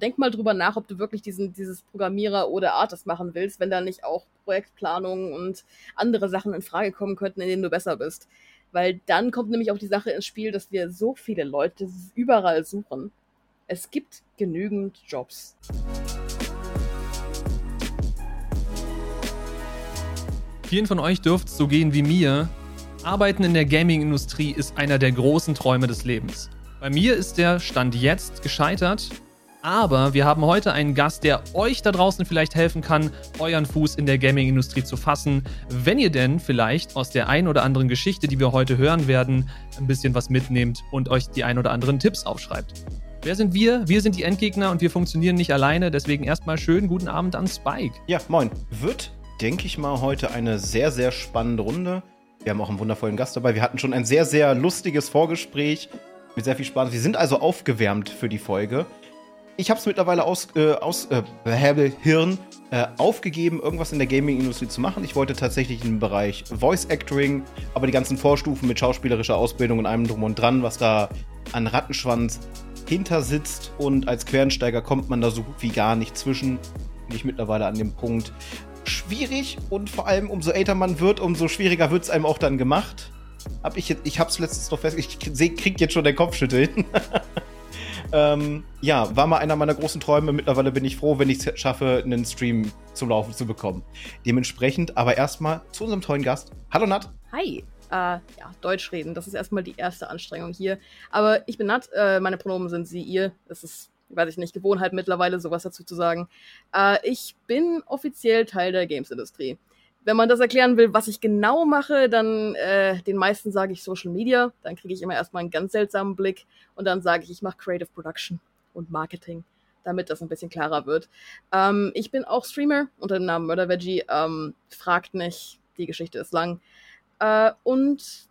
denk mal drüber nach, ob du wirklich diesen, dieses Programmierer oder Artist machen willst, wenn da nicht auch Projektplanung und andere Sachen in Frage kommen könnten, in denen du besser bist. Weil dann kommt nämlich auch die Sache ins Spiel, dass wir so viele Leute überall suchen. Es gibt genügend Jobs. Vielen von euch dürfte es so gehen wie mir. Arbeiten in der Gaming-Industrie ist einer der großen Träume des Lebens. Bei mir ist der Stand jetzt gescheitert aber wir haben heute einen Gast, der euch da draußen vielleicht helfen kann, euren Fuß in der Gaming-Industrie zu fassen. Wenn ihr denn vielleicht aus der ein oder anderen Geschichte, die wir heute hören werden, ein bisschen was mitnehmt und euch die ein oder anderen Tipps aufschreibt. Wer sind wir? Wir sind die Endgegner und wir funktionieren nicht alleine. Deswegen erstmal schönen guten Abend an Spike. Ja, moin. Wird, denke ich mal, heute eine sehr, sehr spannende Runde. Wir haben auch einen wundervollen Gast dabei. Wir hatten schon ein sehr, sehr lustiges Vorgespräch mit sehr viel Spaß. Wir sind also aufgewärmt für die Folge ich habe es mittlerweile aus, äh, aus äh, Hirn äh, aufgegeben, irgendwas in der Gaming-Industrie zu machen. Ich wollte tatsächlich im Bereich Voice Actoring, aber die ganzen Vorstufen mit schauspielerischer Ausbildung und allem drum und dran, was da an Rattenschwanz hinter sitzt und als Quereinsteiger kommt man da so gut wie gar nicht zwischen. Bin ich mittlerweile an dem Punkt schwierig und vor allem umso älter man wird, umso schwieriger wird es einem auch dann gemacht. Hab ich, ich hab's letztens doch fest, ich krieg jetzt schon den Kopfschütteln. Ähm, ja, war mal einer meiner großen Träume. Mittlerweile bin ich froh, wenn ich es schaffe, einen Stream zum Laufen zu bekommen. Dementsprechend aber erstmal zu unserem tollen Gast. Hallo Nat. Hi. Äh, ja, Deutsch reden, das ist erstmal die erste Anstrengung hier. Aber ich bin Nat, äh, meine Pronomen sind sie, ihr. Das ist, weiß ich nicht, Gewohnheit mittlerweile, sowas dazu zu sagen. Äh, ich bin offiziell Teil der Games-Industrie wenn man das erklären will, was ich genau mache, dann äh, den meisten sage ich Social Media. Dann kriege ich immer erstmal einen ganz seltsamen Blick und dann sage ich, ich mache Creative Production und Marketing, damit das ein bisschen klarer wird. Ähm, ich bin auch Streamer unter dem Namen Murder Veggie. Ähm, fragt nicht, die Geschichte ist lang. Äh, und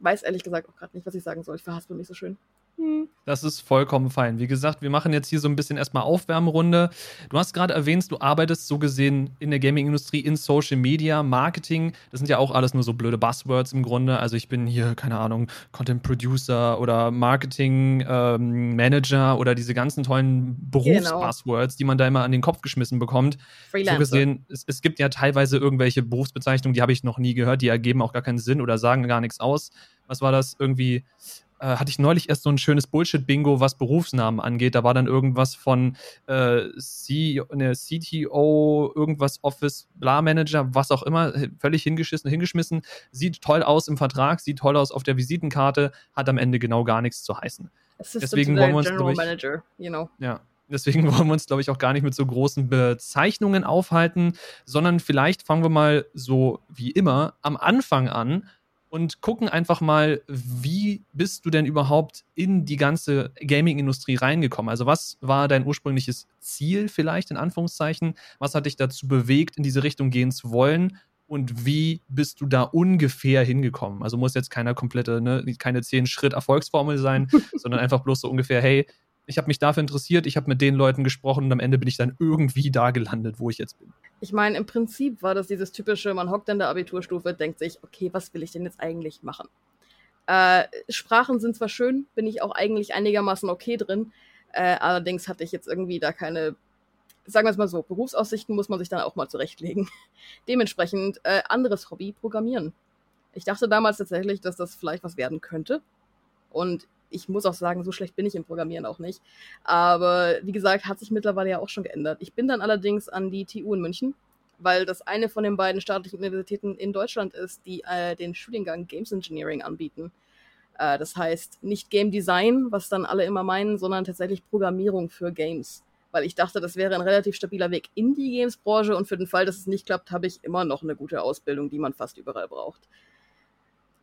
weiß ehrlich gesagt auch gerade nicht, was ich sagen soll. Ich verhaspel mich so schön. Hm. Das ist vollkommen fein. Wie gesagt, wir machen jetzt hier so ein bisschen erstmal Aufwärmrunde. Du hast gerade erwähnt, du arbeitest so gesehen in der Gaming-Industrie, in Social Media, Marketing. Das sind ja auch alles nur so blöde Buzzwords im Grunde. Also ich bin hier, keine Ahnung, Content Producer oder Marketing ähm, Manager oder diese ganzen tollen Berufsbuzzwords, genau. die man da immer an den Kopf geschmissen bekommt. Freelancer. So gesehen, es, es gibt ja teilweise irgendwelche Berufsbezeichnungen, die habe ich noch nie gehört, die ergeben auch gar keinen Sinn oder sagen gar nichts aus. Was war das? Irgendwie äh, hatte ich neulich erst so ein schönes Bullshit-Bingo, was Berufsnamen angeht. Da war dann irgendwas von äh, C, ne, CTO, irgendwas Office, Bla Manager, was auch immer, völlig hingeschissen, hingeschmissen. Sieht toll aus im Vertrag, sieht toll aus auf der Visitenkarte, hat am Ende genau gar nichts zu heißen. Deswegen wollen wir uns, General ich, Manager, you know. Ja, Deswegen wollen wir uns, glaube ich, auch gar nicht mit so großen Bezeichnungen aufhalten, sondern vielleicht fangen wir mal so wie immer am Anfang an und gucken einfach mal, wie bist du denn überhaupt in die ganze Gaming-Industrie reingekommen? Also was war dein ursprüngliches Ziel vielleicht in Anführungszeichen? Was hat dich dazu bewegt, in diese Richtung gehen zu wollen? Und wie bist du da ungefähr hingekommen? Also muss jetzt keiner komplette, ne, keine zehn Schritt Erfolgsformel sein, sondern einfach bloß so ungefähr, hey, ich habe mich dafür interessiert, ich habe mit den Leuten gesprochen und am Ende bin ich dann irgendwie da gelandet, wo ich jetzt bin. Ich meine, im Prinzip war das dieses typische, man hockt in der Abiturstufe, denkt sich, okay, was will ich denn jetzt eigentlich machen? Äh, Sprachen sind zwar schön, bin ich auch eigentlich einigermaßen okay drin, äh, allerdings hatte ich jetzt irgendwie da keine, sagen wir es mal so, Berufsaussichten muss man sich dann auch mal zurechtlegen. Dementsprechend äh, anderes Hobby, Programmieren. Ich dachte damals tatsächlich, dass das vielleicht was werden könnte. Und ich muss auch sagen, so schlecht bin ich im Programmieren auch nicht. Aber wie gesagt, hat sich mittlerweile ja auch schon geändert. Ich bin dann allerdings an die TU in München, weil das eine von den beiden staatlichen Universitäten in Deutschland ist, die äh, den Studiengang Games Engineering anbieten. Äh, das heißt nicht Game Design, was dann alle immer meinen, sondern tatsächlich Programmierung für Games. Weil ich dachte, das wäre ein relativ stabiler Weg in die Games-Branche und für den Fall, dass es nicht klappt, habe ich immer noch eine gute Ausbildung, die man fast überall braucht.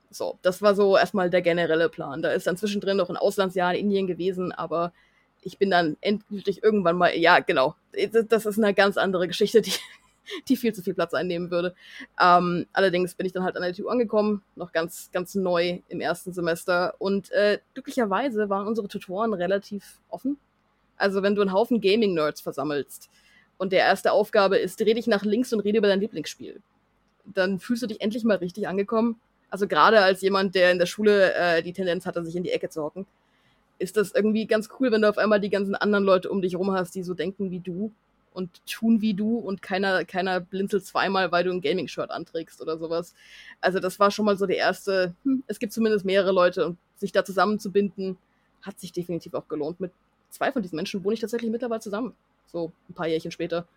So, das war so erstmal der generelle Plan. Da ist dann zwischendrin noch ein Auslandsjahr in Indien gewesen, aber ich bin dann endgültig irgendwann mal, ja, genau, das ist eine ganz andere Geschichte, die, die viel zu viel Platz einnehmen würde. Ähm, allerdings bin ich dann halt an der TU angekommen, noch ganz, ganz neu im ersten Semester und äh, glücklicherweise waren unsere Tutoren relativ offen. Also wenn du einen Haufen Gaming-Nerds versammelst und der erste Aufgabe ist, dreh dich nach links und rede über dein Lieblingsspiel, dann fühlst du dich endlich mal richtig angekommen also gerade als jemand, der in der Schule äh, die Tendenz hatte, sich in die Ecke zu hocken. ist das irgendwie ganz cool, wenn du auf einmal die ganzen anderen Leute um dich rum hast, die so denken wie du und tun wie du und keiner, keiner blinzelt zweimal, weil du ein Gaming-Shirt anträgst oder sowas. Also das war schon mal so der erste, hm, es gibt zumindest mehrere Leute und sich da zusammenzubinden, hat sich definitiv auch gelohnt. Mit zwei von diesen Menschen wohne ich tatsächlich mittlerweile zusammen. So ein paar Jährchen später.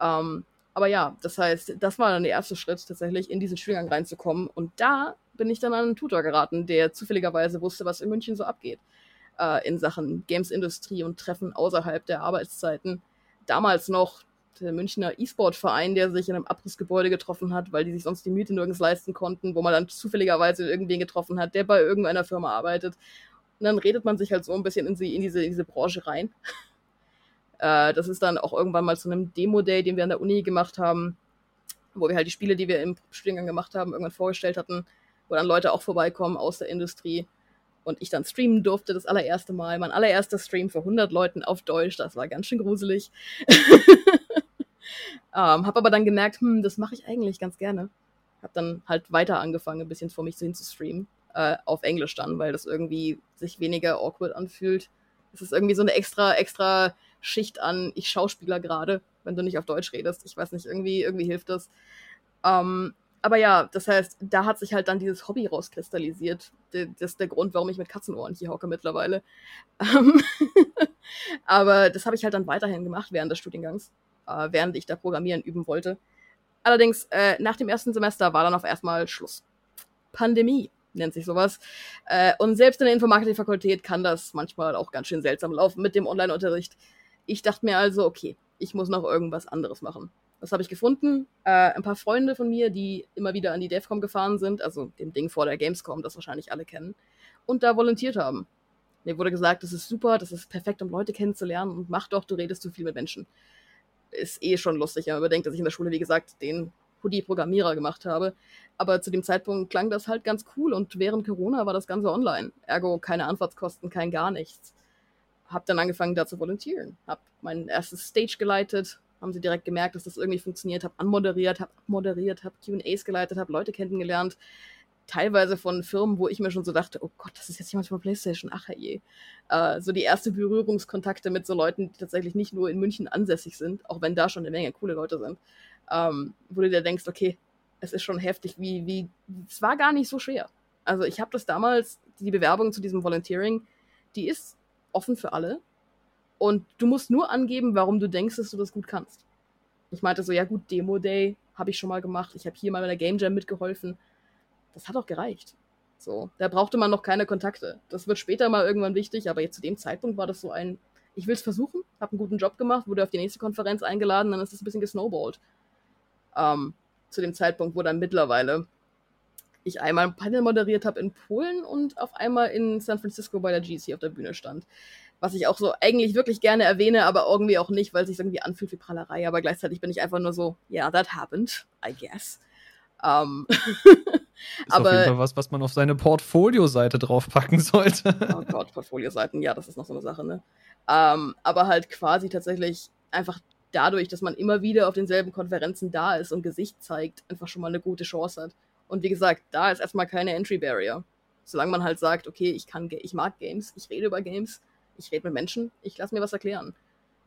Ähm, aber ja, das heißt, das war dann der erste Schritt, tatsächlich in diesen Studiengang reinzukommen. Und da bin ich dann an einen Tutor geraten, der zufälligerweise wusste, was in München so abgeht. Äh, in Sachen Games-Industrie und Treffen außerhalb der Arbeitszeiten. Damals noch der Münchner E-Sport-Verein, der sich in einem Abrissgebäude getroffen hat, weil die sich sonst die Miete nirgends leisten konnten, wo man dann zufälligerweise irgendwen getroffen hat, der bei irgendeiner Firma arbeitet. Und dann redet man sich halt so ein bisschen in, sie, in, diese, in diese Branche rein. Äh, das ist dann auch irgendwann mal zu einem Demo-Day, den wir an der Uni gemacht haben, wo wir halt die Spiele, die wir im Studiengang gemacht haben, irgendwann vorgestellt hatten, wo dann Leute auch vorbeikommen aus der Industrie und ich dann streamen durfte, das allererste Mal. Mein allererster Stream für 100 Leuten auf Deutsch, das war ganz schön gruselig. ähm, hab aber dann gemerkt, hm, das mache ich eigentlich ganz gerne. Hab dann halt weiter angefangen, ein bisschen vor mich hin zu streamen. Äh, auf Englisch dann, weil das irgendwie sich weniger awkward anfühlt. Es ist irgendwie so eine extra, extra Schicht an, ich Schauspieler gerade, wenn du nicht auf Deutsch redest. Ich weiß nicht, irgendwie, irgendwie hilft das. Ähm, aber ja, das heißt, da hat sich halt dann dieses Hobby rauskristallisiert. Das ist der Grund, warum ich mit Katzenohren hier hocke mittlerweile. Ähm, aber das habe ich halt dann weiterhin gemacht während des Studiengangs, äh, während ich da Programmieren üben wollte. Allerdings, äh, nach dem ersten Semester war dann auf erstmal Schluss. Pandemie nennt sich sowas. Äh, und selbst in der Informatikfakultät kann das manchmal auch ganz schön seltsam laufen mit dem Online-Unterricht. Ich dachte mir also, okay, ich muss noch irgendwas anderes machen. Was habe ich gefunden? Äh, ein paar Freunde von mir, die immer wieder an die DEFCOM gefahren sind, also dem Ding vor der Gamescom, das wahrscheinlich alle kennen, und da volontiert haben. Mir wurde gesagt, das ist super, das ist perfekt, um Leute kennenzulernen und mach doch, du redest zu viel mit Menschen. Ist eh schon lustig, wenn man überdenkt, dass ich in der Schule, wie gesagt, den Hoodie-Programmierer gemacht habe. Aber zu dem Zeitpunkt klang das halt ganz cool und während Corona war das Ganze online. Ergo keine Anfahrtskosten, kein gar nichts habe dann angefangen, da zu volontieren. Habe mein erstes Stage geleitet, haben sie direkt gemerkt, dass das irgendwie funktioniert, habe anmoderiert, habe moderiert, habe Q&As geleitet, habe Leute kennengelernt, teilweise von Firmen, wo ich mir schon so dachte, oh Gott, das ist jetzt jemand von PlayStation, ach je. Äh, so die erste Berührungskontakte mit so Leuten, die tatsächlich nicht nur in München ansässig sind, auch wenn da schon eine Menge coole Leute sind, ähm, wo du dir denkst, okay, es ist schon heftig, wie, wie, es war gar nicht so schwer. Also ich habe das damals, die Bewerbung zu diesem Volunteering, die ist offen für alle. Und du musst nur angeben, warum du denkst, dass du das gut kannst. Ich meinte so, ja gut, Demo Day habe ich schon mal gemacht. Ich habe hier mal bei der Game Jam mitgeholfen. Das hat auch gereicht. So, da brauchte man noch keine Kontakte. Das wird später mal irgendwann wichtig, aber jetzt zu dem Zeitpunkt war das so ein, ich will es versuchen, habe einen guten Job gemacht, wurde auf die nächste Konferenz eingeladen, dann ist es ein bisschen gesnowballt. Ähm, zu dem Zeitpunkt, wo dann mittlerweile ich einmal ein Panel moderiert habe in Polen und auf einmal in San Francisco bei der GC auf der Bühne stand. Was ich auch so eigentlich wirklich gerne erwähne, aber irgendwie auch nicht, weil es sich irgendwie anfühlt wie Prallerei. Aber gleichzeitig bin ich einfach nur so, ja, yeah, that happened, I guess. Um, ähm, ist aber, auf jeden Fall was, was man auf seine Portfolio-Seite draufpacken sollte. oh Gott, Portfolio-Seiten, ja, das ist noch so eine Sache, ne? Um, ähm, aber halt quasi tatsächlich einfach dadurch, dass man immer wieder auf denselben Konferenzen da ist und Gesicht zeigt, einfach schon mal eine gute Chance hat. Und wie gesagt, da ist erstmal keine Entry Barrier. Solange man halt sagt, okay, ich kann, ich mag Games, ich rede über Games, ich rede mit Menschen, ich lasse mir was erklären.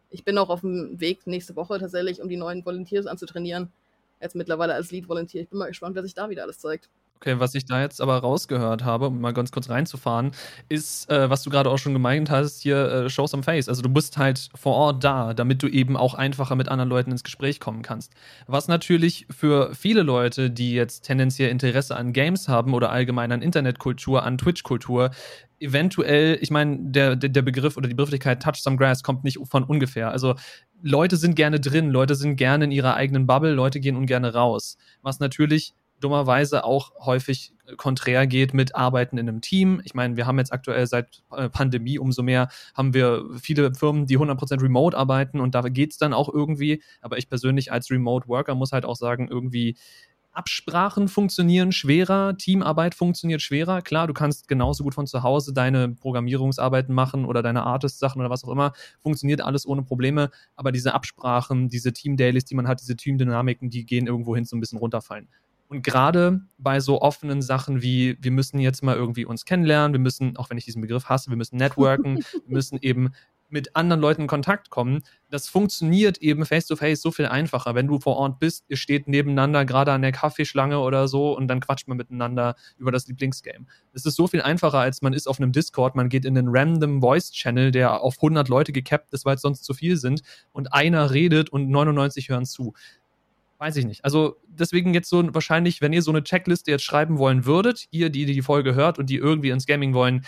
Ich bin auch auf dem Weg nächste Woche tatsächlich, um die neuen Volunteers anzutrainieren. Jetzt mittlerweile als Lead Volunteer. Ich bin mal gespannt, wer sich da wieder alles zeigt. Okay, was ich da jetzt aber rausgehört habe, um mal ganz kurz reinzufahren, ist, äh, was du gerade auch schon gemeint hast, hier äh, Show some face. Also du bist halt vor Ort da, damit du eben auch einfacher mit anderen Leuten ins Gespräch kommen kannst. Was natürlich für viele Leute, die jetzt tendenziell Interesse an Games haben oder allgemein an Internetkultur, an Twitch-Kultur, eventuell, ich meine, der, der, der Begriff oder die Begrifflichkeit Touch Some Grass kommt nicht von ungefähr. Also Leute sind gerne drin, Leute sind gerne in ihrer eigenen Bubble, Leute gehen ungerne raus. Was natürlich dummerweise auch häufig konträr geht mit Arbeiten in einem Team. Ich meine, wir haben jetzt aktuell seit äh, Pandemie umso mehr, haben wir viele Firmen, die 100% remote arbeiten und da geht es dann auch irgendwie. Aber ich persönlich als Remote Worker muss halt auch sagen, irgendwie Absprachen funktionieren schwerer, Teamarbeit funktioniert schwerer. Klar, du kannst genauso gut von zu Hause deine Programmierungsarbeiten machen oder deine Artist-Sachen oder was auch immer. Funktioniert alles ohne Probleme. Aber diese Absprachen, diese Team-Dailies, die man hat, diese Team-Dynamiken, die gehen irgendwo hin so ein bisschen runterfallen. Und gerade bei so offenen Sachen wie, wir müssen jetzt mal irgendwie uns kennenlernen, wir müssen, auch wenn ich diesen Begriff hasse, wir müssen networken, wir müssen eben mit anderen Leuten in Kontakt kommen. Das funktioniert eben face-to-face -face so viel einfacher. Wenn du vor Ort bist, ihr steht nebeneinander gerade an der Kaffeeschlange oder so und dann quatscht man miteinander über das Lieblingsgame. Es ist so viel einfacher, als man ist auf einem Discord, man geht in einen random Voice-Channel, der auf 100 Leute gekappt ist, weil es sonst zu viel sind und einer redet und 99 hören zu. Weiß ich nicht. Also deswegen jetzt so wahrscheinlich, wenn ihr so eine Checkliste jetzt schreiben wollen würdet, ihr, die die Folge hört und die irgendwie ins Gaming wollen,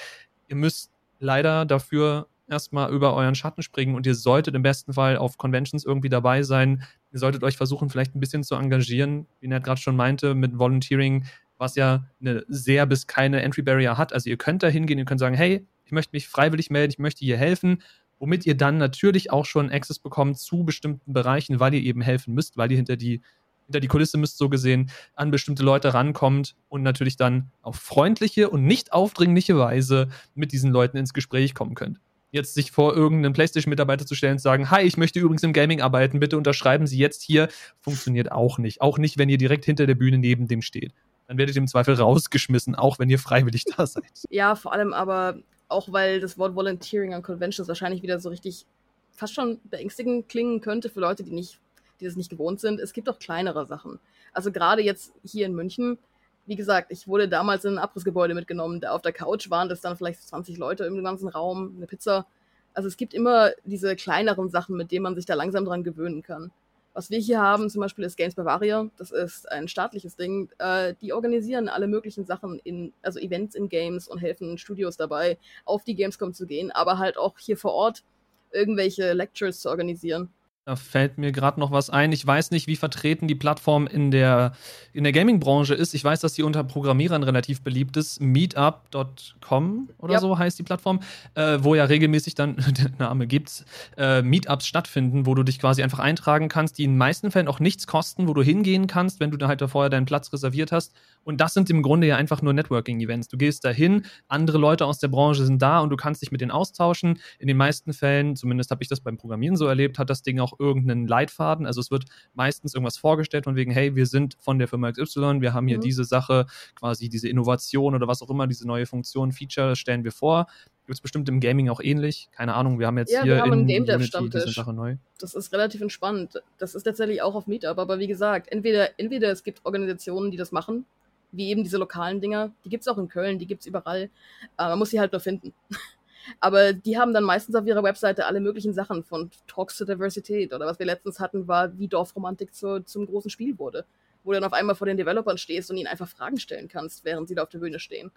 ihr müsst leider dafür erstmal über euren Schatten springen und ihr solltet im besten Fall auf Conventions irgendwie dabei sein. Ihr solltet euch versuchen, vielleicht ein bisschen zu engagieren, wie Ned gerade schon meinte, mit Volunteering, was ja eine sehr bis keine Entry Barrier hat. Also ihr könnt da hingehen, ihr könnt sagen, hey, ich möchte mich freiwillig melden, ich möchte hier helfen, womit ihr dann natürlich auch schon Access bekommt zu bestimmten Bereichen, weil ihr eben helfen müsst, weil ihr hinter die hinter die Kulisse müsst so gesehen an bestimmte Leute rankommt und natürlich dann auf freundliche und nicht aufdringliche Weise mit diesen Leuten ins Gespräch kommen könnt jetzt sich vor irgendeinen PlayStation-Mitarbeiter zu stellen und zu sagen, hi, ich möchte übrigens im Gaming arbeiten, bitte unterschreiben Sie jetzt hier, funktioniert auch nicht. Auch nicht, wenn ihr direkt hinter der Bühne neben dem steht. Dann werdet ihr im Zweifel rausgeschmissen, auch wenn ihr freiwillig da seid. Ja, vor allem aber auch, weil das Wort Volunteering an Conventions wahrscheinlich wieder so richtig fast schon beängstigend klingen könnte für Leute, die nicht, die das nicht gewohnt sind. Es gibt auch kleinere Sachen. Also gerade jetzt hier in München, wie gesagt, ich wurde damals in ein Abrissgebäude mitgenommen. Da auf der Couch waren das dann vielleicht 20 Leute im ganzen Raum, eine Pizza. Also es gibt immer diese kleineren Sachen, mit denen man sich da langsam dran gewöhnen kann. Was wir hier haben, zum Beispiel ist Games Bavaria. Das ist ein staatliches Ding. Äh, die organisieren alle möglichen Sachen in, also Events in Games und helfen Studios dabei, auf die Gamescom zu gehen, aber halt auch hier vor Ort irgendwelche Lectures zu organisieren. Da fällt mir gerade noch was ein. Ich weiß nicht, wie vertreten die Plattform in der, in der Gaming-Branche ist. Ich weiß, dass die unter Programmierern relativ beliebt ist. Meetup.com oder ja. so heißt die Plattform, äh, wo ja regelmäßig dann, der Name gibt's, äh, Meetups stattfinden, wo du dich quasi einfach eintragen kannst, die in den meisten Fällen auch nichts kosten, wo du hingehen kannst, wenn du da halt vorher deinen Platz reserviert hast. Und das sind im Grunde ja einfach nur Networking-Events. Du gehst dahin, andere Leute aus der Branche sind da und du kannst dich mit denen austauschen. In den meisten Fällen, zumindest habe ich das beim Programmieren so erlebt, hat das Ding auch irgendeinen Leitfaden. Also es wird meistens irgendwas vorgestellt von wegen, hey, wir sind von der Firma XY, wir haben hier mhm. diese Sache, quasi diese Innovation oder was auch immer, diese neue Funktion, Feature stellen wir vor. Gibt es bestimmt im Gaming auch ähnlich? Keine Ahnung, wir haben jetzt ja, hier wir haben in Game Dev diese Sache neu. Das ist relativ entspannt. Das ist tatsächlich auch auf Meetup, aber wie gesagt, entweder, entweder es gibt Organisationen, die das machen, wie eben diese lokalen Dinger. Die gibt es auch in Köln, die gibt es überall. Äh, man muss sie halt nur finden. Aber die haben dann meistens auf ihrer Webseite alle möglichen Sachen von Talks zur Diversität oder was wir letztens hatten, war, wie Dorfromantik zu, zum großen Spiel wurde. Wo du dann auf einmal vor den Developern stehst und ihnen einfach Fragen stellen kannst, während sie da auf der Bühne stehen.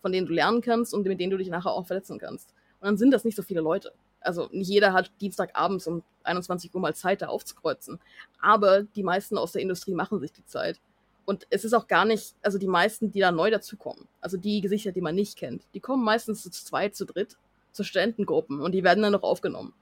Von denen du lernen kannst und mit denen du dich nachher auch verletzen kannst. Und dann sind das nicht so viele Leute. Also nicht jeder hat Dienstagabends um 21 Uhr mal Zeit, da aufzukreuzen. Aber die meisten aus der Industrie machen sich die Zeit. Und es ist auch gar nicht, also die meisten, die da neu dazukommen, also die Gesichter, die man nicht kennt, die kommen meistens zu zweit, zu dritt, zu Studentengruppen und die werden dann noch aufgenommen.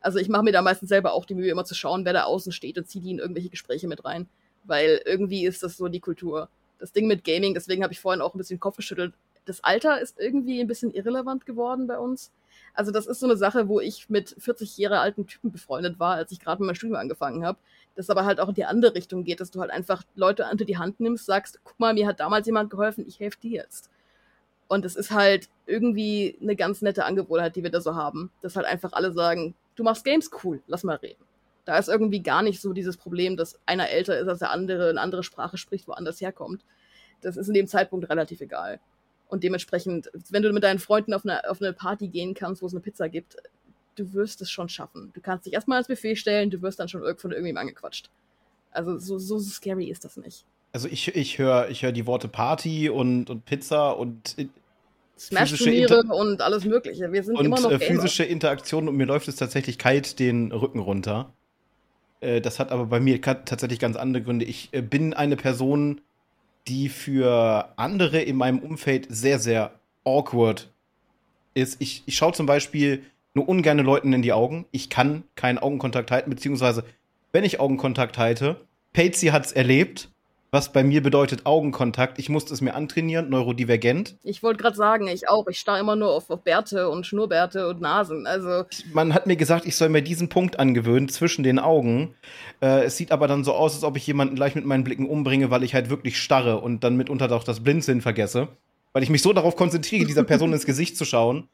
Also ich mache mir da meistens selber auch die Mühe, immer zu schauen, wer da außen steht und ziehe die in irgendwelche Gespräche mit rein. Weil irgendwie ist das so die Kultur. Das Ding mit Gaming, deswegen habe ich vorhin auch ein bisschen Kopf geschüttelt. Das Alter ist irgendwie ein bisschen irrelevant geworden bei uns. Also das ist so eine Sache, wo ich mit 40 Jahre alten Typen befreundet war, als ich gerade mit meinem Studium angefangen habe. Das aber halt auch in die andere Richtung geht, dass du halt einfach Leute unter die Hand nimmst, sagst, guck mal, mir hat damals jemand geholfen, ich helfe dir jetzt. Und es ist halt irgendwie eine ganz nette Angewohnheit, die wir da so haben. Dass halt einfach alle sagen, du machst Games cool, lass mal reden. Da ist irgendwie gar nicht so dieses Problem, dass einer älter ist als der andere, eine andere Sprache spricht, woanders herkommt. Das ist in dem Zeitpunkt relativ egal. Und dementsprechend, wenn du mit deinen Freunden auf eine, auf eine Party gehen kannst, wo es eine Pizza gibt, du wirst es schon schaffen. Du kannst dich erstmal als Buffet stellen, du wirst dann schon von irgendjemandem angequatscht. Also so, so scary ist das nicht. Also ich, ich höre ich hör die Worte Party und, und Pizza und Smash-Turniere und alles mögliche. Wir sind und, immer noch äh, physische Interaktion und mir läuft es tatsächlich kalt den Rücken runter. Äh, das hat aber bei mir tatsächlich ganz andere Gründe. Ich äh, bin eine Person, die für andere in meinem Umfeld sehr, sehr awkward ist. Ich, ich schaue zum Beispiel nur ungerne Leuten in die Augen. Ich kann keinen Augenkontakt halten, beziehungsweise wenn ich Augenkontakt halte, Patsy hat es erlebt. Was bei mir bedeutet Augenkontakt. Ich musste es mir antrainieren, neurodivergent. Ich wollte gerade sagen, ich auch. Ich starre immer nur auf, auf Bärte und Schnurrbärte und Nasen. Also Man hat mir gesagt, ich soll mir diesen Punkt angewöhnen zwischen den Augen. Äh, es sieht aber dann so aus, als ob ich jemanden gleich mit meinen Blicken umbringe, weil ich halt wirklich starre und dann mitunter auch das Blinzeln vergesse. Weil ich mich so darauf konzentriere, dieser Person ins Gesicht zu schauen.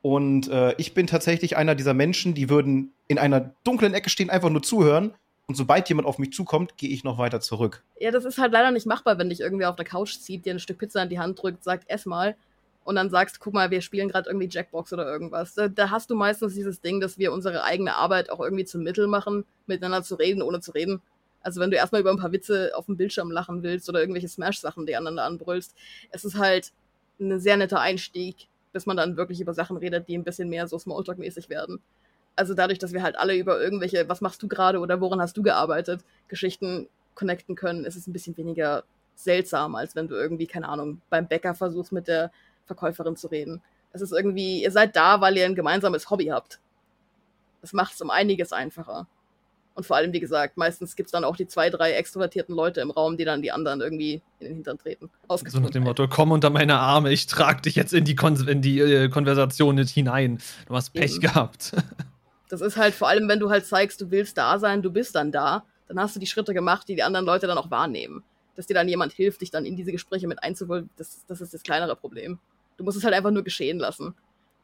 Und äh, ich bin tatsächlich einer dieser Menschen, die würden in einer dunklen Ecke stehen, einfach nur zuhören und sobald jemand auf mich zukommt, gehe ich noch weiter zurück. Ja, das ist halt leider nicht machbar, wenn dich irgendwie auf der Couch zieht, dir ein Stück Pizza in die Hand drückt, sagt, ess mal. Und dann sagst, guck mal, wir spielen gerade irgendwie Jackbox oder irgendwas. Da, da, hast du meistens dieses Ding, dass wir unsere eigene Arbeit auch irgendwie zum Mittel machen, miteinander zu reden, ohne zu reden. Also wenn du erstmal über ein paar Witze auf dem Bildschirm lachen willst oder irgendwelche Smash-Sachen, die aneinander anbrüllst, es ist halt ein sehr netter Einstieg, bis man dann wirklich über Sachen redet, die ein bisschen mehr so Smalltalk-mäßig werden also dadurch, dass wir halt alle über irgendwelche, was machst du gerade oder woran hast du gearbeitet, Geschichten connecten können, ist es ein bisschen weniger seltsam, als wenn du irgendwie, keine Ahnung, beim Bäcker versuchst, mit der Verkäuferin zu reden. Es ist irgendwie, ihr seid da, weil ihr ein gemeinsames Hobby habt. Das macht es um einiges einfacher. Und vor allem, wie gesagt, meistens gibt es dann auch die zwei, drei extrovertierten Leute im Raum, die dann die anderen irgendwie in den Hintern treten. So nach dem Motto, komm unter meine Arme, ich trag dich jetzt in die, Kon in die äh, Konversation nicht hinein. Du hast Pech Eben. gehabt. Das ist halt vor allem, wenn du halt zeigst, du willst da sein, du bist dann da, dann hast du die Schritte gemacht, die die anderen Leute dann auch wahrnehmen. Dass dir dann jemand hilft, dich dann in diese Gespräche mit einzuwollen, das, das ist das kleinere Problem. Du musst es halt einfach nur geschehen lassen.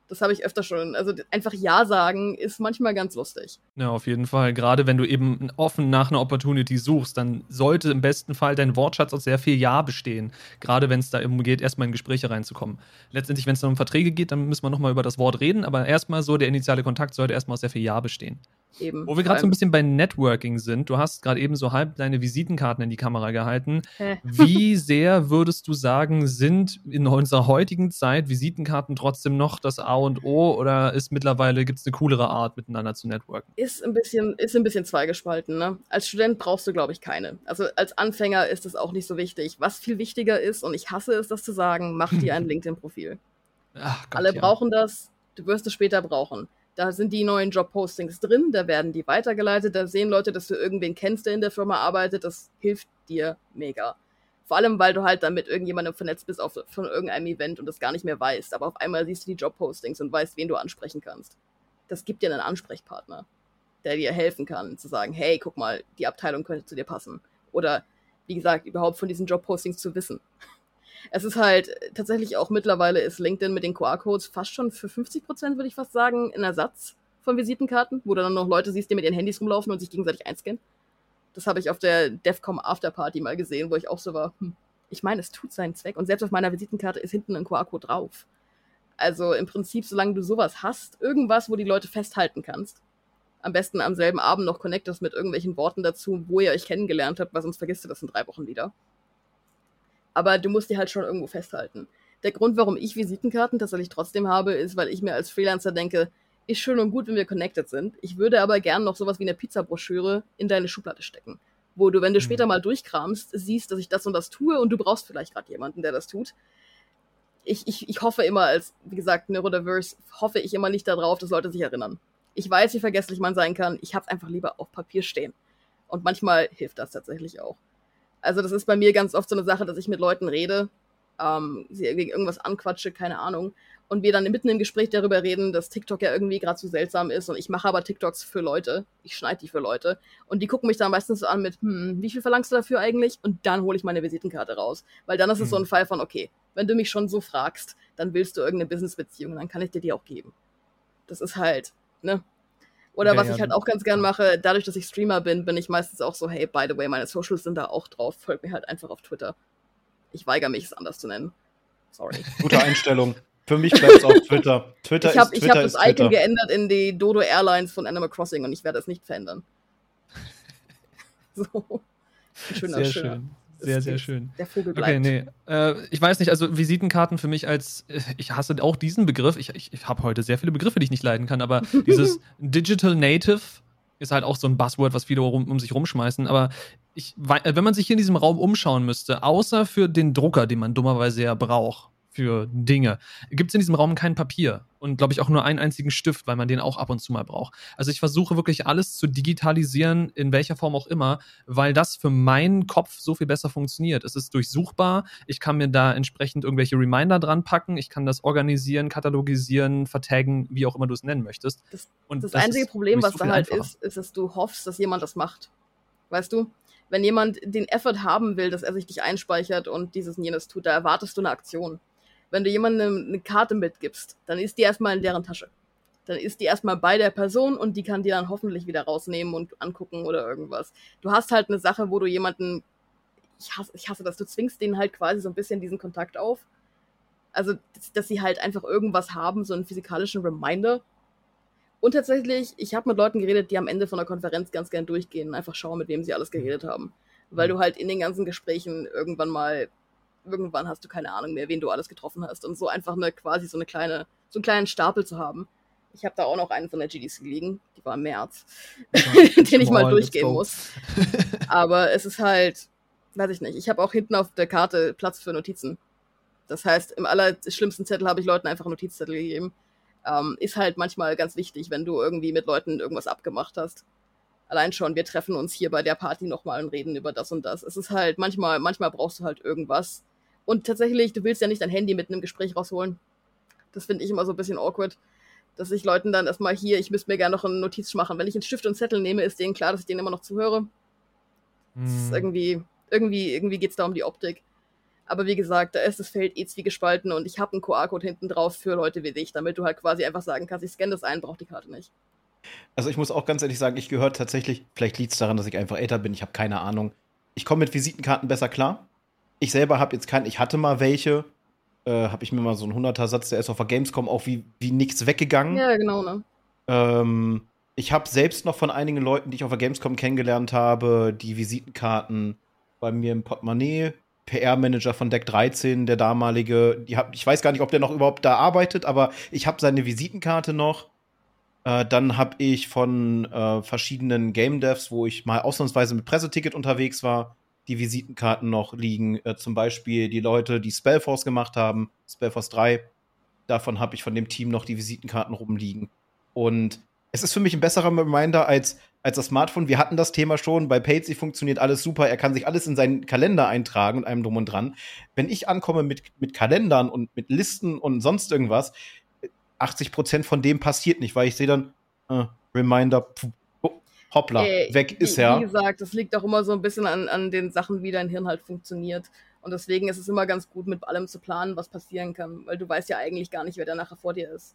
Das habe ich öfter schon. Also einfach Ja sagen ist manchmal ganz lustig. Ja, auf jeden Fall. Gerade wenn du eben offen nach einer Opportunity suchst, dann sollte im besten Fall dein Wortschatz aus sehr viel Ja bestehen. Gerade wenn es da eben geht, erstmal in Gespräche reinzukommen. Letztendlich, wenn es dann um Verträge geht, dann müssen wir nochmal über das Wort reden, aber erstmal so, der initiale Kontakt sollte erstmal aus sehr viel Ja bestehen. Eben. Wo wir gerade so ein bisschen bei Networking sind, du hast gerade eben so halb deine Visitenkarten in die Kamera gehalten. Hä? Wie sehr würdest du sagen, sind in unserer heutigen Zeit Visitenkarten trotzdem noch das A und O oder ist mittlerweile gibt es eine coolere Art, miteinander zu networken? Ist ein bisschen, ist ein bisschen zweigespalten, ne? Als Student brauchst du, glaube ich, keine. Also als Anfänger ist es auch nicht so wichtig. Was viel wichtiger ist, und ich hasse es, das zu sagen, mach dir ein LinkedIn-Profil. Alle ja. brauchen das, du wirst es später brauchen. Da sind die neuen Job-Postings drin, da werden die weitergeleitet, da sehen Leute, dass du irgendwen kennst, der in der Firma arbeitet. Das hilft dir mega. Vor allem, weil du halt dann mit irgendjemandem vernetzt bist auf, von irgendeinem Event und das gar nicht mehr weißt. Aber auf einmal siehst du die Job-Postings und weißt, wen du ansprechen kannst. Das gibt dir einen Ansprechpartner, der dir helfen kann, zu sagen, hey, guck mal, die Abteilung könnte zu dir passen. Oder, wie gesagt, überhaupt von diesen Job-Postings zu wissen es ist halt tatsächlich auch mittlerweile ist LinkedIn mit den QR-Codes fast schon für 50 Prozent, würde ich fast sagen, ein Ersatz von Visitenkarten, wo du dann noch Leute siehst, die mit ihren Handys rumlaufen und sich gegenseitig einscannen. Das habe ich auf der DEFCOM Afterparty mal gesehen, wo ich auch so war, hm, ich meine, es tut seinen Zweck. Und selbst auf meiner Visitenkarte ist hinten ein QR-Code drauf. Also im Prinzip, solange du sowas hast, irgendwas, wo die Leute festhalten kannst, am besten am selben Abend noch connectest mit irgendwelchen Worten dazu, wo ihr euch kennengelernt habt, weil sonst vergisst du das in drei Wochen wieder aber du musst die halt schon irgendwo festhalten. Der Grund, warum ich Visitenkarten tatsächlich trotzdem habe, ist, weil ich mir als Freelancer denke, ist schön und gut, wenn wir connected sind. Ich würde aber gern noch sowas wie eine Pizzabroschüre in deine Schublade stecken. Wo du, wenn du mhm. später mal durchkramst, siehst, dass ich das und das tue und du brauchst vielleicht gerade jemanden, der das tut. Ich, ich, ich hoffe immer, als, wie gesagt, Neurodiverse, hoffe ich immer nicht darauf, dass Leute sich erinnern. Ich weiß, wie vergesslich man sein kann. Ich hab's einfach lieber auf Papier stehen. Und manchmal hilft das tatsächlich auch. Also das ist bei mir ganz oft so eine Sache, dass ich mit Leuten rede, ähm, sie irgendwas anquatsche, keine Ahnung. Und wir dann mitten im Gespräch darüber reden, dass TikTok ja irgendwie gerade so seltsam ist und ich mache aber TikToks für Leute. Ich schneide die für Leute. Und die gucken mich dann meistens so an mit, hm, wie viel verlangst du dafür eigentlich? Und dann hole ich meine Visitenkarte raus. Weil dann ist es so ein mhm. Fall von, okay, wenn du mich schon so fragst, dann willst du irgendeine Businessbeziehung, dann kann ich dir die auch geben. Das ist halt, ne? Oder okay, was ich halt auch ganz gern mache, dadurch, dass ich Streamer bin, bin ich meistens auch so, hey, by the way, meine Socials sind da auch drauf. Folgt mir halt einfach auf Twitter. Ich weigere mich, es anders zu nennen. Sorry. Gute Einstellung. Für mich bleibt es auf Twitter. Twitter ich hab, ist Ich habe das Icon geändert in die Dodo Airlines von Animal Crossing und ich werde es nicht verändern. so. Schöner, Sehr schöner. schön. Sehr, sehr schön. Der Vogel bleibt. Okay, nee. Äh, ich weiß nicht, also Visitenkarten für mich als, äh, ich hasse auch diesen Begriff. Ich, ich, ich habe heute sehr viele Begriffe, die ich nicht leiden kann, aber dieses Digital Native ist halt auch so ein Buzzword, was viele um, um sich rumschmeißen. Aber ich, wenn man sich hier in diesem Raum umschauen müsste, außer für den Drucker, den man dummerweise ja braucht, für Dinge. Gibt es in diesem Raum kein Papier und glaube ich auch nur einen einzigen Stift, weil man den auch ab und zu mal braucht. Also ich versuche wirklich alles zu digitalisieren, in welcher Form auch immer, weil das für meinen Kopf so viel besser funktioniert. Es ist durchsuchbar, ich kann mir da entsprechend irgendwelche Reminder dran packen, ich kann das organisieren, katalogisieren, vertaggen, wie auch immer du es nennen möchtest. Das, und das, das einzige Problem, was so da halt einfacher. ist, ist, dass du hoffst, dass jemand das macht. Weißt du? Wenn jemand den Effort haben will, dass er sich dich einspeichert und dieses und jenes tut, da erwartest du eine Aktion wenn du jemandem eine Karte mitgibst, dann ist die erstmal in deren Tasche. Dann ist die erstmal bei der Person und die kann die dann hoffentlich wieder rausnehmen und angucken oder irgendwas. Du hast halt eine Sache, wo du jemanden, ich hasse, ich hasse das, du zwingst denen halt quasi so ein bisschen diesen Kontakt auf. Also, dass, dass sie halt einfach irgendwas haben, so einen physikalischen Reminder. Und tatsächlich, ich habe mit Leuten geredet, die am Ende von der Konferenz ganz gern durchgehen und einfach schauen, mit wem sie alles geredet haben. Weil du halt in den ganzen Gesprächen irgendwann mal irgendwann hast du keine Ahnung mehr, wen du alles getroffen hast. Und so einfach eine quasi so eine kleine, so einen kleinen Stapel zu haben. Ich habe da auch noch einen von der GDC liegen, die war im März, den ich mal durchgehen muss. Aber es ist halt, weiß ich nicht, ich habe auch hinten auf der Karte Platz für Notizen. Das heißt, im allerschlimmsten Zettel habe ich Leuten einfach Notizzettel gegeben. Ähm, ist halt manchmal ganz wichtig, wenn du irgendwie mit Leuten irgendwas abgemacht hast. Allein schon, wir treffen uns hier bei der Party nochmal und reden über das und das. Es ist halt, manchmal, manchmal brauchst du halt irgendwas, und tatsächlich, du willst ja nicht dein Handy mitten im Gespräch rausholen. Das finde ich immer so ein bisschen awkward. Dass ich Leuten dann erstmal hier, ich müsste mir gerne noch eine Notiz machen. Wenn ich einen Stift und Zettel nehme, ist denen klar, dass ich denen immer noch zuhöre. Das ist hm. irgendwie, irgendwie, irgendwie geht es da um die Optik. Aber wie gesagt, da ist das Feld eh zwiegespalten und ich habe einen QR-Code hinten drauf für Leute wie dich, damit du halt quasi einfach sagen kannst, ich scanne das ein, brauche die Karte nicht. Also ich muss auch ganz ehrlich sagen, ich gehöre tatsächlich, vielleicht liegt es daran, dass ich einfach älter bin, ich habe keine Ahnung. Ich komme mit Visitenkarten besser klar. Ich selber habe jetzt keinen, ich hatte mal welche, äh, habe ich mir mal so einen 100er Satz, der ist auf der Gamescom auch wie, wie nichts weggegangen. Ja, genau, ne? Ähm, ich habe selbst noch von einigen Leuten, die ich auf der Gamescom kennengelernt habe, die Visitenkarten bei mir im Portemonnaie. PR-Manager von Deck 13, der damalige, hab, ich weiß gar nicht, ob der noch überhaupt da arbeitet, aber ich habe seine Visitenkarte noch. Äh, dann habe ich von äh, verschiedenen Game Devs, wo ich mal ausnahmsweise mit Presseticket unterwegs war, die Visitenkarten noch liegen. Äh, zum Beispiel die Leute, die Spellforce gemacht haben, Spellforce 3. Davon habe ich von dem Team noch die Visitenkarten rumliegen. Und es ist für mich ein besserer Reminder als, als das Smartphone. Wir hatten das Thema schon. Bei Patsy funktioniert alles super. Er kann sich alles in seinen Kalender eintragen und einem drum und dran. Wenn ich ankomme mit, mit Kalendern und mit Listen und sonst irgendwas, 80% von dem passiert nicht, weil ich sehe dann äh, Reminder, pf, hoppla, äh, weg ist er. Wie gesagt, das liegt auch immer so ein bisschen an, an den Sachen, wie dein Hirn halt funktioniert. Und deswegen ist es immer ganz gut, mit allem zu planen, was passieren kann, weil du weißt ja eigentlich gar nicht, wer da nachher vor dir ist.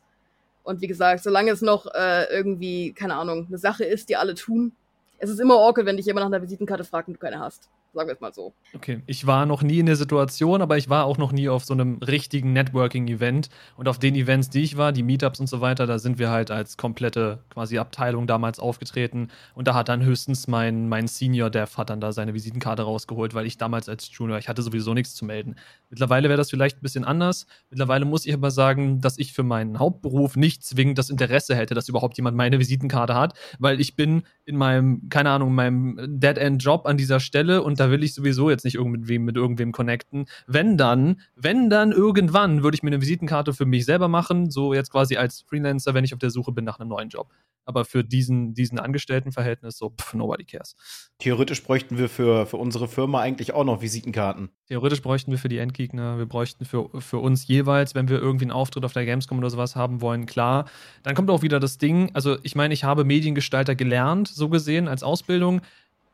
Und wie gesagt, solange es noch äh, irgendwie, keine Ahnung, eine Sache ist, die alle tun, es ist immer awkward, wenn dich jemand nach einer Visitenkarte fragt und du keine hast. Sagen wir es mal so. Okay, ich war noch nie in der Situation, aber ich war auch noch nie auf so einem richtigen Networking-Event. Und auf den Events, die ich war, die Meetups und so weiter, da sind wir halt als komplette quasi Abteilung damals aufgetreten. Und da hat dann höchstens mein, mein Senior-Dev hat dann da seine Visitenkarte rausgeholt, weil ich damals als Junior, ich hatte sowieso nichts zu melden. Mittlerweile wäre das vielleicht ein bisschen anders. Mittlerweile muss ich aber sagen, dass ich für meinen Hauptberuf nicht zwingend das Interesse hätte, dass überhaupt jemand meine Visitenkarte hat, weil ich bin in meinem, keine Ahnung, meinem Dead-End-Job an dieser Stelle und da will ich sowieso jetzt nicht irgendwem mit irgendwem connecten. Wenn dann, wenn dann irgendwann würde ich mir eine Visitenkarte für mich selber machen, so jetzt quasi als Freelancer, wenn ich auf der Suche bin nach einem neuen Job. Aber für diesen, diesen Angestelltenverhältnis so, pff, nobody cares. Theoretisch bräuchten wir für, für unsere Firma eigentlich auch noch Visitenkarten. Theoretisch bräuchten wir für die Endgegner, wir bräuchten für, für uns jeweils, wenn wir irgendwie einen Auftritt auf der Gamescom oder sowas haben wollen, klar. Dann kommt auch wieder das Ding, also ich meine, ich habe Mediengestalter gelernt, so gesehen, als Ausbildung.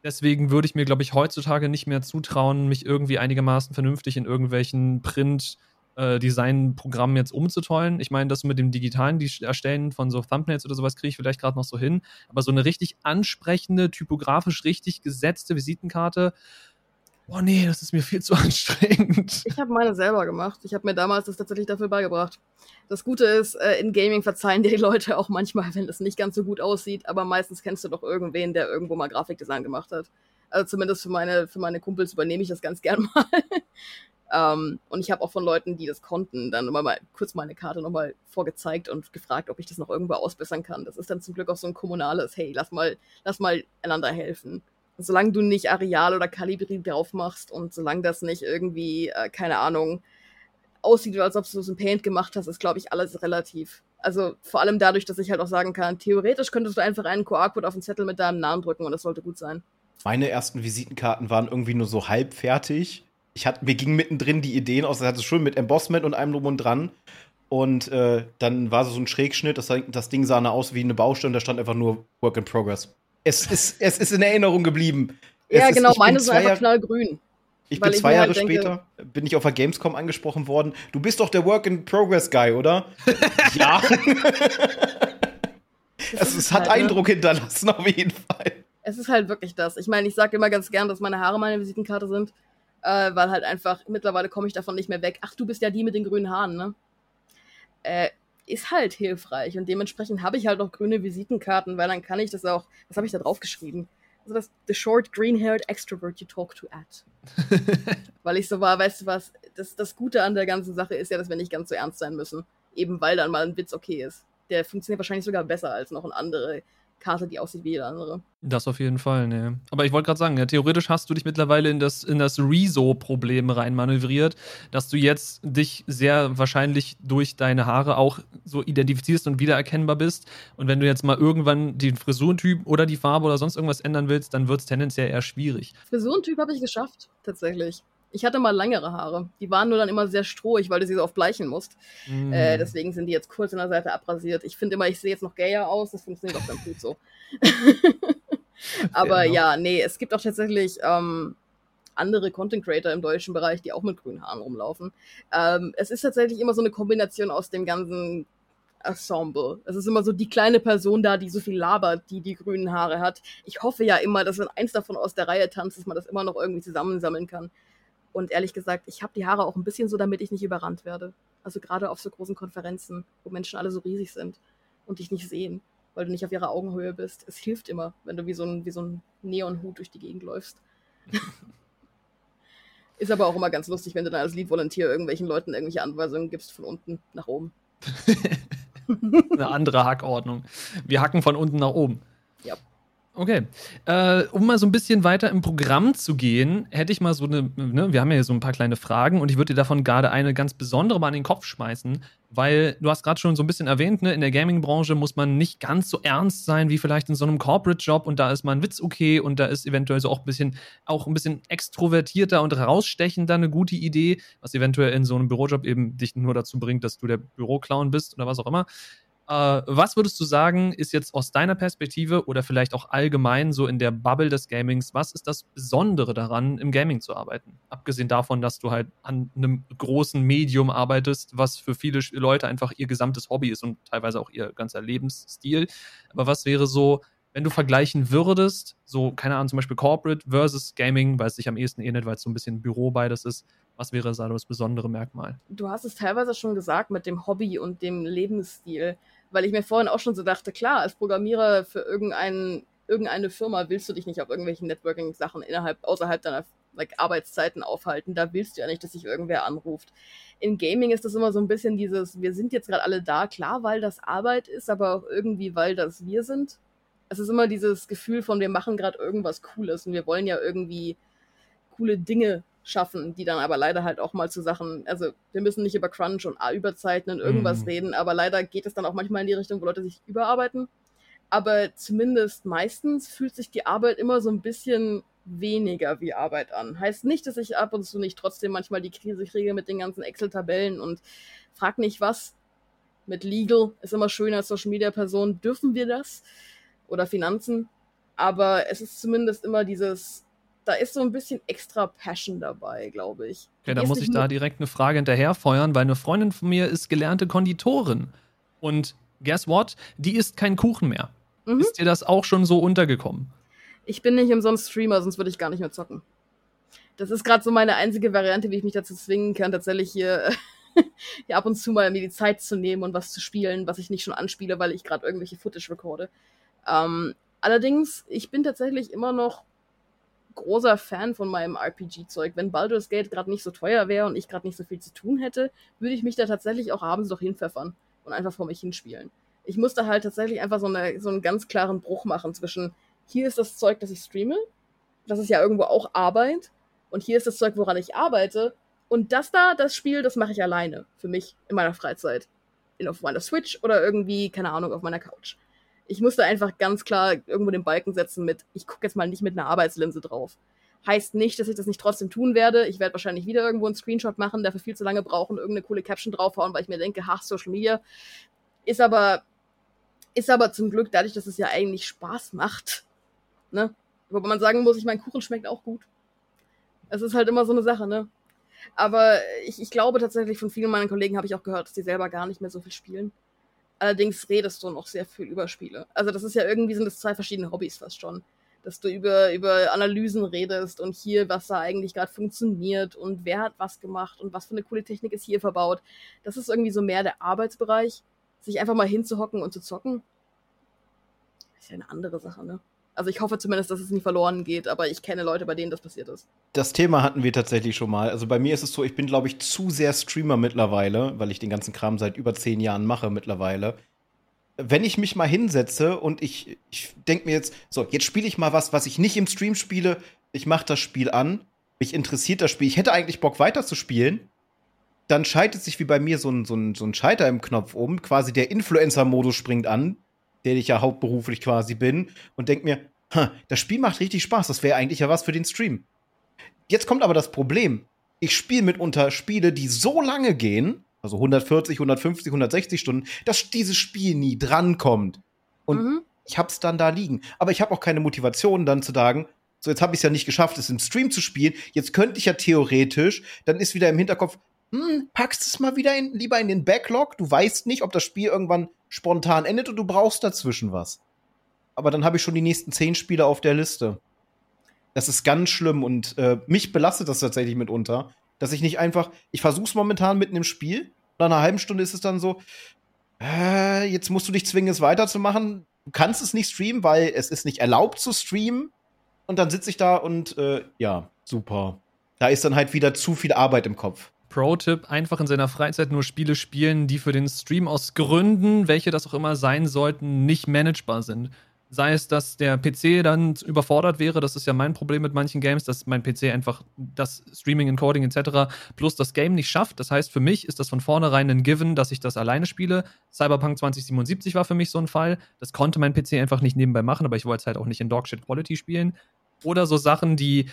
Deswegen würde ich mir, glaube ich, heutzutage nicht mehr zutrauen, mich irgendwie einigermaßen vernünftig in irgendwelchen Print- äh, Design-Programmen jetzt umzutollen. Ich meine, das mit dem digitalen die Erstellen von so Thumbnails oder sowas kriege ich vielleicht gerade noch so hin. Aber so eine richtig ansprechende, typografisch richtig gesetzte Visitenkarte, boah, nee, das ist mir viel zu anstrengend. Ich habe meine selber gemacht. Ich habe mir damals das tatsächlich dafür beigebracht. Das Gute ist, äh, in Gaming verzeihen dir die Leute auch manchmal, wenn das nicht ganz so gut aussieht, aber meistens kennst du doch irgendwen, der irgendwo mal Grafikdesign gemacht hat. Also zumindest für meine, für meine Kumpels übernehme ich das ganz gern mal. ähm, und ich habe auch von Leuten, die das konnten, dann immer mal kurz meine Karte nochmal vorgezeigt und gefragt, ob ich das noch irgendwo ausbessern kann. Das ist dann zum Glück auch so ein kommunales, hey, lass mal, lass mal einander helfen solange du nicht Areal oder Kalibri drauf machst und solange das nicht irgendwie, äh, keine Ahnung, aussieht, als ob du es in Paint gemacht hast, ist, glaube ich, alles relativ. Also vor allem dadurch, dass ich halt auch sagen kann, theoretisch könntest du einfach einen QR-Code auf den Zettel mit deinem Namen drücken und das sollte gut sein. Meine ersten Visitenkarten waren irgendwie nur so halb fertig. Ich hatte, mir gingen mittendrin die Ideen aus, das hatte schon mit Embossment und allem drum und dran. Und äh, dann war so ein Schrägschnitt, das, das Ding sah aus wie eine Baustelle und da stand einfach nur Work in Progress. Es ist, es ist in Erinnerung geblieben. Ja, es genau, ist, meine sind einfach knallgrün. Ich bin zwei Jahre halt später, bin ich auf der Gamescom angesprochen worden. Du bist doch der Work-in-Progress-Guy, oder? ja. es, es hat halt, ne? Eindruck hinterlassen, auf jeden Fall. Es ist halt wirklich das. Ich meine, ich sage immer ganz gern, dass meine Haare meine Visitenkarte sind, äh, weil halt einfach, mittlerweile komme ich davon nicht mehr weg. Ach, du bist ja die mit den grünen Haaren, ne? Äh, ist halt hilfreich und dementsprechend habe ich halt auch grüne Visitenkarten, weil dann kann ich das auch, was habe ich da drauf geschrieben? also das The Short Green-Haired Extrovert You Talk to at. weil ich so war, weißt du was, das, das Gute an der ganzen Sache ist ja, dass wir nicht ganz so ernst sein müssen. Eben weil dann mal ein Witz okay ist. Der funktioniert wahrscheinlich sogar besser als noch eine andere Karte, die aussieht wie jede andere. Das auf jeden Fall, ne. Aber ich wollte gerade sagen, ja, theoretisch hast du dich mittlerweile in das, in das Rezo-Problem reinmanövriert, dass du jetzt dich sehr wahrscheinlich durch deine Haare auch so identifizierst und wiedererkennbar bist. Und wenn du jetzt mal irgendwann den Frisurentyp oder die Farbe oder sonst irgendwas ändern willst, dann wird es tendenziell eher schwierig. Frisurentyp habe ich geschafft, tatsächlich. Ich hatte mal längere Haare. Die waren nur dann immer sehr strohig, weil du sie so oft bleichen musst. Mm. Äh, deswegen sind die jetzt kurz an der Seite abrasiert. Ich finde immer, ich sehe jetzt noch gayer aus. Das funktioniert auch ganz gut so. Aber genau. ja, nee, es gibt auch tatsächlich ähm, andere Content Creator im deutschen Bereich, die auch mit grünen Haaren rumlaufen. Ähm, es ist tatsächlich immer so eine Kombination aus dem ganzen Ensemble. Es ist immer so die kleine Person da, die so viel labert, die die grünen Haare hat. Ich hoffe ja immer, dass wenn eins davon aus der Reihe tanzt, dass man das immer noch irgendwie zusammensammeln kann. Und ehrlich gesagt, ich habe die Haare auch ein bisschen so, damit ich nicht überrannt werde. Also gerade auf so großen Konferenzen, wo Menschen alle so riesig sind und dich nicht sehen, weil du nicht auf ihrer Augenhöhe bist. Es hilft immer, wenn du wie so ein, wie so ein Neonhut durch die Gegend läufst. Ist aber auch immer ganz lustig, wenn du dann als Lead-Volunteer irgendwelchen Leuten irgendwelche Anweisungen gibst von unten nach oben. Eine andere Hackordnung. Wir hacken von unten nach oben. Ja. Okay. Äh, um mal so ein bisschen weiter im Programm zu gehen, hätte ich mal so eine, ne, wir haben ja hier so ein paar kleine Fragen und ich würde dir davon gerade eine ganz besondere mal an den Kopf schmeißen, weil du hast gerade schon so ein bisschen erwähnt, ne, in der Gaming-Branche muss man nicht ganz so ernst sein wie vielleicht in so einem Corporate-Job und da ist mal ein Witz okay und da ist eventuell so auch ein bisschen, auch ein bisschen extrovertierter und rausstechender eine gute Idee, was eventuell in so einem Bürojob eben dich nur dazu bringt, dass du der Büroclown bist oder was auch immer. Äh, was würdest du sagen, ist jetzt aus deiner Perspektive oder vielleicht auch allgemein so in der Bubble des Gamings, was ist das Besondere daran, im Gaming zu arbeiten? Abgesehen davon, dass du halt an einem großen Medium arbeitest, was für viele Leute einfach ihr gesamtes Hobby ist und teilweise auch ihr ganzer Lebensstil. Aber was wäre so, wenn du vergleichen würdest, so, keine Ahnung, zum Beispiel Corporate versus Gaming, weil es sich am ehesten ähnelt, weil es so ein bisschen Büro beides ist, was wäre da das besondere Merkmal? Du hast es teilweise schon gesagt mit dem Hobby und dem Lebensstil weil ich mir vorhin auch schon so dachte, klar, als Programmierer für irgendein, irgendeine Firma willst du dich nicht auf irgendwelchen Networking-Sachen innerhalb, außerhalb deiner like, Arbeitszeiten aufhalten. Da willst du ja nicht, dass sich irgendwer anruft. In Gaming ist das immer so ein bisschen dieses, wir sind jetzt gerade alle da, klar, weil das Arbeit ist, aber auch irgendwie, weil das wir sind. Es ist immer dieses Gefühl von, wir machen gerade irgendwas Cooles und wir wollen ja irgendwie coole Dinge schaffen, die dann aber leider halt auch mal zu Sachen, also wir müssen nicht über Crunch und Überzeiten und irgendwas mm. reden, aber leider geht es dann auch manchmal in die Richtung, wo Leute sich überarbeiten. Aber zumindest meistens fühlt sich die Arbeit immer so ein bisschen weniger wie Arbeit an. Heißt nicht, dass ich ab und zu nicht trotzdem manchmal die Krise kriege mit den ganzen Excel-Tabellen und frag nicht was. Mit Legal ist immer schön als Social Media Person, dürfen wir das? Oder Finanzen. Aber es ist zumindest immer dieses, da ist so ein bisschen extra Passion dabei, glaube ich. Ja, da muss ich da direkt eine Frage hinterherfeuern, weil eine Freundin von mir ist gelernte Konditorin. Und guess what? Die isst keinen Kuchen mehr. Mhm. Ist dir das auch schon so untergekommen? Ich bin nicht umsonst Streamer, sonst würde ich gar nicht mehr zocken. Das ist gerade so meine einzige Variante, wie ich mich dazu zwingen kann, tatsächlich hier, hier ab und zu mal mir die Zeit zu nehmen und was zu spielen, was ich nicht schon anspiele, weil ich gerade irgendwelche Footage recorde. Ähm, allerdings, ich bin tatsächlich immer noch großer Fan von meinem RPG-Zeug. Wenn Baldur's Gate gerade nicht so teuer wäre und ich gerade nicht so viel zu tun hätte, würde ich mich da tatsächlich auch abends doch hinpfeffern und einfach vor mich hinspielen. Ich musste halt tatsächlich einfach so, eine, so einen ganz klaren Bruch machen zwischen, hier ist das Zeug, das ich streame, das ist ja irgendwo auch Arbeit, und hier ist das Zeug, woran ich arbeite, Und das da, das Spiel, das mache ich alleine. Für mich in meiner Freizeit. In, auf meiner Switch oder irgendwie, keine Ahnung, auf meiner Couch. Ich musste einfach ganz klar irgendwo den Balken setzen mit, ich gucke jetzt mal nicht mit einer Arbeitslinse drauf. Heißt nicht, dass ich das nicht trotzdem tun werde. Ich werde wahrscheinlich wieder irgendwo einen Screenshot machen, dafür viel zu lange brauchen, irgendeine coole Caption draufhauen, weil ich mir denke, ha, Social Media. Ist aber, ist aber zum Glück dadurch, dass es ja eigentlich Spaß macht. Ne? Wobei man sagen muss, ich mein Kuchen schmeckt auch gut. Es ist halt immer so eine Sache, ne? Aber ich, ich glaube tatsächlich, von vielen meiner Kollegen habe ich auch gehört, dass die selber gar nicht mehr so viel spielen. Allerdings redest du noch sehr viel über Spiele. Also das ist ja irgendwie, sind das zwei verschiedene Hobbys fast schon. Dass du über, über Analysen redest und hier, was da eigentlich gerade funktioniert und wer hat was gemacht und was für eine coole Technik ist hier verbaut. Das ist irgendwie so mehr der Arbeitsbereich. Sich einfach mal hinzuhocken und zu zocken. Ist ja eine andere Sache, ne? Also ich hoffe zumindest, dass es nie verloren geht, aber ich kenne Leute, bei denen das passiert ist. Das Thema hatten wir tatsächlich schon mal. Also bei mir ist es so, ich bin, glaube ich, zu sehr Streamer mittlerweile, weil ich den ganzen Kram seit über zehn Jahren mache mittlerweile. Wenn ich mich mal hinsetze und ich, ich denke mir jetzt, so, jetzt spiele ich mal was, was ich nicht im Stream spiele. Ich mache das Spiel an, mich interessiert das Spiel. Ich hätte eigentlich Bock weiterzuspielen. Dann schaltet sich wie bei mir so ein, so ein, so ein Schalter im Knopf um. Quasi der Influencer-Modus springt an der ich ja hauptberuflich quasi bin, und denke mir, das Spiel macht richtig Spaß, das wäre eigentlich ja was für den Stream. Jetzt kommt aber das Problem. Ich spiele mitunter Spiele, die so lange gehen, also 140, 150, 160 Stunden, dass dieses Spiel nie drankommt. Und mhm. ich hab's dann da liegen. Aber ich habe auch keine Motivation, dann zu sagen, so jetzt habe ich es ja nicht geschafft, es im Stream zu spielen. Jetzt könnte ich ja theoretisch, dann ist wieder im Hinterkopf, hm, packst es mal wieder in, lieber in den Backlog. Du weißt nicht, ob das Spiel irgendwann spontan endet und du brauchst dazwischen was. Aber dann habe ich schon die nächsten zehn Spiele auf der Liste. Das ist ganz schlimm und äh, mich belastet das tatsächlich mitunter, dass ich nicht einfach, ich versuche es momentan mitten im Spiel, nach einer halben Stunde ist es dann so, äh, jetzt musst du dich zwingen, es weiterzumachen. Du kannst es nicht streamen, weil es ist nicht erlaubt zu streamen. Und dann sitze ich da und äh, ja, super. Da ist dann halt wieder zu viel Arbeit im Kopf. Pro-Tipp, einfach in seiner Freizeit nur Spiele spielen, die für den Stream aus Gründen, welche das auch immer sein sollten, nicht managebar sind. Sei es, dass der PC dann überfordert wäre, das ist ja mein Problem mit manchen Games, dass mein PC einfach das Streaming, Encoding etc. plus das Game nicht schafft. Das heißt, für mich ist das von vornherein ein Given, dass ich das alleine spiele. Cyberpunk 2077 war für mich so ein Fall. Das konnte mein PC einfach nicht nebenbei machen, aber ich wollte es halt auch nicht in Dogshit Quality spielen. Oder so Sachen, die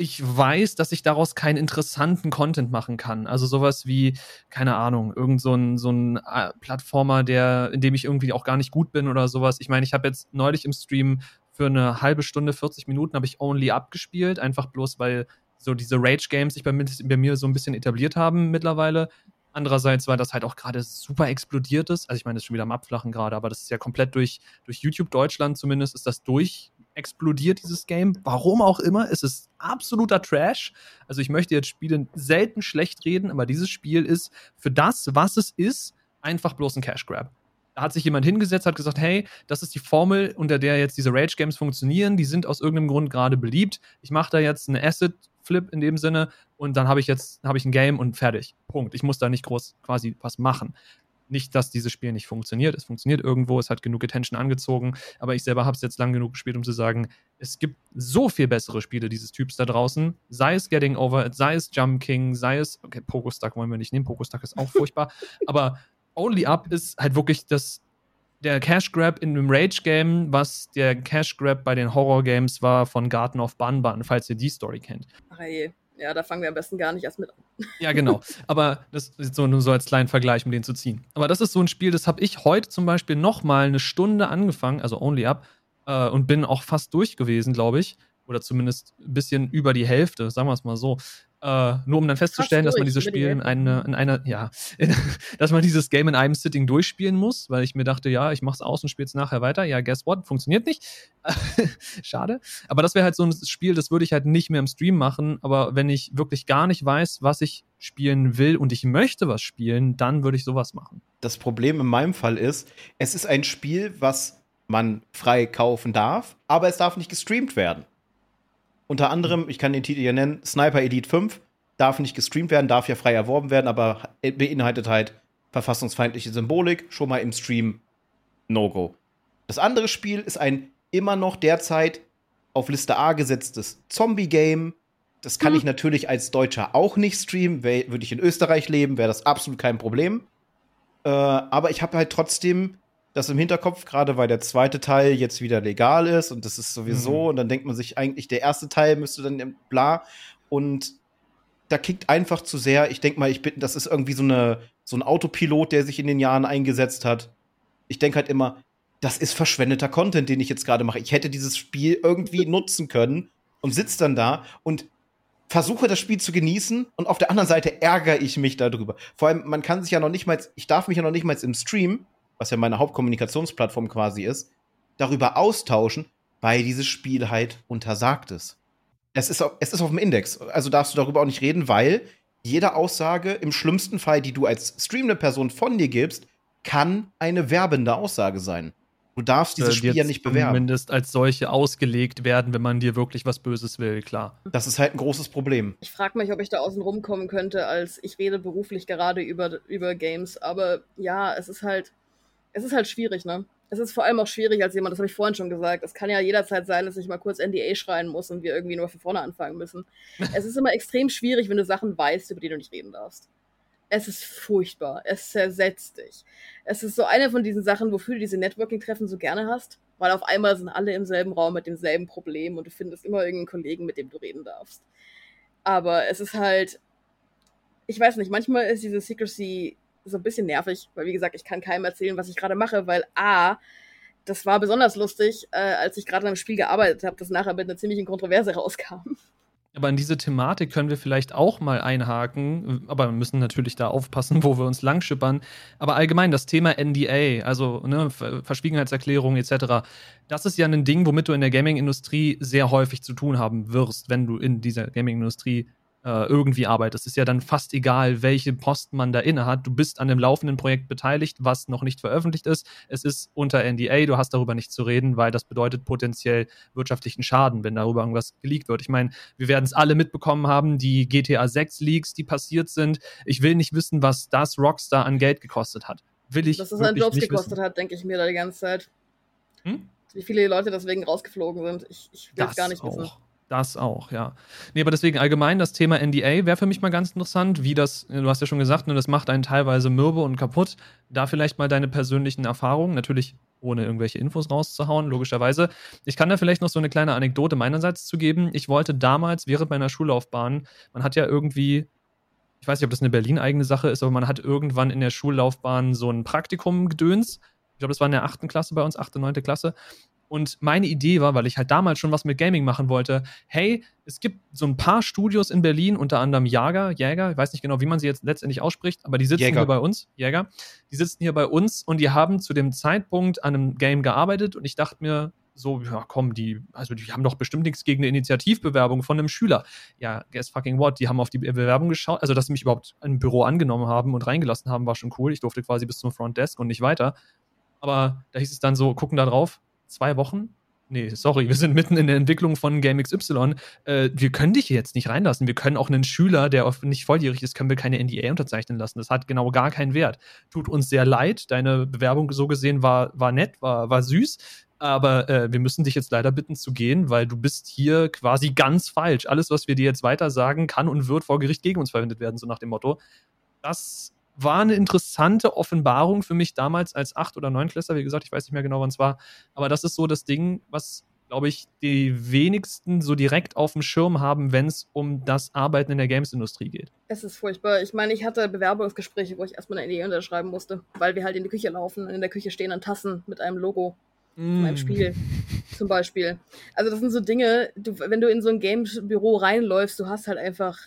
ich weiß, dass ich daraus keinen interessanten Content machen kann. Also sowas wie, keine Ahnung, irgend so ein, so ein äh, Plattformer, der, in dem ich irgendwie auch gar nicht gut bin oder sowas. Ich meine, ich habe jetzt neulich im Stream für eine halbe Stunde, 40 Minuten habe ich Only abgespielt, einfach bloß weil so diese Rage-Games sich bei, bei mir so ein bisschen etabliert haben mittlerweile. Andererseits, weil das halt auch gerade super explodiert ist. Also ich meine, das ist schon wieder am Abflachen gerade, aber das ist ja komplett durch, durch YouTube Deutschland zumindest ist das durch explodiert, dieses Game. Warum auch immer. Es ist absoluter Trash. Also ich möchte jetzt Spiele selten schlecht reden, aber dieses Spiel ist für das, was es ist, einfach bloß ein Cash Grab. Da hat sich jemand hingesetzt, hat gesagt, hey, das ist die Formel, unter der jetzt diese Rage Games funktionieren. Die sind aus irgendeinem Grund gerade beliebt. Ich mache da jetzt eine Asset Flip in dem Sinne und dann habe ich jetzt habe ich ein Game und fertig. Punkt. Ich muss da nicht groß quasi was machen nicht, dass dieses Spiel nicht funktioniert. Es funktioniert irgendwo, es hat genug Attention angezogen, aber ich selber habe es jetzt lang genug gespielt, um zu sagen, es gibt so viel bessere Spiele dieses Typs da draußen. Sei es Getting Over, sei es Jump King, sei es, okay, Pokostuck wollen wir nicht nehmen, Pokostuck ist auch furchtbar, aber Only Up ist halt wirklich das, der Cash Grab in einem Rage Game, was der Cash Grab bei den Horror Games war von Garten of Banban, falls ihr die Story kennt. Ach je. Ja, da fangen wir am besten gar nicht erst mit an. Ja, genau. Aber das ist so, nur so als kleinen Vergleich, um den zu ziehen. Aber das ist so ein Spiel, das habe ich heute zum Beispiel noch mal eine Stunde angefangen, also Only Up, äh, und bin auch fast durch gewesen, glaube ich. Oder zumindest ein bisschen über die Hälfte, sagen wir es mal so. Äh, nur um dann festzustellen, dass man dieses Spiel in, eine, in einer, ja, dass man dieses Game in einem Sitting durchspielen muss, weil ich mir dachte, ja, ich mach's aus und spiel's nachher weiter. Ja, guess what? Funktioniert nicht. Schade. Aber das wäre halt so ein Spiel, das würde ich halt nicht mehr im Stream machen. Aber wenn ich wirklich gar nicht weiß, was ich spielen will und ich möchte was spielen, dann würde ich sowas machen. Das Problem in meinem Fall ist, es ist ein Spiel, was man frei kaufen darf, aber es darf nicht gestreamt werden. Unter anderem, ich kann den Titel ja nennen, Sniper Elite 5, darf nicht gestreamt werden, darf ja frei erworben werden, aber beinhaltet halt verfassungsfeindliche Symbolik, schon mal im Stream No-Go. Das andere Spiel ist ein immer noch derzeit auf Liste A gesetztes Zombie-Game, Das kann hm. ich natürlich als Deutscher auch nicht streamen. Würde ich in Österreich leben, wäre das absolut kein Problem. Äh, aber ich habe halt trotzdem das im Hinterkopf, gerade weil der zweite Teil jetzt wieder legal ist und das ist sowieso, mhm. und dann denkt man sich eigentlich, der erste Teil müsste dann bla. Und da kickt einfach zu sehr. Ich denke mal, ich bin, das ist irgendwie so, eine, so ein Autopilot, der sich in den Jahren eingesetzt hat. Ich denke halt immer, das ist verschwendeter Content, den ich jetzt gerade mache. Ich hätte dieses Spiel irgendwie nutzen können und sitze dann da und versuche das Spiel zu genießen und auf der anderen Seite ärgere ich mich darüber. Vor allem, man kann sich ja noch nicht mal, ich darf mich ja noch nicht mal im Stream, was ja meine Hauptkommunikationsplattform quasi ist, darüber austauschen, weil dieses Spiel halt untersagt ist. Es ist, es ist auf dem Index, also darfst du darüber auch nicht reden, weil jede Aussage, im schlimmsten Fall, die du als streamende Person von dir gibst, kann eine werbende Aussage sein. Du darfst dieses Spiel ja nicht bewerben. Zumindest als solche ausgelegt werden, wenn man dir wirklich was Böses will, klar. Das ist halt ein großes Problem. Ich frage mich, ob ich da außen rumkommen könnte, als ich rede beruflich gerade über, über Games. Aber ja, es ist halt, es ist halt schwierig, ne? Es ist vor allem auch schwierig als jemand, das habe ich vorhin schon gesagt. Es kann ja jederzeit sein, dass ich mal kurz NDA schreien muss und wir irgendwie nur von vorne anfangen müssen. es ist immer extrem schwierig, wenn du Sachen weißt, über die du nicht reden darfst. Es ist furchtbar. Es zersetzt dich. Es ist so eine von diesen Sachen, wofür du diese Networking-Treffen so gerne hast, weil auf einmal sind alle im selben Raum mit demselben Problem und du findest immer irgendeinen Kollegen, mit dem du reden darfst. Aber es ist halt, ich weiß nicht, manchmal ist diese Secrecy so ein bisschen nervig, weil wie gesagt, ich kann keinem erzählen, was ich gerade mache, weil A, das war besonders lustig, äh, als ich gerade an einem Spiel gearbeitet habe, das nachher mit einer ziemlichen Kontroverse rauskam. Aber in diese Thematik können wir vielleicht auch mal einhaken, aber wir müssen natürlich da aufpassen, wo wir uns langschippern. Aber allgemein das Thema NDA, also ne, Verschwiegenheitserklärung etc., das ist ja ein Ding, womit du in der Gaming-Industrie sehr häufig zu tun haben wirst, wenn du in dieser Gaming-Industrie äh, irgendwie arbeitest. Ist ja dann fast egal, welche Posten man da inne hat. Du bist an dem laufenden Projekt beteiligt, was noch nicht veröffentlicht ist. Es ist unter NDA, du hast darüber nicht zu reden, weil das bedeutet potenziell wirtschaftlichen Schaden, wenn darüber irgendwas geleakt wird. Ich meine, wir werden es alle mitbekommen haben, die GTA 6 Leaks, die passiert sind. Ich will nicht wissen, was das Rockstar an Geld gekostet hat. Will ich Dass es an Jobs gekostet wissen. hat, denke ich mir da die ganze Zeit. Hm? Wie viele Leute deswegen rausgeflogen sind. Ich, ich will es gar nicht wissen. Das auch, ja. Nee, aber deswegen allgemein das Thema NDA wäre für mich mal ganz interessant, wie das, du hast ja schon gesagt, ne, das macht einen teilweise mürbe und kaputt. Da vielleicht mal deine persönlichen Erfahrungen, natürlich ohne irgendwelche Infos rauszuhauen, logischerweise. Ich kann da vielleicht noch so eine kleine Anekdote meinerseits zu geben. Ich wollte damals während meiner Schullaufbahn, man hat ja irgendwie, ich weiß nicht, ob das eine Berlin-eigene Sache ist, aber man hat irgendwann in der Schullaufbahn so ein Praktikum gedöns. Ich glaube, das war in der achten Klasse bei uns, achte, neunte Klasse. Und meine Idee war, weil ich halt damals schon was mit Gaming machen wollte, hey, es gibt so ein paar Studios in Berlin, unter anderem Jager, Jäger, ich weiß nicht genau, wie man sie jetzt letztendlich ausspricht, aber die sitzen Jäger. hier bei uns, Jäger, die sitzen hier bei uns und die haben zu dem Zeitpunkt an einem Game gearbeitet und ich dachte mir, so, ja komm, die, also die haben doch bestimmt nichts gegen eine Initiativbewerbung von einem Schüler. Ja, guess fucking what, die haben auf die Bewerbung geschaut, also dass sie mich überhaupt im Büro angenommen haben und reingelassen haben, war schon cool. Ich durfte quasi bis zum Frontdesk und nicht weiter. Aber da hieß es dann so, gucken da drauf, zwei Wochen. Nee, sorry, wir sind mitten in der Entwicklung von Game XY. Äh, wir können dich jetzt nicht reinlassen. Wir können auch einen Schüler, der nicht volljährig ist, können wir keine NDA unterzeichnen lassen. Das hat genau gar keinen Wert. Tut uns sehr leid. Deine Bewerbung so gesehen war, war nett, war, war süß. Aber äh, wir müssen dich jetzt leider bitten zu gehen, weil du bist hier quasi ganz falsch. Alles, was wir dir jetzt weiter sagen, kann und wird vor Gericht gegen uns verwendet werden, so nach dem Motto. Das war eine interessante Offenbarung für mich damals als Acht- oder Neunklässler. Wie gesagt, ich weiß nicht mehr genau, wann es war. Aber das ist so das Ding, was, glaube ich, die wenigsten so direkt auf dem Schirm haben, wenn es um das Arbeiten in der Games-Industrie geht. Es ist furchtbar. Ich meine, ich hatte Bewerbungsgespräche, wo ich erstmal eine Idee unterschreiben musste, weil wir halt in die Küche laufen und in der Küche stehen dann Tassen mit einem Logo mm. von einem Spiel zum Beispiel. Also das sind so Dinge, du, wenn du in so ein Games-Büro reinläufst, du hast halt einfach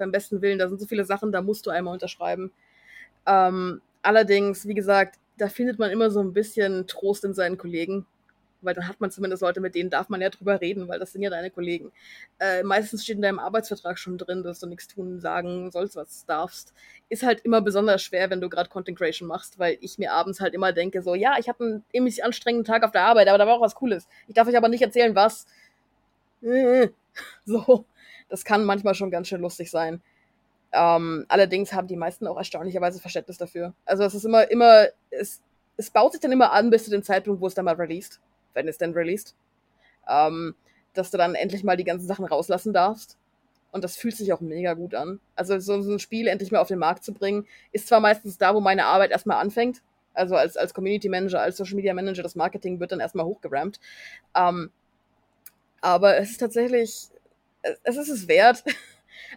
beim besten Willen, da sind so viele Sachen, da musst du einmal unterschreiben. Ähm, allerdings, wie gesagt, da findet man immer so ein bisschen Trost in seinen Kollegen, weil dann hat man zumindest Leute, mit denen darf man ja drüber reden, weil das sind ja deine Kollegen. Äh, meistens steht in deinem Arbeitsvertrag schon drin, dass du nichts tun, sagen sollst, was darfst. Ist halt immer besonders schwer, wenn du gerade Content Creation machst, weil ich mir abends halt immer denke, so, ja, ich habe einen ziemlich anstrengenden Tag auf der Arbeit, aber da war auch was Cooles. Ich darf euch aber nicht erzählen, was. So, das kann manchmal schon ganz schön lustig sein. Ähm, allerdings haben die meisten auch erstaunlicherweise Verständnis dafür. Also es ist immer, immer, es, es baut sich dann immer an bis zu dem Zeitpunkt, wo es dann mal released, wenn es denn released. Ähm, dass du dann endlich mal die ganzen Sachen rauslassen darfst. Und das fühlt sich auch mega gut an. Also so, so ein Spiel endlich mal auf den Markt zu bringen, ist zwar meistens da, wo meine Arbeit erstmal anfängt. Also als, als Community Manager, als Social Media Manager, das Marketing wird dann erstmal hochgerammt. Ähm, aber es ist tatsächlich, es ist es wert.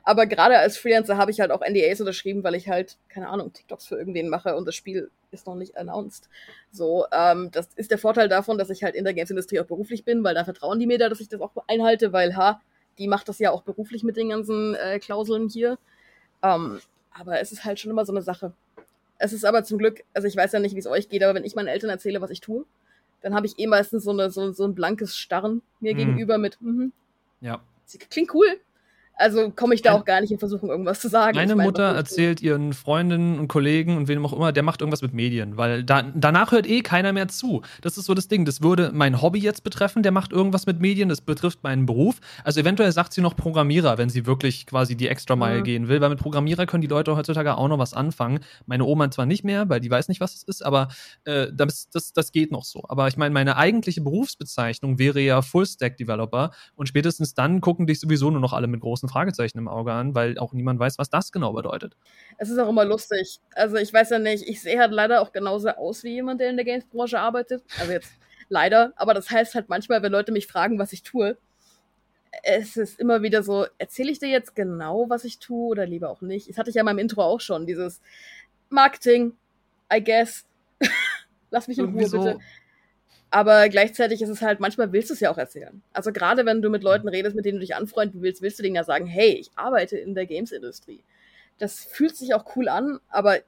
Aber gerade als Freelancer habe ich halt auch NDAs unterschrieben, weil ich halt, keine Ahnung, TikToks für irgendwen mache und das Spiel ist noch nicht announced. So, ähm, das ist der Vorteil davon, dass ich halt in der Games-Industrie auch beruflich bin, weil da vertrauen die mir da, dass ich das auch einhalte, weil, ha, die macht das ja auch beruflich mit den ganzen äh, Klauseln hier. Ähm, aber es ist halt schon immer so eine Sache. Es ist aber zum Glück, also ich weiß ja nicht, wie es euch geht, aber wenn ich meinen Eltern erzähle, was ich tue, dann habe ich eh meistens so, eine, so, so ein blankes Starren mir mhm. gegenüber mit, mhm. Ja. Klingt cool, also komme ich da auch gar nicht in Versuchung, irgendwas zu sagen. Meine meine, Mutter erzählt ihren Freundinnen und Kollegen und wem auch immer, der macht irgendwas mit Medien, weil da, danach hört eh keiner mehr zu. Das ist so das Ding. Das würde mein Hobby jetzt betreffen, der macht irgendwas mit Medien, das betrifft meinen Beruf. Also eventuell sagt sie noch Programmierer, wenn sie wirklich quasi die Extra Mile mhm. gehen will, weil mit Programmierer können die Leute heutzutage auch noch was anfangen. Meine Oma zwar nicht mehr, weil die weiß nicht, was es ist, aber äh, das, das, das geht noch so. Aber ich meine, meine eigentliche Berufsbezeichnung wäre ja Full-Stack-Developer und spätestens dann gucken dich sowieso nur noch alle mit großen großen Fragezeichen im Auge an, weil auch niemand weiß, was das genau bedeutet. Es ist auch immer lustig. Also ich weiß ja nicht, ich sehe halt leider auch genauso aus wie jemand, der in der Games-Branche arbeitet. Also jetzt leider, aber das heißt halt manchmal, wenn Leute mich fragen, was ich tue, es ist immer wieder so, erzähle ich dir jetzt genau, was ich tue oder lieber auch nicht? Das hatte ich ja in meinem Intro auch schon, dieses Marketing, I guess. Lass mich in Ruhe, bitte. Aber gleichzeitig ist es halt, manchmal willst du es ja auch erzählen. Also gerade wenn du mit Leuten redest, mit denen du dich anfreunden willst, willst du denen ja sagen, hey, ich arbeite in der Games-Industrie. Das fühlt sich auch cool an, aber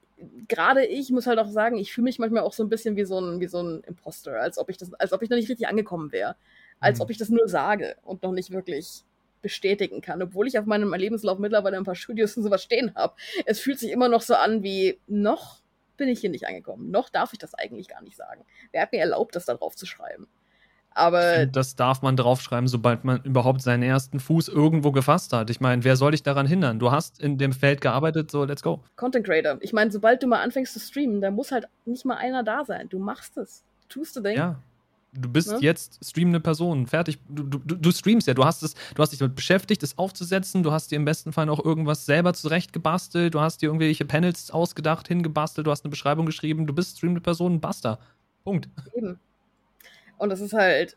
gerade ich muss halt auch sagen, ich fühle mich manchmal auch so ein bisschen wie so ein, wie so ein Imposter, als ob ich das, als ob ich noch nicht richtig angekommen wäre. Als mhm. ob ich das nur sage und noch nicht wirklich bestätigen kann, obwohl ich auf meinem Lebenslauf mittlerweile ein paar Studios und sowas stehen habe. Es fühlt sich immer noch so an wie noch bin ich hier nicht angekommen. Noch darf ich das eigentlich gar nicht sagen. Wer hat mir erlaubt, das da drauf zu schreiben? Aber. Das darf man draufschreiben, sobald man überhaupt seinen ersten Fuß irgendwo gefasst hat. Ich meine, wer soll dich daran hindern? Du hast in dem Feld gearbeitet, so let's go. Content Creator. Ich meine, sobald du mal anfängst zu streamen, da muss halt nicht mal einer da sein. Du machst es. Tust du Ding. Ja. Du bist ne? jetzt streamende Person, fertig. Du, du, du streamst ja, du hast es, du hast dich damit beschäftigt, es aufzusetzen, du hast dir im besten Fall auch irgendwas selber zurechtgebastelt, du hast dir irgendwelche Panels ausgedacht, hingebastelt, du hast eine Beschreibung geschrieben, du bist streamende Person, basta. Punkt. Eben. Und das ist halt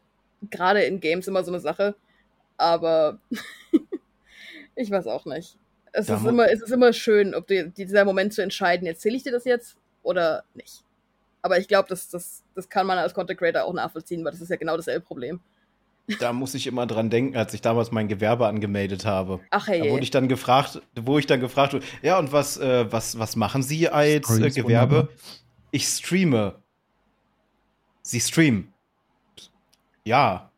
gerade in Games immer so eine Sache, aber ich weiß auch nicht. Es ist, immer, es ist immer schön, ob du, dieser Moment zu entscheiden, erzähle ich dir das jetzt oder nicht. Aber ich glaube, das, das, das kann man als Content Creator auch nachvollziehen, weil das ist ja genau dasselbe Problem. Da muss ich immer dran denken, als ich damals mein Gewerbe angemeldet habe. Ach hey. Da wurde ich dann gefragt, wo ich dann gefragt wurde, ja, und was, äh, was, was machen Sie als äh, Gewerbe? Wunderbar. Ich streame. Sie streamen. Ja.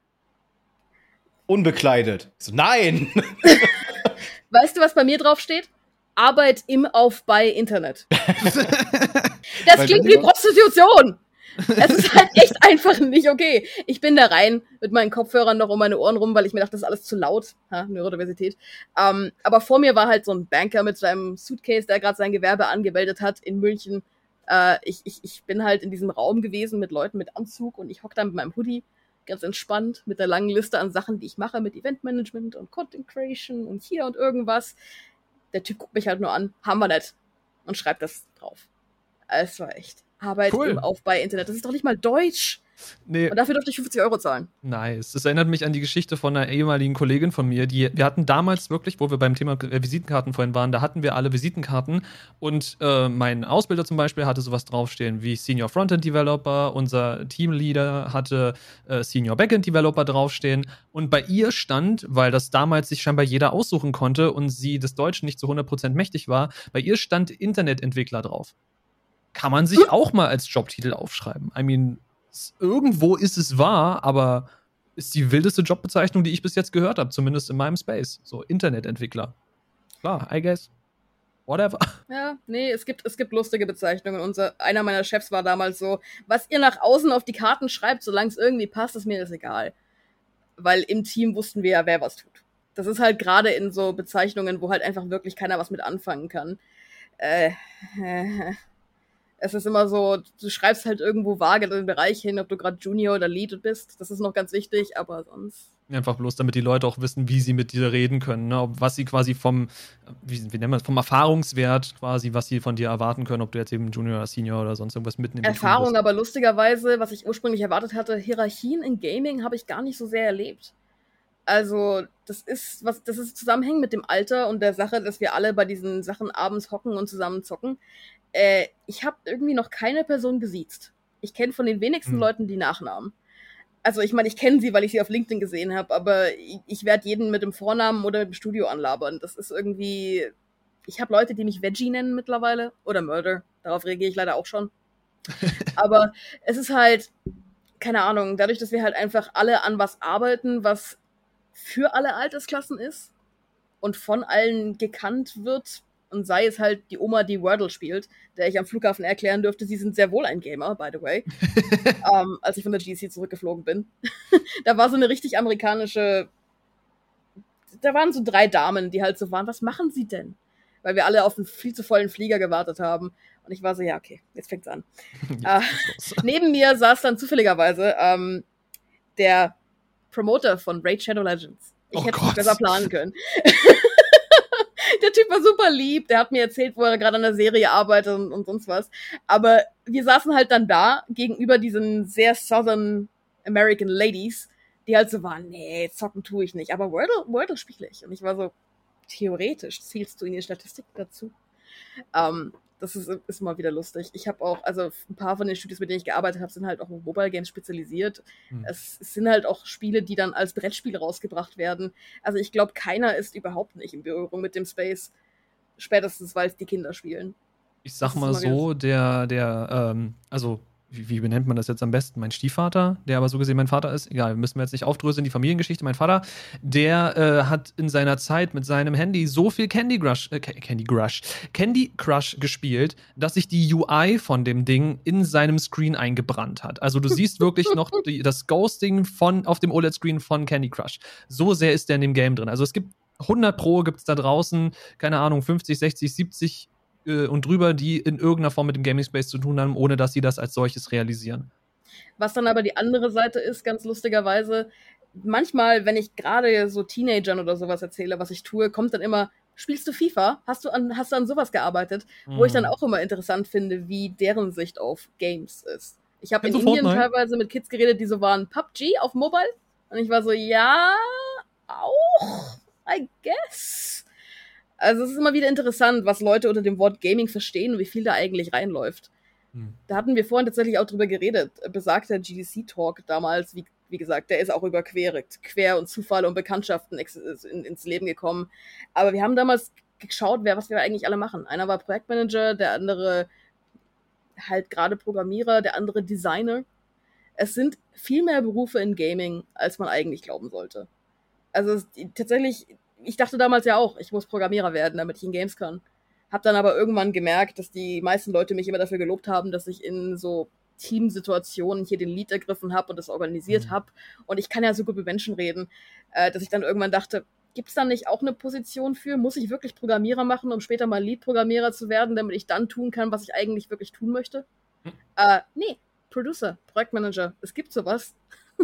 Unbekleidet. So, nein! weißt du, was bei mir drauf steht? Arbeit im Auf-bei Internet. das Weil klingt wie Prostitution. es ist halt echt einfach nicht okay. Ich bin da rein mit meinen Kopfhörern noch um meine Ohren rum, weil ich mir dachte, das ist alles zu laut. Ha, Neurodiversität. Ähm, aber vor mir war halt so ein Banker mit seinem Suitcase, der gerade sein Gewerbe angemeldet hat in München. Äh, ich, ich, ich bin halt in diesem Raum gewesen mit Leuten mit Anzug und ich hock da mit meinem Hoodie ganz entspannt mit der langen Liste an Sachen, die ich mache mit Eventmanagement und Content Creation und hier und irgendwas der Typ guckt mich halt nur an, haben wir nicht. Und schreibt das drauf. Es war echt. Arbeit cool. im Aufbau-Internet. Das ist doch nicht mal Deutsch. Nee. Und dafür durfte ich 50 Euro zahlen. Nice. Das erinnert mich an die Geschichte von einer ehemaligen Kollegin von mir. Die, wir hatten damals wirklich, wo wir beim Thema äh, Visitenkarten vorhin waren, da hatten wir alle Visitenkarten. Und äh, mein Ausbilder zum Beispiel hatte sowas draufstehen wie Senior Frontend Developer. Unser Teamleader hatte äh, Senior Backend Developer draufstehen. Und bei ihr stand, weil das damals sich scheinbar jeder aussuchen konnte und sie des Deutschen nicht zu 100% mächtig war, bei ihr stand Internetentwickler drauf. Kann man sich auch mal als Jobtitel aufschreiben. I mean, irgendwo ist es wahr, aber ist die wildeste Jobbezeichnung, die ich bis jetzt gehört habe, zumindest in meinem Space. So Internetentwickler. Klar, I guess. Whatever. Ja, nee, es gibt, es gibt lustige Bezeichnungen. Unser, einer meiner Chefs war damals so, was ihr nach außen auf die Karten schreibt, solange es irgendwie passt, ist mir das egal. Weil im Team wussten wir ja, wer was tut. Das ist halt gerade in so Bezeichnungen, wo halt einfach wirklich keiner was mit anfangen kann. Äh, äh es ist immer so, du schreibst halt irgendwo vage den Bereich hin, ob du gerade Junior oder Lead bist. Das ist noch ganz wichtig, aber sonst. Einfach bloß, damit die Leute auch wissen, wie sie mit dir reden können, ne? was sie quasi vom, wie, wie nennt man das, vom Erfahrungswert quasi, was sie von dir erwarten können, ob du jetzt eben Junior oder Senior oder sonst irgendwas mitnimmst. Erfahrung, aber lustigerweise, was ich ursprünglich erwartet hatte, Hierarchien in Gaming habe ich gar nicht so sehr erlebt. Also, das ist, was, das ist zusammenhängend mit dem Alter und der Sache, dass wir alle bei diesen Sachen abends hocken und zusammen zocken. Äh, ich habe irgendwie noch keine Person gesiezt. Ich kenne von den wenigsten hm. Leuten die Nachnamen also ich meine, ich kenne sie, weil ich sie auf LinkedIn gesehen habe, aber ich, ich werde jeden mit dem Vornamen oder mit dem Studio anlabern. Das ist irgendwie. Ich habe Leute, die mich Veggie nennen mittlerweile oder Murder. Darauf reagiere ich leider auch schon. aber es ist halt, keine Ahnung, dadurch, dass wir halt einfach alle an was arbeiten, was für alle Altersklassen ist und von allen gekannt wird, und sei es halt die Oma, die Wordle spielt, der ich am Flughafen erklären dürfte, sie sind sehr wohl ein Gamer, by the way, ähm, als ich von der GC zurückgeflogen bin. da war so eine richtig amerikanische, da waren so drei Damen, die halt so waren, was machen sie denn? Weil wir alle auf einen viel zu vollen Flieger gewartet haben. Und ich war so, ja, okay, jetzt fängt's an. äh, neben mir saß dann zufälligerweise ähm, der Promoter von Raid Shadow Legends. Ich oh hätte es besser planen können der Typ war super lieb, der hat mir erzählt, wo er gerade an der Serie arbeitet und, und sonst was. Aber wir saßen halt dann da gegenüber diesen sehr Southern American Ladies, die halt so waren, nee, zocken tue ich nicht, aber Wordle, Wordle spiele ich. Und ich war so, theoretisch zählst du in die Statistik dazu. Ähm, das ist, ist mal wieder lustig. Ich habe auch, also ein paar von den Studios, mit denen ich gearbeitet habe, sind halt auch auf Mobile Games spezialisiert. Hm. Es, es, sind halt auch Spiele, die dann als Brettspiel rausgebracht werden. Also ich glaube, keiner ist überhaupt nicht in Berührung mit dem Space. Spätestens, weil es die Kinder spielen. Ich sag mal so, der, der, ähm, also wie, wie, benennt man das jetzt am besten? Mein Stiefvater, der aber so gesehen mein Vater ist, egal, müssen wir jetzt nicht aufdröseln, die Familiengeschichte. Mein Vater, der äh, hat in seiner Zeit mit seinem Handy so viel Candy Crush, äh, Candy Crush, Candy Crush gespielt, dass sich die UI von dem Ding in seinem Screen eingebrannt hat. Also du siehst wirklich noch die, das Ghosting von, auf dem OLED-Screen von Candy Crush. So sehr ist der in dem Game drin. Also es gibt 100 Pro gibt es da draußen, keine Ahnung, 50, 60, 70 äh, und drüber, die in irgendeiner Form mit dem Gaming Space zu tun haben, ohne dass sie das als solches realisieren. Was dann aber die andere Seite ist, ganz lustigerweise, manchmal, wenn ich gerade so Teenagern oder sowas erzähle, was ich tue, kommt dann immer, spielst du FIFA? Hast du an, hast du an sowas gearbeitet? Mhm. Wo ich dann mhm. auch immer interessant finde, wie deren Sicht auf Games ist. Ich habe in Indien Fortnite? teilweise mit Kids geredet, die so waren, PUBG auf Mobile? Und ich war so, ja, auch, I guess. Also es ist immer wieder interessant, was Leute unter dem Wort Gaming verstehen und wie viel da eigentlich reinläuft. Hm. Da hatten wir vorhin tatsächlich auch drüber geredet. Besagter GDC-Talk damals, wie, wie gesagt, der ist auch über Quer, Quer und Zufall und Bekanntschaften in, ins Leben gekommen. Aber wir haben damals geschaut, wer, was wir eigentlich alle machen. Einer war Projektmanager, der andere halt gerade Programmierer, der andere Designer. Es sind viel mehr Berufe in Gaming, als man eigentlich glauben sollte. Also tatsächlich, ich dachte damals ja auch, ich muss Programmierer werden, damit ich in Games kann. Hab dann aber irgendwann gemerkt, dass die meisten Leute mich immer dafür gelobt haben, dass ich in so Teamsituationen hier den Lead ergriffen habe und das organisiert mhm. habe. Und ich kann ja so gut mit Menschen reden, äh, dass ich dann irgendwann dachte, gibt es da nicht auch eine Position für? Muss ich wirklich Programmierer machen, um später mal Lead-Programmierer zu werden, damit ich dann tun kann, was ich eigentlich wirklich tun möchte? Mhm. Äh, nee, Producer, Projektmanager, es gibt sowas.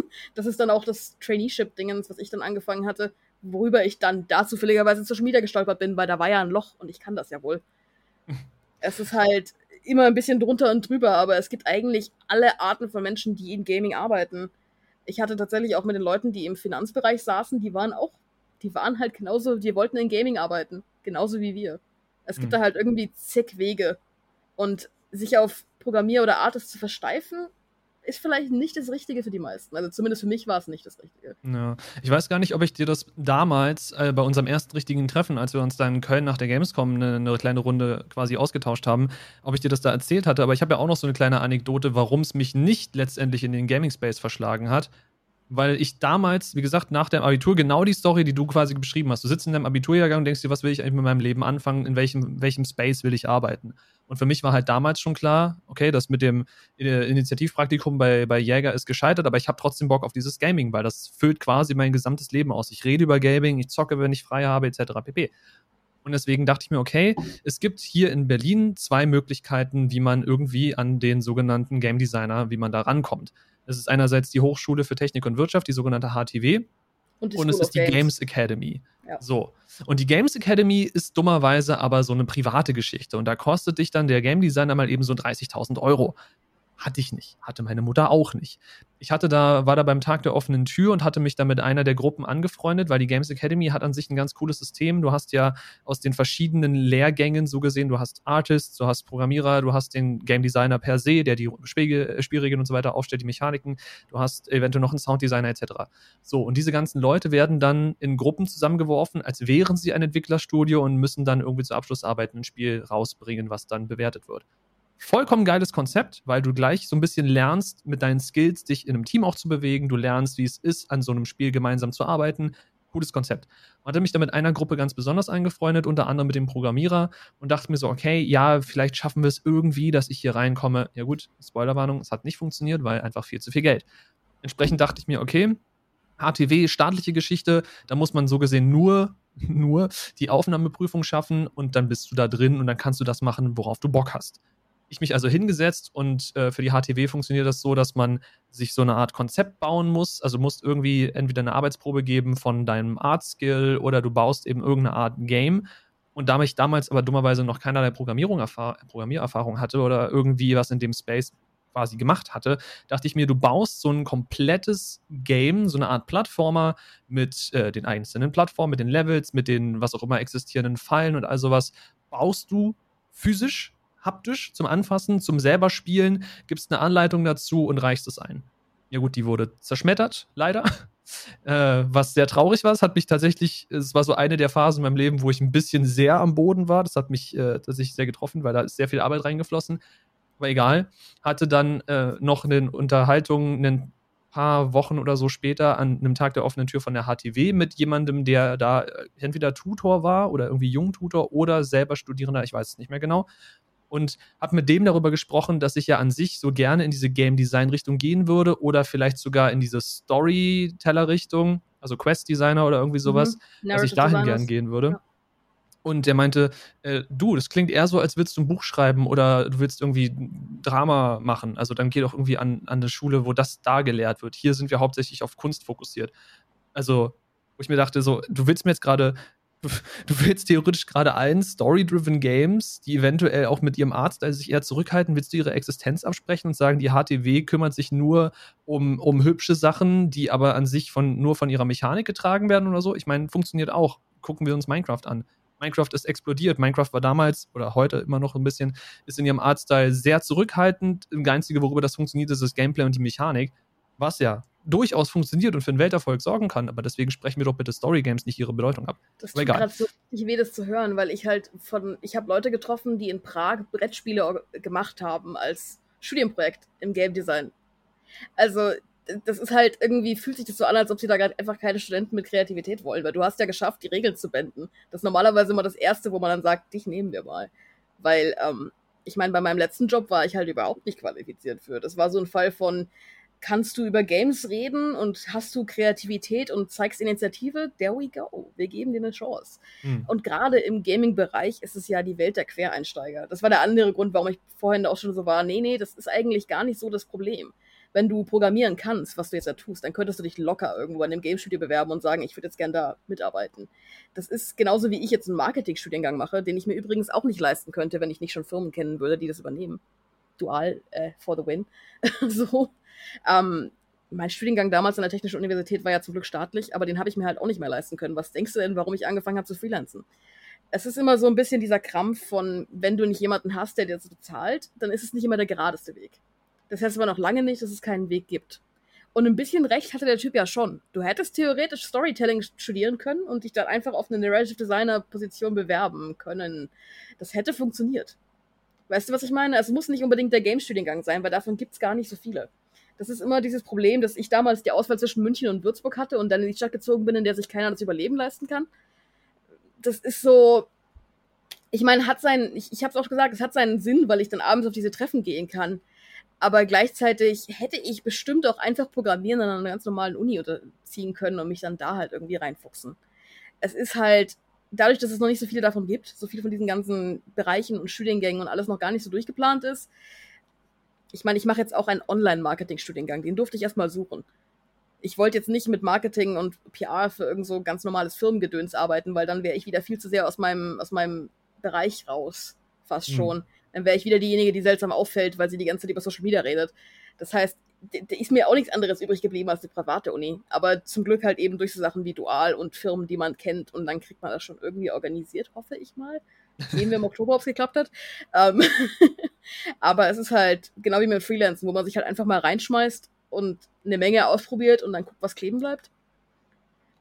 das ist dann auch das Traineeship-Dingens, was ich dann angefangen hatte worüber ich dann da zufälligerweise Social Media gestolpert bin, weil da war ja ein Loch und ich kann das ja wohl. es ist halt immer ein bisschen drunter und drüber, aber es gibt eigentlich alle Arten von Menschen, die in Gaming arbeiten. Ich hatte tatsächlich auch mit den Leuten, die im Finanzbereich saßen, die waren auch, die waren halt genauso, die wollten in Gaming arbeiten, genauso wie wir. Es gibt mhm. da halt irgendwie zig Wege. Und sich auf Programmier oder Artist zu versteifen, ist vielleicht nicht das Richtige für die meisten. Also zumindest für mich war es nicht das Richtige. Ja. Ich weiß gar nicht, ob ich dir das damals äh, bei unserem ersten richtigen Treffen, als wir uns da in Köln nach der Gamescom eine, eine kleine Runde quasi ausgetauscht haben, ob ich dir das da erzählt hatte. Aber ich habe ja auch noch so eine kleine Anekdote, warum es mich nicht letztendlich in den Gaming Space verschlagen hat weil ich damals, wie gesagt, nach dem Abitur genau die Story, die du quasi beschrieben hast. Du sitzt in deinem Abiturjahrgang und denkst dir, was will ich eigentlich mit meinem Leben anfangen, in welchem, welchem Space will ich arbeiten? Und für mich war halt damals schon klar, okay, das mit dem Initiativpraktikum bei, bei Jäger ist gescheitert, aber ich habe trotzdem Bock auf dieses Gaming, weil das füllt quasi mein gesamtes Leben aus. Ich rede über Gaming, ich zocke, wenn ich frei habe, etc. pp. Und deswegen dachte ich mir, okay, es gibt hier in Berlin zwei Möglichkeiten, wie man irgendwie an den sogenannten Game Designer, wie man da rankommt. Es ist einerseits die Hochschule für Technik und Wirtschaft, die sogenannte HTW. und, und es ist die Games, Games Academy. So. Und die Games Academy ist dummerweise aber so eine private Geschichte. Und da kostet dich dann der Game Designer mal eben so 30.000 Euro. Hatte ich nicht. Hatte meine Mutter auch nicht. Ich hatte da, war da beim Tag der offenen Tür und hatte mich da mit einer der Gruppen angefreundet, weil die Games Academy hat an sich ein ganz cooles System. Du hast ja aus den verschiedenen Lehrgängen so gesehen, du hast Artists, du hast Programmierer, du hast den Game Designer per se, der die Spiel Spielregeln und so weiter aufstellt, die Mechaniken, du hast eventuell noch einen Sounddesigner etc. So, und diese ganzen Leute werden dann in Gruppen zusammengeworfen, als wären sie ein Entwicklerstudio und müssen dann irgendwie zur Abschlussarbeit ein Spiel rausbringen, was dann bewertet wird vollkommen geiles Konzept, weil du gleich so ein bisschen lernst, mit deinen Skills dich in einem Team auch zu bewegen. Du lernst, wie es ist, an so einem Spiel gemeinsam zu arbeiten. Cooles Konzept. Und hatte mich da mit einer Gruppe ganz besonders eingefreundet, unter anderem mit dem Programmierer und dachte mir so, okay, ja, vielleicht schaffen wir es irgendwie, dass ich hier reinkomme. Ja gut, Spoilerwarnung, es hat nicht funktioniert, weil einfach viel zu viel Geld. Entsprechend dachte ich mir, okay, HTW, staatliche Geschichte, da muss man so gesehen nur, nur die Aufnahmeprüfung schaffen und dann bist du da drin und dann kannst du das machen, worauf du Bock hast ich mich also hingesetzt und äh, für die HTW funktioniert das so, dass man sich so eine Art Konzept bauen muss. Also musst irgendwie entweder eine Arbeitsprobe geben von deinem Art-Skill oder du baust eben irgendeine Art Game. Und da ich damals aber dummerweise noch keinerlei Programmierung Programmiererfahrung hatte oder irgendwie was in dem Space quasi gemacht hatte, dachte ich mir, du baust so ein komplettes Game, so eine Art Plattformer mit äh, den einzelnen Plattformen, mit den Levels, mit den was auch immer existierenden Fallen und all sowas, baust du physisch haptisch zum Anfassen, zum selber Spielen, gibst eine Anleitung dazu und reichst es ein. Ja gut, die wurde zerschmettert, leider. Äh, was sehr traurig war. Es hat mich tatsächlich, es war so eine der Phasen in meinem Leben, wo ich ein bisschen sehr am Boden war. Das hat mich äh, tatsächlich sehr getroffen, weil da ist sehr viel Arbeit reingeflossen. Aber egal. Hatte dann äh, noch eine Unterhaltung, ein paar Wochen oder so später an einem Tag der offenen Tür von der HTW mit jemandem, der da äh, entweder Tutor war oder irgendwie Jungtutor oder selber Studierender, ich weiß es nicht mehr genau und habe mit dem darüber gesprochen, dass ich ja an sich so gerne in diese Game Design Richtung gehen würde oder vielleicht sogar in diese Storyteller Richtung, also Quest Designer oder irgendwie sowas, mhm. dass ich dahin gern gehen würde. Ja. Und der meinte, äh, du, das klingt eher so, als willst du ein Buch schreiben oder du willst irgendwie Drama machen. Also dann geh doch irgendwie an, an eine Schule, wo das da gelehrt wird. Hier sind wir hauptsächlich auf Kunst fokussiert. Also, wo ich mir dachte, so, du willst mir jetzt gerade du willst theoretisch gerade allen Story-driven Games, die eventuell auch mit ihrem Artstyle sich eher zurückhalten, willst du ihre Existenz absprechen und sagen, die HTW kümmert sich nur um, um hübsche Sachen, die aber an sich von, nur von ihrer Mechanik getragen werden oder so? Ich meine, funktioniert auch. Gucken wir uns Minecraft an. Minecraft ist explodiert. Minecraft war damals oder heute immer noch ein bisschen, ist in ihrem Artstyle sehr zurückhaltend. Das Einzige, worüber das funktioniert, ist das Gameplay und die Mechanik. Was ja durchaus funktioniert und für einen Welterfolg sorgen kann. Aber deswegen sprechen wir doch bitte Story Games nicht ihre Bedeutung ab. Das tut gerade so richtig weh, das zu hören, weil ich halt von, ich habe Leute getroffen, die in Prag Brettspiele gemacht haben als Studienprojekt im Game Design. Also das ist halt irgendwie, fühlt sich das so an, als ob sie da gerade einfach keine Studenten mit Kreativität wollen, weil du hast ja geschafft, die Regeln zu benden. Das ist normalerweise immer das Erste, wo man dann sagt, dich nehmen wir mal. Weil, ähm, ich meine, bei meinem letzten Job war ich halt überhaupt nicht qualifiziert für. Das war so ein Fall von, kannst du über Games reden und hast du Kreativität und zeigst Initiative, there we go. Wir geben dir eine Chance. Mhm. Und gerade im Gaming-Bereich ist es ja die Welt der Quereinsteiger. Das war der andere Grund, warum ich vorhin auch schon so war, nee, nee, das ist eigentlich gar nicht so das Problem. Wenn du programmieren kannst, was du jetzt da tust, dann könntest du dich locker irgendwo an einem Game-Studio bewerben und sagen, ich würde jetzt gerne da mitarbeiten. Das ist genauso wie ich jetzt einen Marketing-Studiengang mache, den ich mir übrigens auch nicht leisten könnte, wenn ich nicht schon Firmen kennen würde, die das übernehmen. Dual äh, for the win. so. Ähm, mein Studiengang damals an der Technischen Universität war ja zum Glück staatlich, aber den habe ich mir halt auch nicht mehr leisten können. Was denkst du denn, warum ich angefangen habe zu freelancen? Es ist immer so ein bisschen dieser Krampf von, wenn du nicht jemanden hast, der dir das bezahlt, dann ist es nicht immer der geradeste Weg. Das heißt aber noch lange nicht, dass es keinen Weg gibt. Und ein bisschen recht hatte der Typ ja schon. Du hättest theoretisch Storytelling studieren können und dich dann einfach auf eine Narrative Designer Position bewerben können. Das hätte funktioniert. Weißt du, was ich meine? Es muss nicht unbedingt der Game-Studiengang sein, weil davon gibt es gar nicht so viele. Das ist immer dieses Problem, dass ich damals die Auswahl zwischen München und Würzburg hatte und dann in die Stadt gezogen bin, in der sich keiner das Überleben leisten kann. Das ist so. Ich meine, hat sein, ich, ich habe es auch gesagt, es hat seinen Sinn, weil ich dann abends auf diese Treffen gehen kann. Aber gleichzeitig hätte ich bestimmt auch einfach Programmieren an einer ganz normalen Uni ziehen können und mich dann da halt irgendwie reinfuchsen. Es ist halt, dadurch, dass es noch nicht so viele davon gibt, so viele von diesen ganzen Bereichen und Studiengängen und alles noch gar nicht so durchgeplant ist, ich meine, ich mache jetzt auch einen Online-Marketing-Studiengang, den durfte ich erstmal suchen. Ich wollte jetzt nicht mit Marketing und PR für irgend so ganz normales Firmengedöns arbeiten, weil dann wäre ich wieder viel zu sehr aus meinem, aus meinem Bereich raus. Fast mhm. schon. Dann wäre ich wieder diejenige, die seltsam auffällt, weil sie die ganze Zeit über Social Media redet. Das heißt, da ist mir auch nichts anderes übrig geblieben als die private Uni. Aber zum Glück halt eben durch so Sachen wie Dual und Firmen, die man kennt. Und dann kriegt man das schon irgendwie organisiert, hoffe ich mal. Sehen wir im Oktober, ob es geklappt hat. Ähm aber es ist halt genau wie mit Freelancen, wo man sich halt einfach mal reinschmeißt und eine Menge ausprobiert und dann guckt, was kleben bleibt.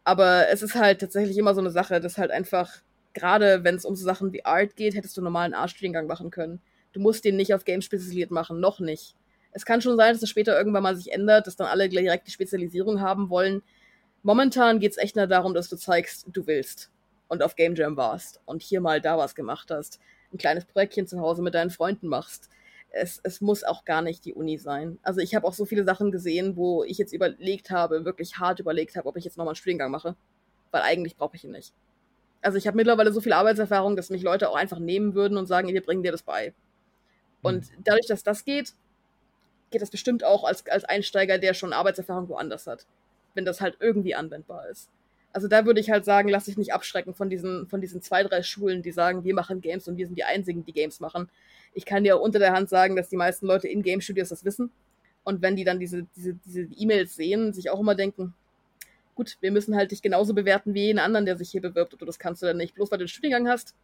Aber es ist halt tatsächlich immer so eine Sache, dass halt einfach, gerade wenn es um so Sachen wie Art geht, hättest du normalen Art-Studiengang machen können. Du musst den nicht auf Games spezialisiert machen, noch nicht. Es kann schon sein, dass es später irgendwann mal sich ändert, dass dann alle direkt die Spezialisierung haben wollen. Momentan geht es echt nur darum, dass du zeigst, du willst und auf Game Jam warst und hier mal da was gemacht hast, ein kleines Projektchen zu Hause mit deinen Freunden machst. Es, es muss auch gar nicht die Uni sein. Also ich habe auch so viele Sachen gesehen, wo ich jetzt überlegt habe, wirklich hart überlegt habe, ob ich jetzt nochmal einen Studiengang mache. Weil eigentlich brauche ich ihn nicht. Also ich habe mittlerweile so viel Arbeitserfahrung, dass mich Leute auch einfach nehmen würden und sagen, wir bringen dir das bei. Und mhm. dadurch, dass das geht, geht das bestimmt auch als, als Einsteiger, der schon Arbeitserfahrung woanders hat. Wenn das halt irgendwie anwendbar ist. Also da würde ich halt sagen, lass dich nicht abschrecken von diesen, von diesen zwei, drei Schulen, die sagen, wir machen Games und wir sind die Einzigen, die Games machen. Ich kann dir unter der Hand sagen, dass die meisten Leute in Game Studios das wissen. Und wenn die dann diese, diese, diese E-Mails sehen, sich auch immer denken, gut, wir müssen halt dich genauso bewerten wie jeden anderen, der sich hier bewirbt, ob du das kannst oder nicht. Bloß weil du den Studiengang hast,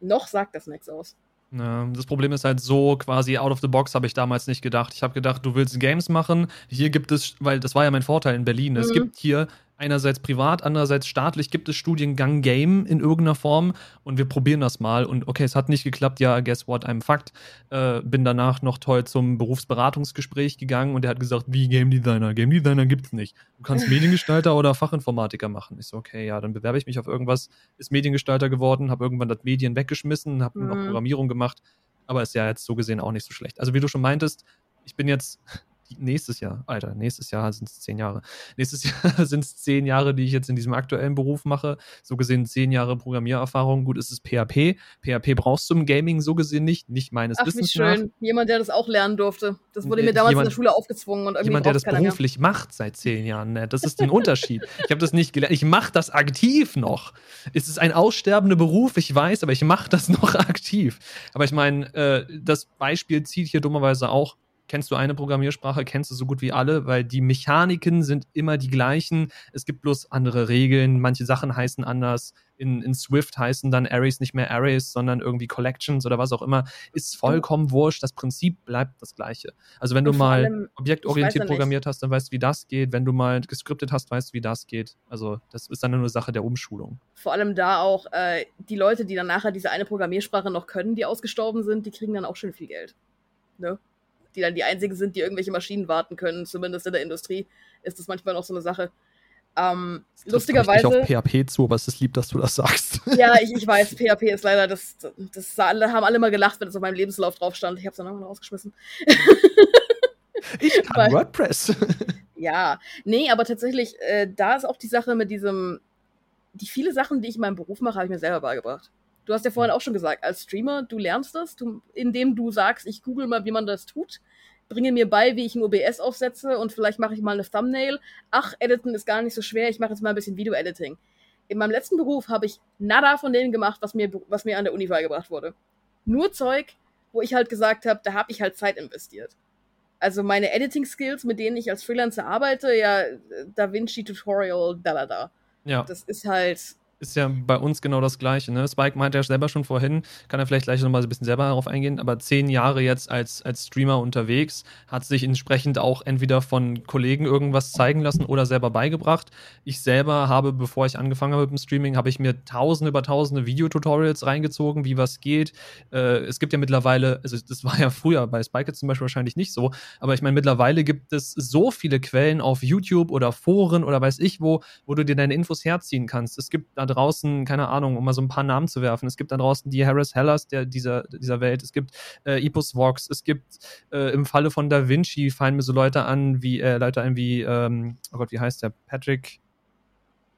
noch sagt das nichts aus. Das Problem ist halt so quasi out of the box habe ich damals nicht gedacht. Ich habe gedacht, du willst Games machen. Hier gibt es, weil das war ja mein Vorteil in Berlin. Mhm. Es gibt hier einerseits privat, andererseits staatlich gibt es Studiengang Game in irgendeiner Form und wir probieren das mal und okay, es hat nicht geklappt, ja, guess what, I'm fucked. Äh, bin danach noch toll zum Berufsberatungsgespräch gegangen und der hat gesagt, wie Game Designer? Game Designer gibt's nicht. Du kannst Mediengestalter oder Fachinformatiker machen. Ich so, okay, ja, dann bewerbe ich mich auf irgendwas, ist Mediengestalter geworden, habe irgendwann das Medien weggeschmissen, habe mhm. noch Programmierung gemacht, aber ist ja jetzt so gesehen auch nicht so schlecht. Also wie du schon meintest, ich bin jetzt nächstes Jahr, Alter, nächstes Jahr sind es zehn Jahre. Nächstes Jahr sind es zehn Jahre, die ich jetzt in diesem aktuellen Beruf mache. So gesehen zehn Jahre Programmiererfahrung. Gut, es ist PHP. PHP brauchst du im Gaming so gesehen nicht, nicht meines Ach, Wissens wie schön. Nach. Jemand, der das auch lernen durfte. Das wurde mir damals jemand, in der Schule aufgezwungen und irgendwie Jemand, der das beruflich mehr. macht seit zehn Jahren. Ne? Das ist ein Unterschied. ich habe das nicht gelernt. Ich mache das aktiv noch. Es ist ein aussterbender Beruf, ich weiß, aber ich mache das noch aktiv. Aber ich meine, äh, das Beispiel zieht hier dummerweise auch kennst du eine Programmiersprache, kennst du so gut wie alle, weil die Mechaniken sind immer die gleichen. Es gibt bloß andere Regeln. Manche Sachen heißen anders. In, in Swift heißen dann Arrays nicht mehr Arrays, sondern irgendwie Collections oder was auch immer. Ist vollkommen wurscht. Das Prinzip bleibt das gleiche. Also wenn du mal allem, objektorientiert programmiert hast, dann weißt du, wie das geht. Wenn du mal gescriptet hast, weißt du, wie das geht. Also das ist dann nur eine Sache der Umschulung. Vor allem da auch äh, die Leute, die dann nachher diese eine Programmiersprache noch können, die ausgestorben sind, die kriegen dann auch schon viel Geld. Ne? Die dann die einzigen sind, die irgendwelche Maschinen warten können, zumindest in der Industrie, ist das manchmal noch so eine Sache. Ähm, das lustigerweise. Ich auf PHP zu, aber es ist lieb, dass du das sagst. Ja, ich, ich weiß, PHP ist leider, das, das haben alle mal gelacht, wenn es auf meinem Lebenslauf drauf stand. Ich habe es dann irgendwann rausgeschmissen. ich kann Weil, WordPress. ja, nee, aber tatsächlich, äh, da ist auch die Sache mit diesem, die viele Sachen, die ich in meinem Beruf mache, habe ich mir selber beigebracht. Du hast ja vorhin auch schon gesagt, als Streamer, du lernst das, du, indem du sagst, ich google mal, wie man das tut, bringe mir bei, wie ich ein OBS aufsetze und vielleicht mache ich mal eine Thumbnail. Ach, editen ist gar nicht so schwer, ich mache jetzt mal ein bisschen Video-Editing. In meinem letzten Beruf habe ich nada von denen gemacht, was mir, was mir an der Uni beigebracht wurde. Nur Zeug, wo ich halt gesagt habe, da habe ich halt Zeit investiert. Also meine Editing-Skills, mit denen ich als Freelancer arbeite, ja, DaVinci Tutorial, da da da. Ja. Das ist halt, ist ja bei uns genau das Gleiche. Ne? Spike meinte ja selber schon vorhin, kann er vielleicht gleich nochmal ein bisschen selber darauf eingehen, aber zehn Jahre jetzt als, als Streamer unterwegs, hat sich entsprechend auch entweder von Kollegen irgendwas zeigen lassen oder selber beigebracht. Ich selber habe, bevor ich angefangen habe mit dem Streaming, habe ich mir tausende über tausende Videotutorials reingezogen, wie was geht. Äh, es gibt ja mittlerweile, also das war ja früher bei Spike zum Beispiel wahrscheinlich nicht so, aber ich meine, mittlerweile gibt es so viele Quellen auf YouTube oder Foren oder weiß ich wo, wo du dir deine Infos herziehen kannst. Es gibt da draußen, keine Ahnung, um mal so ein paar Namen zu werfen, es gibt da draußen die Harris Hellers der, dieser, dieser Welt, es gibt äh, Epos Vox, es gibt äh, im Falle von Da Vinci fallen mir so Leute an, wie, äh, Leute ein wie, ähm, oh Gott, wie heißt der? Patrick,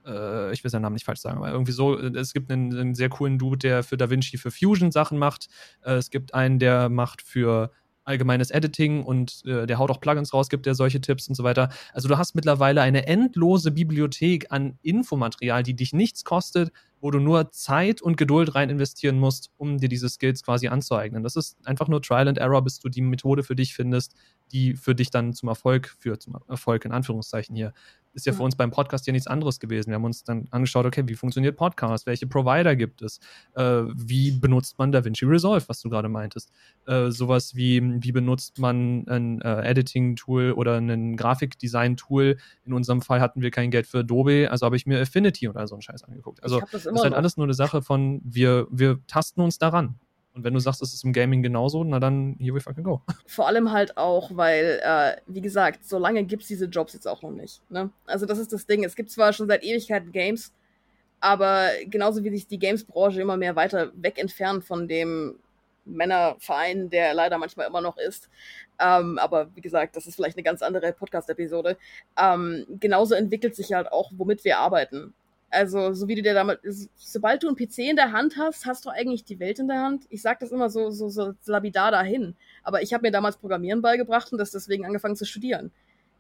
äh, ich will seinen Namen nicht falsch sagen, aber irgendwie so, äh, es gibt einen, einen sehr coolen Dude, der für Da Vinci für Fusion Sachen macht. Äh, es gibt einen, der macht für allgemeines Editing und äh, der haut auch Plugins raus, gibt der solche Tipps und so weiter. Also du hast mittlerweile eine endlose Bibliothek an Infomaterial, die dich nichts kostet, wo du nur Zeit und Geduld rein investieren musst, um dir diese Skills quasi anzueignen. Das ist einfach nur Trial and Error, bis du die Methode für dich findest, die für dich dann zum Erfolg führt, zum Erfolg in Anführungszeichen hier ist ja für uns beim Podcast ja nichts anderes gewesen. Wir haben uns dann angeschaut, okay, wie funktioniert Podcast? Welche Provider gibt es? Äh, wie benutzt man DaVinci Resolve, was du gerade meintest? Äh, sowas wie, wie benutzt man ein äh, Editing-Tool oder ein Grafikdesign-Tool? In unserem Fall hatten wir kein Geld für Adobe, also habe ich mir Affinity oder so einen Scheiß angeguckt. Also das, das ist halt noch. alles nur eine Sache von, wir, wir tasten uns daran. Und wenn du sagst, es ist im Gaming genauso, na dann here we fucking go. Vor allem halt auch, weil, äh, wie gesagt, so lange gibt es diese Jobs jetzt auch noch nicht. Ne? Also das ist das Ding. Es gibt zwar schon seit Ewigkeiten Games, aber genauso wie sich die Games-Branche immer mehr weiter weg entfernt von dem Männerverein, der leider manchmal immer noch ist. Ähm, aber wie gesagt, das ist vielleicht eine ganz andere Podcast-Episode. Ähm, genauso entwickelt sich halt auch, womit wir arbeiten. Also, so wie du dir damit, sobald du einen PC in der Hand hast, hast du eigentlich die Welt in der Hand. Ich sag das immer so, so, so labidar dahin. Aber ich habe mir damals Programmieren beigebracht und das deswegen angefangen zu studieren.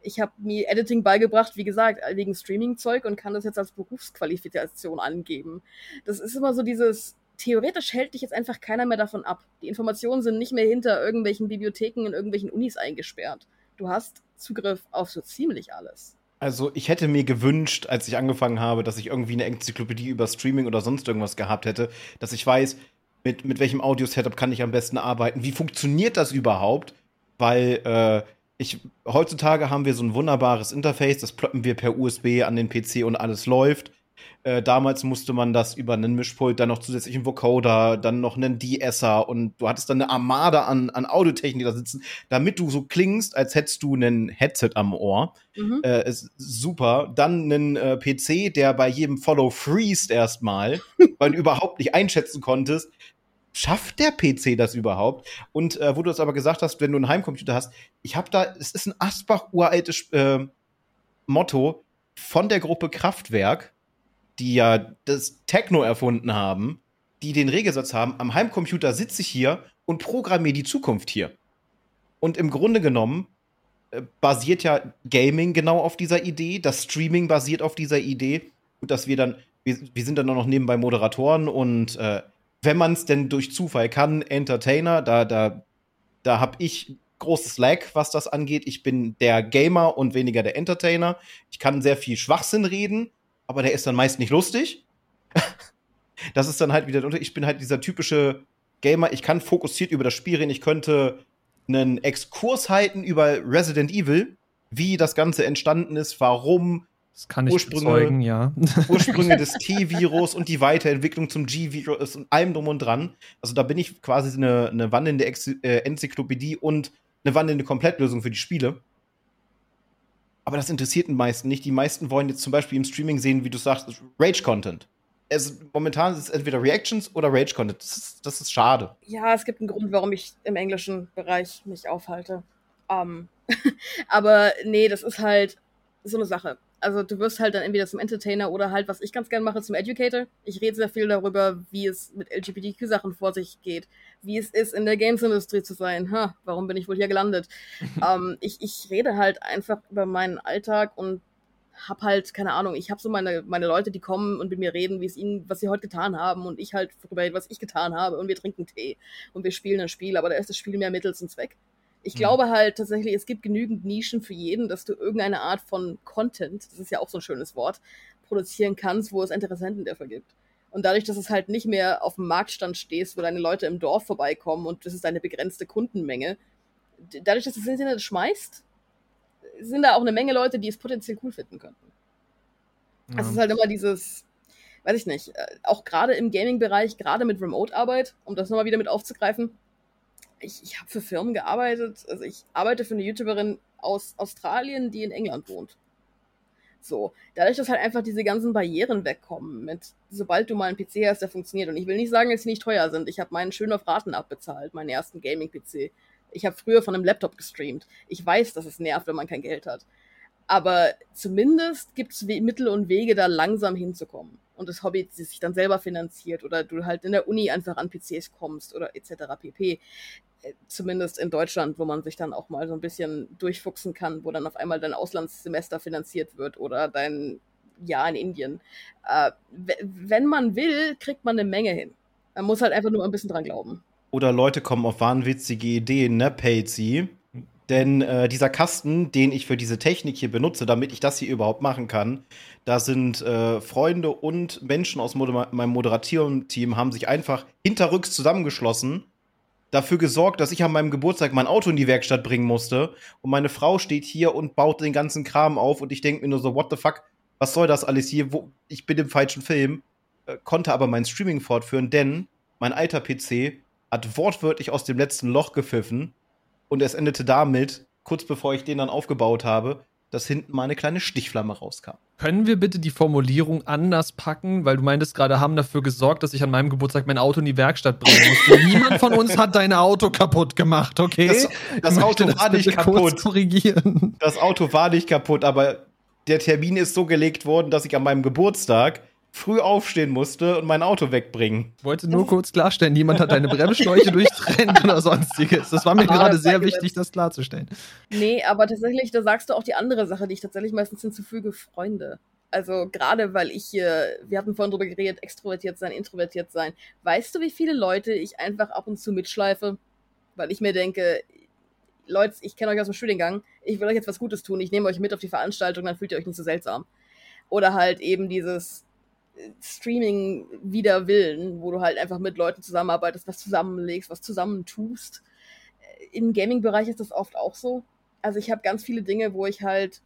Ich habe mir Editing beigebracht, wie gesagt, wegen Streaming-Zeug und kann das jetzt als Berufsqualifikation angeben. Das ist immer so dieses, theoretisch hält dich jetzt einfach keiner mehr davon ab. Die Informationen sind nicht mehr hinter irgendwelchen Bibliotheken in irgendwelchen Unis eingesperrt. Du hast Zugriff auf so ziemlich alles. Also ich hätte mir gewünscht, als ich angefangen habe, dass ich irgendwie eine Enzyklopädie über Streaming oder sonst irgendwas gehabt hätte, dass ich weiß, mit, mit welchem Audio-Setup kann ich am besten arbeiten, wie funktioniert das überhaupt, weil äh, ich, heutzutage haben wir so ein wunderbares Interface, das ploppen wir per USB an den PC und alles läuft. Äh, damals musste man das über einen Mischpult, dann noch zusätzlich einen Vocoder, dann noch einen De-Esser und du hattest dann eine Armada an, an Audiotechnik da sitzen, damit du so klingst, als hättest du einen Headset am Ohr. Mhm. Äh, ist super. Dann einen äh, PC, der bei jedem Follow freest erstmal, weil du überhaupt nicht einschätzen konntest, schafft der PC das überhaupt? Und äh, wo du es aber gesagt hast, wenn du einen Heimcomputer hast, ich habe da, es ist ein Asbach uraltes äh, Motto von der Gruppe Kraftwerk die ja das Techno erfunden haben, die den Regelsatz haben, am Heimcomputer sitze ich hier und programmiere die Zukunft hier. Und im Grunde genommen äh, basiert ja Gaming genau auf dieser Idee, das Streaming basiert auf dieser Idee und dass wir dann, wir, wir sind dann auch noch nebenbei Moderatoren und äh, wenn man es denn durch Zufall kann, Entertainer, da, da, da habe ich großes Lag, was das angeht. Ich bin der Gamer und weniger der Entertainer. Ich kann sehr viel Schwachsinn reden, aber der ist dann meist nicht lustig. das ist dann halt wieder, ich bin halt dieser typische Gamer, ich kann fokussiert über das Spiel reden, ich könnte einen Exkurs halten über Resident Evil, wie das Ganze entstanden ist, warum das kann ich Ursprünge, bezeugen, ja. Ursprünge des T-Virus und die Weiterentwicklung zum G-Virus und allem drum und dran. Also da bin ich quasi eine, eine wandelnde Ex äh, Enzyklopädie und eine wandelnde Komplettlösung für die Spiele. Aber das interessiert den meisten nicht. Die meisten wollen jetzt zum Beispiel im Streaming sehen, wie du sagst, Rage-Content. Es, momentan ist es entweder Reactions oder Rage-Content. Das, das ist, schade. Ja, es gibt einen Grund, warum ich im englischen Bereich mich aufhalte. Um, aber nee, das ist halt so eine Sache also du wirst halt dann entweder zum Entertainer oder halt, was ich ganz gern mache, zum Educator. Ich rede sehr viel darüber, wie es mit LGBTQ-Sachen vor sich geht, wie es ist, in der Games-Industrie zu sein. Ha, warum bin ich wohl hier gelandet? ähm, ich, ich rede halt einfach über meinen Alltag und hab halt, keine Ahnung, ich habe so meine, meine Leute, die kommen und mit mir reden, wie es ihnen, was sie heute getan haben und ich halt darüber rede, was ich getan habe und wir trinken Tee und wir spielen ein Spiel, aber da ist das Spiel mehr Mittel zum Zweck. Ich mhm. glaube halt tatsächlich, es gibt genügend Nischen für jeden, dass du irgendeine Art von Content, das ist ja auch so ein schönes Wort, produzieren kannst, wo es Interessenten dafür gibt. Und dadurch, dass es halt nicht mehr auf dem Marktstand stehst, wo deine Leute im Dorf vorbeikommen und das ist eine begrenzte Kundenmenge, dadurch, dass du das Internet schmeißt, sind da auch eine Menge Leute, die es potenziell cool finden könnten. Ja. Es ist halt immer dieses, weiß ich nicht, äh, auch gerade im Gaming-Bereich, gerade mit Remote-Arbeit, um das nochmal wieder mit aufzugreifen, ich, ich habe für Firmen gearbeitet. Also ich arbeite für eine YouTuberin aus Australien, die in England wohnt. So, dadurch, dass halt einfach diese ganzen Barrieren wegkommen, mit sobald du mal einen PC hast, der funktioniert. Und ich will nicht sagen, dass sie nicht teuer sind. Ich habe meinen schön auf Raten abbezahlt, meinen ersten Gaming-PC. Ich habe früher von einem Laptop gestreamt. Ich weiß, dass es nervt, wenn man kein Geld hat. Aber zumindest gibt es Mittel und Wege, da langsam hinzukommen. Und das Hobby sich dann selber finanziert oder du halt in der Uni einfach an PCs kommst oder etc. pp Äh, zumindest in Deutschland, wo man sich dann auch mal so ein bisschen durchfuchsen kann, wo dann auf einmal dein Auslandssemester finanziert wird oder dein Jahr in Indien. Äh, wenn man will, kriegt man eine Menge hin. Man muss halt einfach nur ein bisschen dran glauben. Oder Leute kommen auf wahnwitzige Ideen, ne, Patsy? Denn äh, dieser Kasten, den ich für diese Technik hier benutze, damit ich das hier überhaupt machen kann, da sind äh, Freunde und Menschen aus Moder meinem Moderation-Team haben sich einfach hinterrücks zusammengeschlossen, dafür gesorgt, dass ich an meinem Geburtstag mein Auto in die Werkstatt bringen musste. Und meine Frau steht hier und baut den ganzen Kram auf und ich denke mir nur so, what the fuck, was soll das alles hier? Wo, ich bin im falschen Film, äh, konnte aber mein Streaming fortführen, denn mein alter PC hat wortwörtlich aus dem letzten Loch gepfiffen und es endete damit, kurz bevor ich den dann aufgebaut habe, dass hinten mal eine kleine Stichflamme rauskam. Können wir bitte die Formulierung anders packen? Weil du meintest gerade, haben dafür gesorgt, dass ich an meinem Geburtstag mein Auto in die Werkstatt bringen muss. Niemand von uns hat dein Auto kaputt gemacht, okay? Das, das Auto war nicht kaputt. Korrigieren. Das Auto war nicht kaputt, aber der Termin ist so gelegt worden, dass ich an meinem Geburtstag früh aufstehen musste und mein Auto wegbringen. Ich wollte nur kurz klarstellen, niemand hat deine Bremsschläuche durchtrennt oder sonstiges. Das war mir ah, gerade sehr wichtig, das klarzustellen. Nee, aber tatsächlich, da sagst du auch die andere Sache, die ich tatsächlich meistens hinzufüge, Freunde. Also gerade weil ich hier, wir hatten vorhin drüber geredet, extrovertiert sein, introvertiert sein. Weißt du, wie viele Leute ich einfach ab und zu mitschleife? Weil ich mir denke, Leute, ich kenne euch aus dem Studiengang, ich will euch jetzt was Gutes tun, ich nehme euch mit auf die Veranstaltung, dann fühlt ihr euch nicht so seltsam. Oder halt eben dieses, Streaming wider Willen, wo du halt einfach mit Leuten zusammenarbeitest, was zusammenlegst, was zusammentust. Im Gaming-Bereich ist das oft auch so. Also ich habe ganz viele Dinge, wo ich halt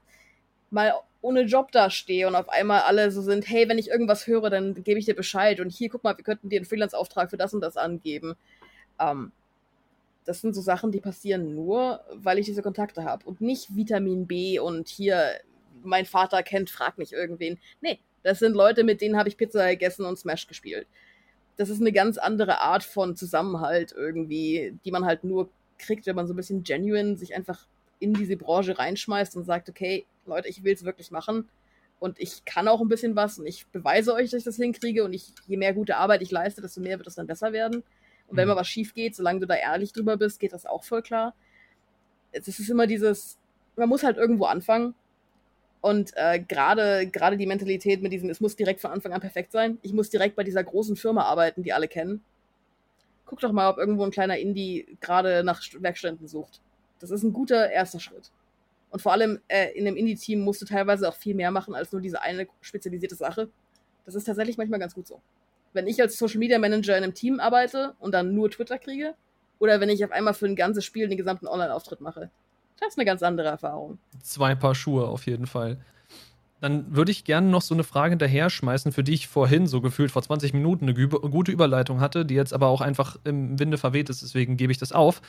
mal ohne Job dastehe und auf einmal alle so sind, hey, wenn ich irgendwas höre, dann gebe ich dir Bescheid und hier, guck mal, wir könnten dir einen Freelance-Auftrag für das und das angeben. Ähm, das sind so Sachen, die passieren nur, weil ich diese Kontakte habe und nicht Vitamin B und hier, mein Vater kennt, frag mich irgendwen. Nee, das sind Leute, mit denen habe ich Pizza gegessen und Smash gespielt. Das ist eine ganz andere Art von Zusammenhalt irgendwie, die man halt nur kriegt, wenn man so ein bisschen genuine sich einfach in diese Branche reinschmeißt und sagt, okay, Leute, ich will es wirklich machen und ich kann auch ein bisschen was und ich beweise euch, dass ich das hinkriege und ich, je mehr gute Arbeit ich leiste, desto mehr wird es dann besser werden. Und wenn mhm. mal was schief geht, solange du da ehrlich drüber bist, geht das auch voll klar. Es ist immer dieses, man muss halt irgendwo anfangen und äh, gerade gerade die Mentalität mit diesem, es muss direkt von Anfang an perfekt sein. Ich muss direkt bei dieser großen Firma arbeiten, die alle kennen. Guck doch mal, ob irgendwo ein kleiner Indie gerade nach Werkstätten sucht. Das ist ein guter erster Schritt. Und vor allem äh, in einem Indie-Team musst du teilweise auch viel mehr machen als nur diese eine spezialisierte Sache. Das ist tatsächlich manchmal ganz gut so. Wenn ich als Social Media Manager in einem Team arbeite und dann nur Twitter kriege, oder wenn ich auf einmal für ein ganzes Spiel den gesamten Online-Auftritt mache. Das ist eine ganz andere Erfahrung. Zwei Paar Schuhe auf jeden Fall. Dann würde ich gerne noch so eine Frage hinterher schmeißen, für die ich vorhin so gefühlt vor 20 Minuten eine gute Überleitung hatte, die jetzt aber auch einfach im Winde verweht ist, deswegen gebe ich das auf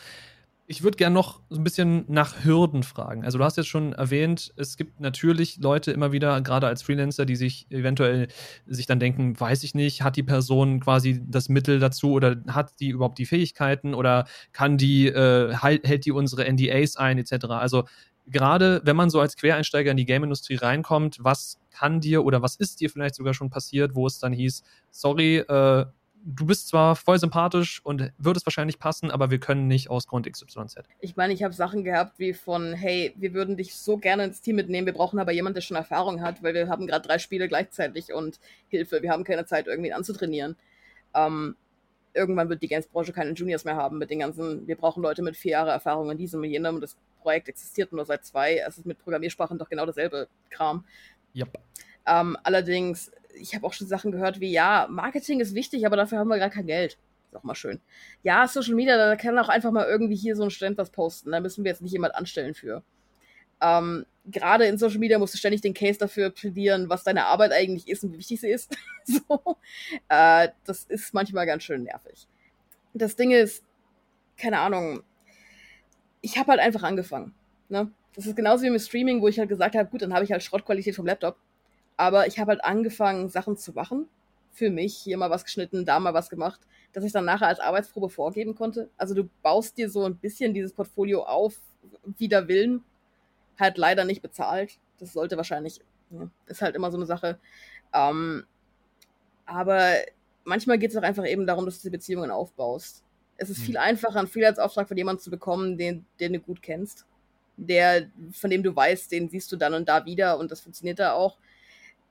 ich würde gerne noch so ein bisschen nach Hürden fragen. Also du hast jetzt schon erwähnt, es gibt natürlich Leute immer wieder, gerade als Freelancer, die sich eventuell sich dann denken, weiß ich nicht, hat die Person quasi das Mittel dazu oder hat die überhaupt die Fähigkeiten oder kann die, äh, hält die unsere NDAs ein, etc. Also gerade wenn man so als Quereinsteiger in die Game-Industrie reinkommt, was kann dir oder was ist dir vielleicht sogar schon passiert, wo es dann hieß, sorry, äh, du bist zwar voll sympathisch und würdest wahrscheinlich passen, aber wir können nicht aus Grund XYZ. Ich meine, ich habe Sachen gehabt wie von, hey, wir würden dich so gerne ins Team mitnehmen, wir brauchen aber jemanden, der schon Erfahrung hat, weil wir haben gerade drei Spiele gleichzeitig und Hilfe, wir haben keine Zeit, irgendwie anzutrainieren. Ähm, irgendwann wird die Games-Branche keine Juniors mehr haben mit den ganzen, wir brauchen Leute mit vier Jahre Erfahrung in diesem und jenem und das Projekt existiert nur seit zwei. Es ist mit Programmiersprachen doch genau dasselbe Kram. Yep. Ähm, allerdings ich habe auch schon Sachen gehört wie, ja, Marketing ist wichtig, aber dafür haben wir gar kein Geld. Ist auch mal schön. Ja, Social Media, da kann auch einfach mal irgendwie hier so ein Student was posten. Da müssen wir jetzt nicht jemand anstellen für. Ähm, Gerade in Social Media musst du ständig den Case dafür plädieren, was deine Arbeit eigentlich ist und wie wichtig sie ist. so. Äh, das ist manchmal ganz schön nervig. Das Ding ist, keine Ahnung, ich habe halt einfach angefangen. Ne? Das ist genauso wie mit Streaming, wo ich halt gesagt habe, gut, dann habe ich halt Schrottqualität vom Laptop. Aber ich habe halt angefangen, Sachen zu machen. Für mich. Hier mal was geschnitten, da mal was gemacht, dass ich dann nachher als Arbeitsprobe vorgeben konnte. Also du baust dir so ein bisschen dieses Portfolio auf, wider Willen. Halt leider nicht bezahlt. Das sollte wahrscheinlich, ja, ist halt immer so eine Sache. Ähm, aber manchmal geht es auch einfach eben darum, dass du die Beziehungen aufbaust. Es ist hm. viel einfacher, einen Freelance-Auftrag von jemandem zu bekommen, den, den du gut kennst. Der, von dem du weißt, den siehst du dann und da wieder und das funktioniert da auch.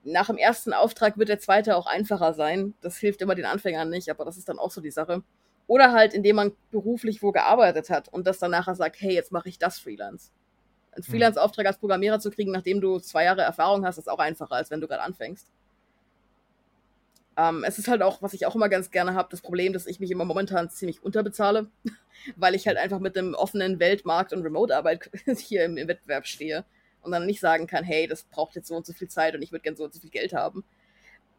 Nach dem ersten Auftrag wird der zweite auch einfacher sein. Das hilft immer den Anfängern nicht, aber das ist dann auch so die Sache. Oder halt, indem man beruflich wo gearbeitet hat und das dann nachher sagt, hey, jetzt mache ich das Freelance. Einen hm. Freelance-Auftrag als Programmierer zu kriegen, nachdem du zwei Jahre Erfahrung hast, ist auch einfacher, als wenn du gerade anfängst. Ähm, es ist halt auch, was ich auch immer ganz gerne habe, das Problem, dass ich mich immer momentan ziemlich unterbezahle, weil ich halt einfach mit dem offenen Weltmarkt und Remote-Arbeit hier im, im, Wettbewerb stehe und dann nicht sagen kann, hey, das braucht jetzt so und so viel Zeit und ich würde gerne so und so viel Geld haben.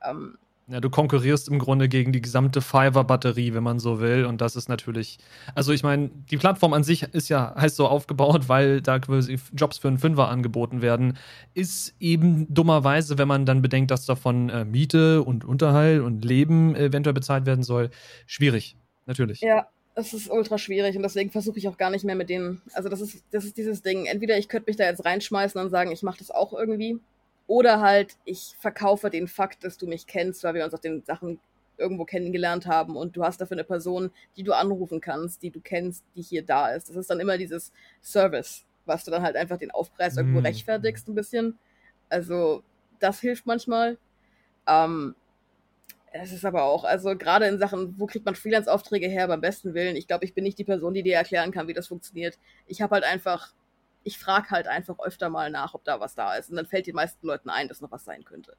Ähm, ja, du konkurrierst im Grunde gegen die gesamte Fiverr-Batterie, wenn man so will. Und das ist natürlich, also ich meine, die Plattform an sich ist ja heißt so aufgebaut, weil da quasi Jobs für einen Fünfer angeboten werden. Ist eben dummerweise, wenn man dann bedenkt, dass davon äh, Miete und Unterhalt und Leben eventuell bezahlt werden soll, schwierig. Natürlich. Ja, es ist ultra schwierig und deswegen versuche ich auch gar nicht mehr mit denen. Also das ist, das ist dieses Ding. Entweder ich könnte mich da jetzt reinschmeißen und sagen, ich mache das auch irgendwie. Oder halt, ich verkaufe den Fakt, dass du mich kennst, weil wir uns auf den Sachen irgendwo kennengelernt haben und du hast dafür eine Person, die du anrufen kannst, die du kennst, die hier da ist. Das ist dann immer dieses Service, was du dann halt einfach den Aufpreis irgendwo mm. rechtfertigst ein bisschen. Also das hilft manchmal. Ähm, es ist aber auch, also gerade in Sachen, wo kriegt man Freelance-Aufträge her, beim besten Willen. Ich glaube, ich bin nicht die Person, die dir erklären kann, wie das funktioniert. Ich habe halt einfach ich frage halt einfach öfter mal nach, ob da was da ist. Und dann fällt den meisten Leuten ein, dass noch was sein könnte.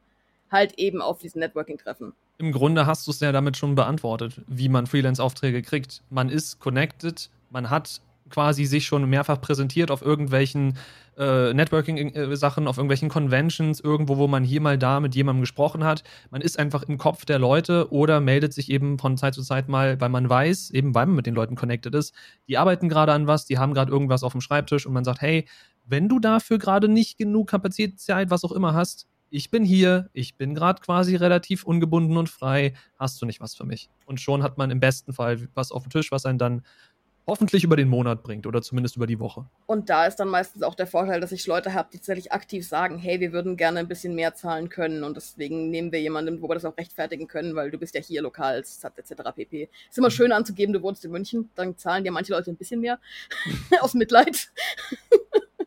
Halt eben auf diesen Networking-Treffen. Im Grunde hast du es ja damit schon beantwortet, wie man Freelance-Aufträge kriegt. Man ist connected, man hat quasi sich schon mehrfach präsentiert auf irgendwelchen äh, Networking-Sachen, auf irgendwelchen Conventions, irgendwo, wo man hier mal da mit jemandem gesprochen hat. Man ist einfach im Kopf der Leute oder meldet sich eben von Zeit zu Zeit mal, weil man weiß, eben weil man mit den Leuten connected ist, die arbeiten gerade an was, die haben gerade irgendwas auf dem Schreibtisch und man sagt, hey, wenn du dafür gerade nicht genug Kapazität, was auch immer hast, ich bin hier, ich bin gerade quasi relativ ungebunden und frei, hast du nicht was für mich? Und schon hat man im besten Fall was auf dem Tisch, was einen dann hoffentlich über den Monat bringt oder zumindest über die Woche. Und da ist dann meistens auch der Vorteil, dass ich Leute habe, die tatsächlich aktiv sagen, hey, wir würden gerne ein bisschen mehr zahlen können und deswegen nehmen wir jemanden, wo wir das auch rechtfertigen können, weil du bist ja hier lokal etc. pp. Ist immer schön anzugeben, du wohnst in München, dann zahlen dir manche Leute ein bisschen mehr aus Mitleid.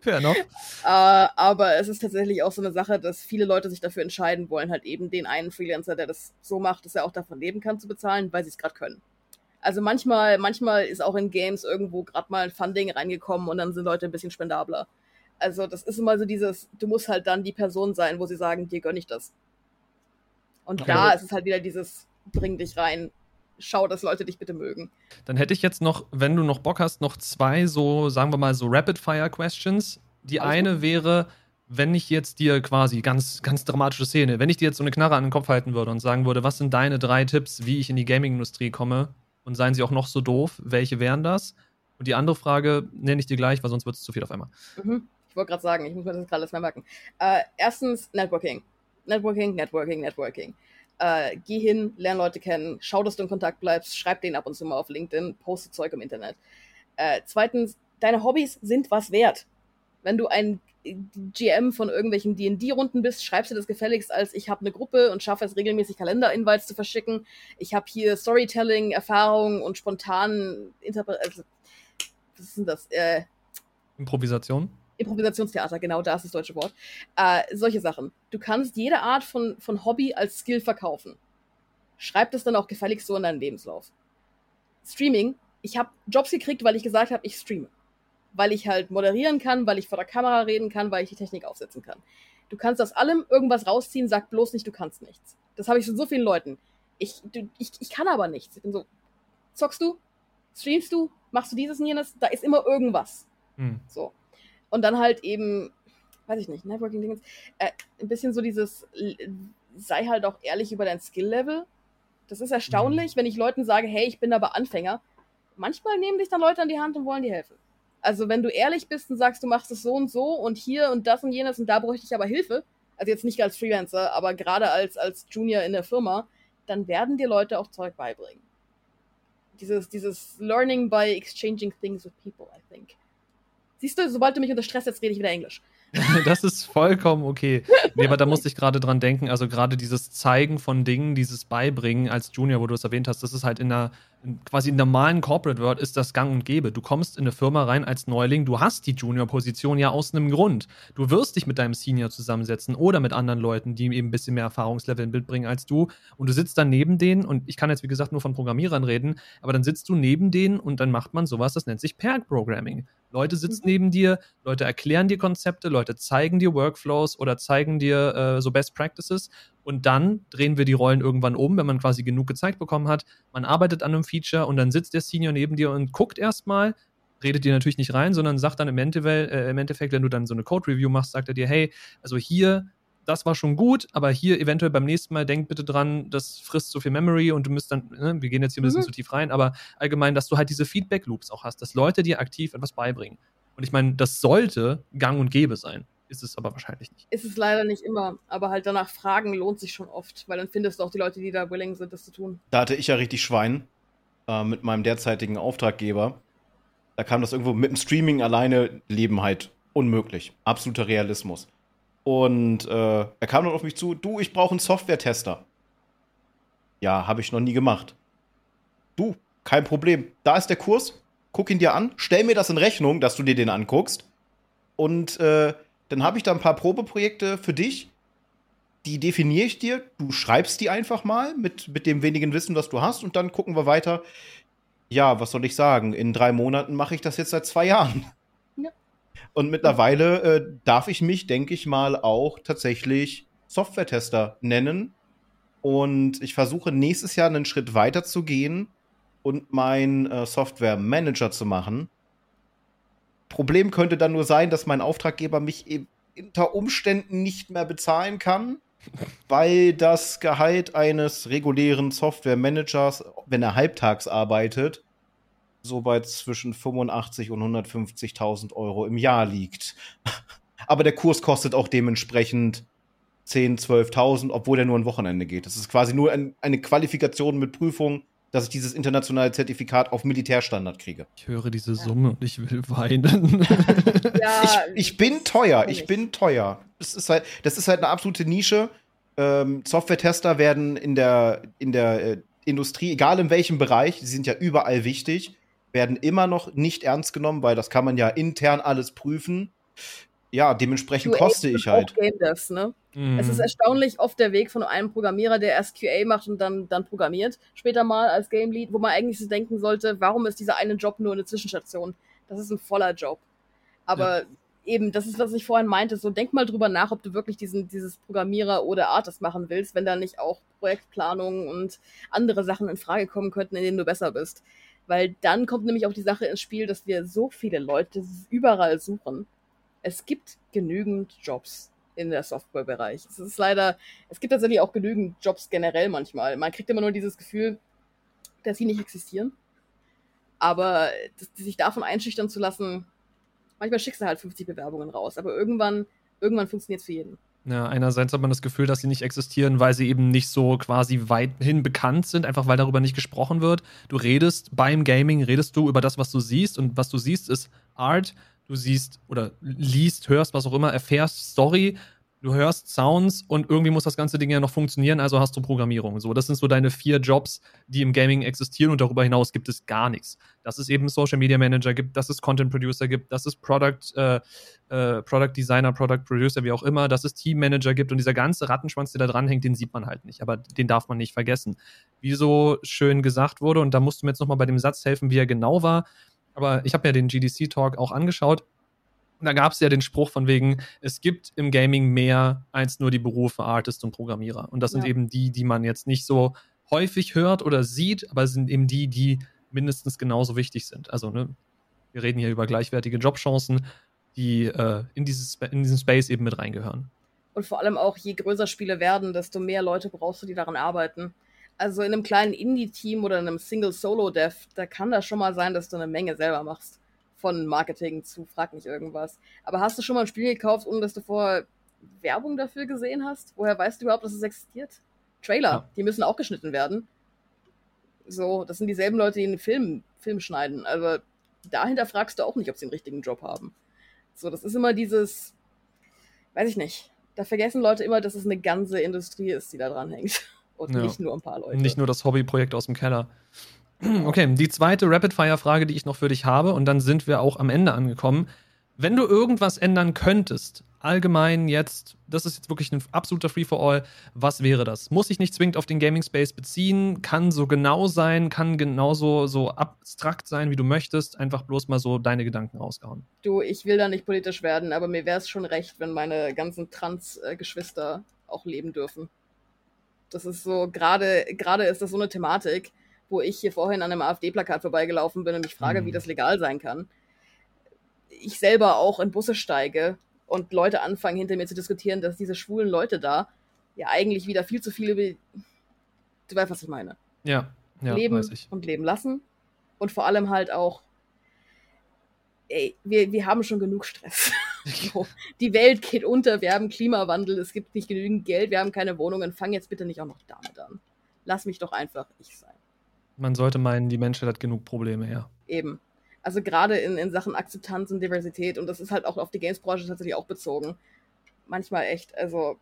Fair enough. Uh, aber es ist tatsächlich auch so eine Sache, dass viele Leute sich dafür entscheiden wollen, halt eben den einen Freelancer, der das so macht, dass er auch davon leben kann, zu bezahlen, weil sie es gerade können. Also manchmal, manchmal ist auch in Games irgendwo gerade mal ein Funding reingekommen und dann sind Leute ein bisschen spendabler. Also das ist immer so dieses, du musst halt dann die Person sein, wo sie sagen, dir gönne ich das. Und okay. da ist es halt wieder dieses, bring dich rein, schau, dass Leute dich bitte mögen. Dann hätte ich jetzt noch, wenn du noch Bock hast, noch zwei so, sagen wir mal, so Rapid-Fire-Questions. Die Alles eine wäre, wenn ich jetzt dir quasi ganz, ganz dramatische Szene, wenn ich dir jetzt so eine Knarre an den Kopf halten würde und sagen würde, was sind deine drei Tipps, wie ich in die Gaming-Industrie komme, und seien sie auch noch so doof, welche wären das? Und die andere Frage nenne ich dir gleich, weil sonst wird es zu viel auf einmal. Mhm. Ich wollte gerade sagen, ich muss mir das gerade mehr merken. Äh, erstens Networking. Networking, Networking, Networking. Äh, geh hin, lern Leute kennen, schau, dass du in Kontakt bleibst, schreib denen ab und zu mal auf LinkedIn, poste Zeug im Internet. Äh, zweitens, deine Hobbys sind was wert. Wenn du ein GM von irgendwelchen D&D-Runden bist, schreibst du das gefälligst als ich habe eine Gruppe und schaffe es regelmäßig Kalender-Invites zu verschicken. Ich habe hier Storytelling-Erfahrung und spontan Interpre also, was ist denn das? Äh, Improvisation? Improvisationstheater, genau, da ist das deutsche Wort. Äh, solche Sachen. Du kannst jede Art von, von Hobby als Skill verkaufen. Schreib das dann auch gefälligst so in deinen Lebenslauf. Streaming. Ich habe Jobs gekriegt, weil ich gesagt habe, ich streame weil ich halt moderieren kann, weil ich vor der Kamera reden kann, weil ich die Technik aufsetzen kann. Du kannst aus allem irgendwas rausziehen, sag bloß nicht, du kannst nichts. Das habe ich von so vielen Leuten. Ich, du, ich, ich kann aber nichts. Ich bin so, zockst du? Streamst du? Machst du dieses und jenes? Da ist immer irgendwas. Hm. So. Und dann halt eben, weiß ich nicht, Networking-Dingens, äh, ein bisschen so dieses, sei halt auch ehrlich über dein Skill-Level. Das ist erstaunlich, hm. wenn ich Leuten sage, hey, ich bin aber Anfänger. Manchmal nehmen dich dann Leute an die Hand und wollen dir helfen. Also wenn du ehrlich bist und sagst, du machst es so und so und hier und das und jenes und da bräuchte ich aber Hilfe, also jetzt nicht als Freelancer, aber gerade als, als Junior in der Firma, dann werden dir Leute auch Zeug beibringen. Dieses, dieses Learning by exchanging things with people, I think. Siehst du, sobald du mich unter Stress setzt, rede ich wieder Englisch. das ist vollkommen okay. Nee, aber da musste ich gerade dran denken, also gerade dieses Zeigen von Dingen, dieses Beibringen als Junior, wo du es erwähnt hast, das ist halt in einer quasi in der normalen Corporate World ist das gang und gäbe. Du kommst in eine Firma rein als Neuling, du hast die Junior-Position ja aus einem Grund. Du wirst dich mit deinem Senior zusammensetzen oder mit anderen Leuten, die eben ein bisschen mehr Erfahrungslevel mitbringen als du. Und du sitzt dann neben denen, und ich kann jetzt wie gesagt nur von Programmierern reden, aber dann sitzt du neben denen und dann macht man sowas, das nennt sich Perk-Programming. Leute sitzen mhm. neben dir, Leute erklären dir Konzepte, Leute zeigen dir Workflows oder zeigen dir äh, so Best Practices und dann drehen wir die Rollen irgendwann um, wenn man quasi genug gezeigt bekommen hat. Man arbeitet an einem Feature und dann sitzt der Senior neben dir und guckt erstmal, redet dir natürlich nicht rein, sondern sagt dann im Endeffekt, äh, im Endeffekt, wenn du dann so eine Code-Review machst, sagt er dir, hey, also hier das war schon gut, aber hier eventuell beim nächsten Mal denkt bitte dran, das frisst so viel Memory und du müsst dann, ne, wir gehen jetzt hier ein bisschen mhm. zu tief rein, aber allgemein, dass du halt diese Feedback-Loops auch hast, dass Leute dir aktiv etwas beibringen. Und ich meine, das sollte gang und gäbe sein. Ist es aber wahrscheinlich nicht. Ist es leider nicht immer, aber halt danach fragen lohnt sich schon oft, weil dann findest du auch die Leute, die da willing sind, das zu tun. Da hatte ich ja richtig Schwein äh, mit meinem derzeitigen Auftraggeber. Da kam das irgendwo mit dem Streaming alleine Leben halt unmöglich. Absoluter Realismus. Und äh, er kam dann auf mich zu, du, ich brauche einen Software-Tester. Ja, habe ich noch nie gemacht. Du, kein Problem. Da ist der Kurs, guck ihn dir an, stell mir das in Rechnung, dass du dir den anguckst. Und äh, dann habe ich da ein paar Probeprojekte für dich. Die definiere ich dir. Du schreibst die einfach mal mit, mit dem wenigen Wissen, was du hast. Und dann gucken wir weiter. Ja, was soll ich sagen? In drei Monaten mache ich das jetzt seit zwei Jahren. Und mittlerweile äh, darf ich mich, denke ich mal, auch tatsächlich Software-Tester nennen. Und ich versuche nächstes Jahr einen Schritt weiter zu gehen und meinen äh, Software-Manager zu machen. Problem könnte dann nur sein, dass mein Auftraggeber mich eben unter Umständen nicht mehr bezahlen kann, weil das Gehalt eines regulären Software-Managers, wenn er halbtags arbeitet, so bei zwischen 85 und 150.000 Euro im Jahr liegt. Aber der Kurs kostet auch dementsprechend 10, 12.000, obwohl der nur ein Wochenende geht. Das ist quasi nur ein, eine Qualifikation mit Prüfung, dass ich dieses internationale Zertifikat auf Militärstandard kriege. Ich höre diese Summe und ich will weinen. ja, ich, ich, bin teuer, ich bin teuer. Das ist halt, das ist halt eine absolute Nische. Ähm, Software-Tester werden in der, in der äh, Industrie, egal in welchem Bereich, sie sind ja überall wichtig, werden immer noch nicht ernst genommen, weil das kann man ja intern alles prüfen. Ja, dementsprechend QA koste ich halt. Game Devs, ne? mm. Es ist erstaunlich oft der Weg von einem Programmierer, der erst QA macht und dann, dann programmiert, später mal als Game Lead, wo man eigentlich so denken sollte, warum ist dieser eine Job nur eine Zwischenstation? Das ist ein voller Job. Aber ja. eben, das ist, was ich vorhin meinte, so denk mal drüber nach, ob du wirklich diesen, dieses Programmierer oder Artist machen willst, wenn da nicht auch Projektplanung und andere Sachen in Frage kommen könnten, in denen du besser bist. Weil dann kommt nämlich auch die Sache ins Spiel, dass wir so viele Leute überall suchen. Es gibt genügend Jobs in der Softwarebereich. Es ist leider, es gibt tatsächlich auch genügend Jobs generell manchmal. Man kriegt immer nur dieses Gefühl, dass sie nicht existieren. Aber das, sich davon einschüchtern zu lassen, manchmal schickst du halt 50 Bewerbungen raus. Aber irgendwann, irgendwann funktioniert es für jeden. Ja, einerseits hat man das Gefühl, dass sie nicht existieren, weil sie eben nicht so quasi weithin bekannt sind, einfach weil darüber nicht gesprochen wird. Du redest beim Gaming, redest du über das, was du siehst und was du siehst ist Art. Du siehst oder liest, hörst, was auch immer, erfährst Story du hörst Sounds und irgendwie muss das ganze Ding ja noch funktionieren, also hast du Programmierung. So, das sind so deine vier Jobs, die im Gaming existieren und darüber hinaus gibt es gar nichts. Dass es eben Social Media Manager gibt, dass es Content Producer gibt, dass es Product, äh, äh, Product Designer, Product Producer, wie auch immer, dass es Team Manager gibt und dieser ganze Rattenschwanz, der da dranhängt, den sieht man halt nicht, aber den darf man nicht vergessen. Wie so schön gesagt wurde, und da musst du mir jetzt nochmal bei dem Satz helfen, wie er genau war, aber ich habe mir den GDC-Talk auch angeschaut und da gab es ja den Spruch von wegen, es gibt im Gaming mehr als nur die Berufe Artist und Programmierer. Und das ja. sind eben die, die man jetzt nicht so häufig hört oder sieht, aber es sind eben die, die mindestens genauso wichtig sind. Also, ne, wir reden hier über gleichwertige Jobchancen, die äh, in, dieses, in diesen Space eben mit reingehören. Und vor allem auch, je größer Spiele werden, desto mehr Leute brauchst du, die daran arbeiten. Also in einem kleinen Indie-Team oder in einem Single-Solo-Dev, da kann das schon mal sein, dass du eine Menge selber machst von Marketing zu frag nicht irgendwas. Aber hast du schon mal ein Spiel gekauft, ohne dass du vorher Werbung dafür gesehen hast? Woher weißt du überhaupt, dass es existiert? Trailer, ja. die müssen auch geschnitten werden. So, das sind dieselben Leute, die einen Film, Film schneiden. Also dahinter fragst du auch nicht, ob sie einen richtigen Job haben. So, das ist immer dieses, weiß ich nicht. Da vergessen Leute immer, dass es eine ganze Industrie ist, die da dran hängt. Und ja. nicht nur ein paar Leute. Nicht nur das Hobbyprojekt aus dem Keller. Okay, die zweite Rapid-Fire-Frage, die ich noch für dich habe, und dann sind wir auch am Ende angekommen. Wenn du irgendwas ändern könntest, allgemein jetzt, das ist jetzt wirklich ein absoluter Free-for-All, was wäre das? Muss sich nicht zwingend auf den Gaming-Space beziehen, kann so genau sein, kann genauso so abstrakt sein, wie du möchtest, einfach bloß mal so deine Gedanken rausgehauen. Du, ich will da nicht politisch werden, aber mir wäre es schon recht, wenn meine ganzen Trans-Geschwister auch leben dürfen. Das ist so, gerade gerade ist das so eine Thematik, wo ich hier vorhin an einem AfD-Plakat vorbeigelaufen bin und mich frage, mhm. wie das legal sein kann. Ich selber auch in Busse steige und Leute anfangen hinter mir zu diskutieren, dass diese schwulen Leute da ja eigentlich wieder viel zu viel über. Du weißt, was ich meine. Ja, ja leben und leben lassen. Und vor allem halt auch, ey, wir, wir haben schon genug Stress. so, die Welt geht unter, wir haben Klimawandel, es gibt nicht genügend Geld, wir haben keine Wohnungen. Fang jetzt bitte nicht auch noch damit an. Lass mich doch einfach ich sein. Man sollte meinen, die Menschheit hat genug Probleme, ja. Eben. Also gerade in, in Sachen Akzeptanz und Diversität und das ist halt auch auf die Games-Branche tatsächlich auch bezogen. Manchmal echt, also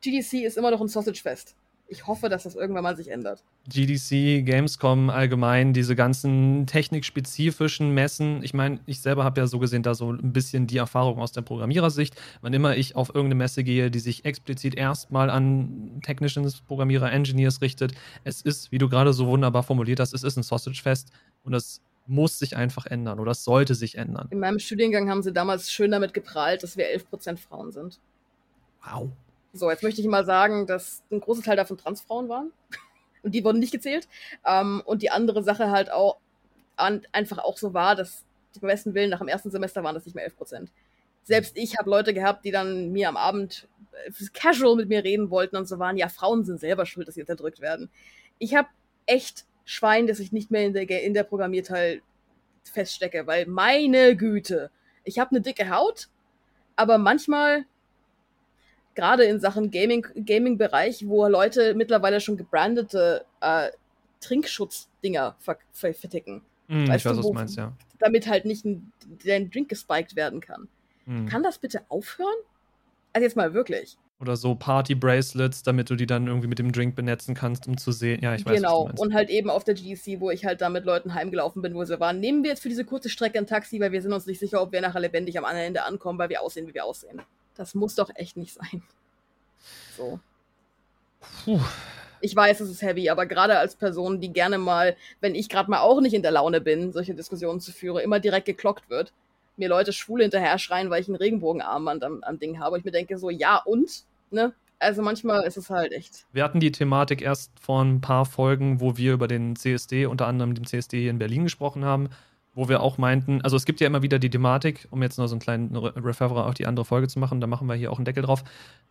GDC ist immer noch ein Sausage-Fest ich hoffe, dass das irgendwann mal sich ändert. GDC, Gamescom allgemein, diese ganzen technikspezifischen Messen. Ich meine, ich selber habe ja so gesehen da so ein bisschen die Erfahrung aus der Programmierersicht. Wann immer ich auf irgendeine Messe gehe, die sich explizit erstmal an Technicians, Programmierer, Engineers richtet, es ist, wie du gerade so wunderbar formuliert hast, es ist ein Sausage-Fest und das muss sich einfach ändern oder es sollte sich ändern. In meinem Studiengang haben sie damals schön damit geprahlt, dass wir 11% Frauen sind. Wow. So, jetzt möchte ich mal sagen, dass ein großer Teil davon Transfrauen waren. und die wurden nicht gezählt. Ähm, und die andere Sache halt auch an, einfach auch so war, dass die besten Willen nach dem ersten Semester waren das nicht mehr 11 Prozent. Selbst ich habe Leute gehabt, die dann mir am Abend äh, casual mit mir reden wollten und so waren, ja, Frauen sind selber schuld, dass sie unterdrückt werden. Ich habe echt Schwein, dass ich nicht mehr in der, in der Programmierteil feststecke, weil meine Güte, ich habe eine dicke Haut, aber manchmal gerade in Sachen Gaming, Gaming-Bereich, wo Leute mittlerweile schon gebrandete äh, Trinkschutzdinger ver ver verticken. Mm, weißt ich weiß, du, was du meinst, ja. Damit halt nicht ein, dein Drink gespiked werden kann. Mm. Kann das bitte aufhören? Also jetzt mal wirklich. Oder so Party-Bracelets, damit du die dann irgendwie mit dem Drink benetzen kannst, um zu sehen. Ja, ich weiß Genau, und halt eben auf der GDC, wo ich halt da mit Leuten heimgelaufen bin, wo sie waren. Nehmen wir jetzt für diese kurze Strecke ein Taxi, weil wir sind uns nicht sicher, ob wir nachher lebendig am anderen Ende ankommen, weil wir aussehen, wie wir aussehen. Das muss doch echt nicht sein. So. Puh. Ich weiß, es ist heavy, aber gerade als Person, die gerne mal, wenn ich gerade mal auch nicht in der Laune bin, solche Diskussionen zu führen, immer direkt geklockt wird, mir Leute schwul hinterher schreien, weil ich einen Regenbogenarmband am, am Ding habe. Ich mir denke so, ja und? Ne? Also manchmal ist es halt echt. Wir hatten die Thematik erst vor ein paar Folgen, wo wir über den CSD, unter anderem dem CSD hier in Berlin gesprochen haben wo wir auch meinten, also es gibt ja immer wieder die Thematik, um jetzt noch so einen kleinen Referrer auf die andere Folge zu machen, da machen wir hier auch einen Deckel drauf.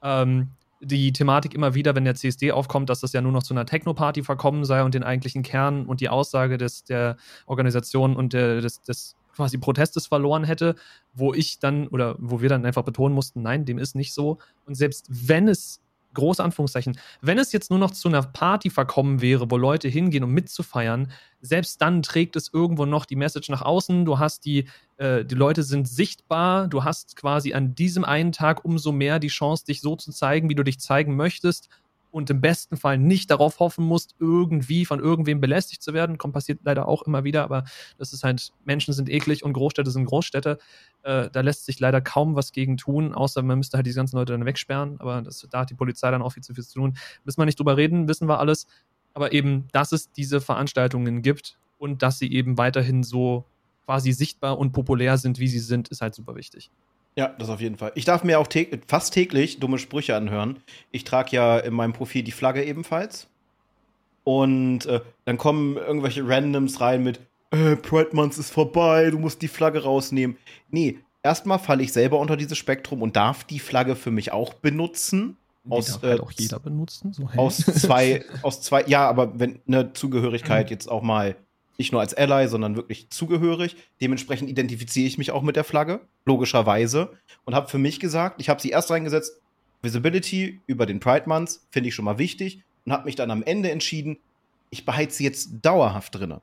Ähm, die Thematik immer wieder, wenn der CSD aufkommt, dass das ja nur noch zu einer Techno-Party verkommen sei und den eigentlichen Kern und die Aussage des, der Organisation und der, des, des quasi Protestes verloren hätte, wo ich dann oder wo wir dann einfach betonen mussten, nein, dem ist nicht so. Und selbst wenn es große Anführungszeichen, wenn es jetzt nur noch zu einer Party verkommen wäre, wo Leute hingehen, um mitzufeiern, selbst dann trägt es irgendwo noch die Message nach außen. Du hast die, äh, die Leute sind sichtbar. Du hast quasi an diesem einen Tag umso mehr die Chance, dich so zu zeigen, wie du dich zeigen möchtest und im besten Fall nicht darauf hoffen musst, irgendwie von irgendwem belästigt zu werden. Kommt passiert leider auch immer wieder, aber das ist halt, Menschen sind eklig und Großstädte sind Großstädte. Äh, da lässt sich leider kaum was gegen tun, außer man müsste halt die ganzen Leute dann wegsperren. Aber das, da hat die Polizei dann auch viel zu viel zu tun. Müssen wir nicht drüber reden, wissen wir alles. Aber eben, dass es diese Veranstaltungen gibt und dass sie eben weiterhin so quasi sichtbar und populär sind, wie sie sind, ist halt super wichtig. Ja, das auf jeden Fall. Ich darf mir auch täg fast täglich dumme Sprüche anhören. Ich trage ja in meinem Profil die Flagge ebenfalls. Und äh, dann kommen irgendwelche Randoms rein mit, äh, Pride Month ist vorbei, du musst die Flagge rausnehmen. Nee, erstmal falle ich selber unter dieses Spektrum und darf die Flagge für mich auch benutzen. Die aus, darf halt äh, auch jeder benutzen. So, hey. Aus zwei, aus zwei, ja, aber wenn eine Zugehörigkeit jetzt auch mal nicht nur als Ally, sondern wirklich zugehörig. Dementsprechend identifiziere ich mich auch mit der Flagge, logischerweise. Und habe für mich gesagt, ich habe sie erst reingesetzt, Visibility über den Pride Month, finde ich schon mal wichtig. Und habe mich dann am Ende entschieden, ich beheize sie jetzt dauerhaft drinne.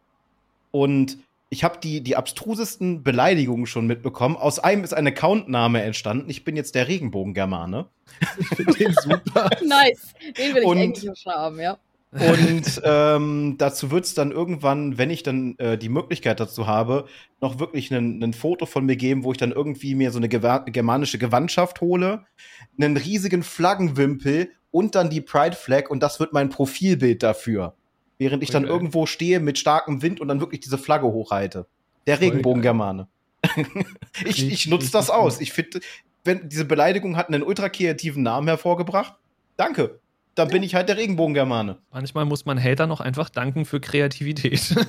Und ich habe die, die abstrusesten Beleidigungen schon mitbekommen. Aus einem ist ein Accountname entstanden. Ich bin jetzt der Regenbogen-Germane. Ich finde den super. nice. Den will ich und, eigentlich schon haben, ja. Und ähm, dazu wird es dann irgendwann, wenn ich dann äh, die Möglichkeit dazu habe, noch wirklich ein Foto von mir geben, wo ich dann irgendwie mir so eine germanische Gewandtschaft hole, einen riesigen Flaggenwimpel und dann die Pride Flag und das wird mein Profilbild dafür. Während ich dann okay. irgendwo stehe mit starkem Wind und dann wirklich diese Flagge hochhalte. Der Regenbogen-Germane. ich ich nutze das aus. Ich finde, wenn diese Beleidigung hat einen ultra kreativen Namen hervorgebracht, danke dann bin ich halt der Regenbogengermane. Manchmal muss man Hater noch einfach danken für Kreativität.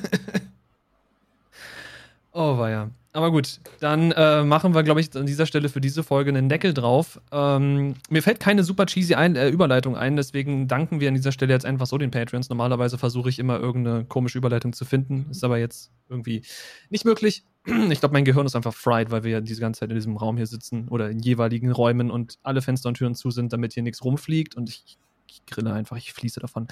oh, war ja. Aber gut, dann äh, machen wir, glaube ich, an dieser Stelle für diese Folge einen Deckel drauf. Ähm, mir fällt keine super cheesy ein, äh, Überleitung ein, deswegen danken wir an dieser Stelle jetzt einfach so den Patreons. Normalerweise versuche ich immer irgendeine komische Überleitung zu finden, ist aber jetzt irgendwie nicht möglich. Ich glaube, mein Gehirn ist einfach fried, weil wir ja diese ganze Zeit in diesem Raum hier sitzen oder in jeweiligen Räumen und alle Fenster und Türen zu sind, damit hier nichts rumfliegt und ich ich grille einfach, ich fließe davon.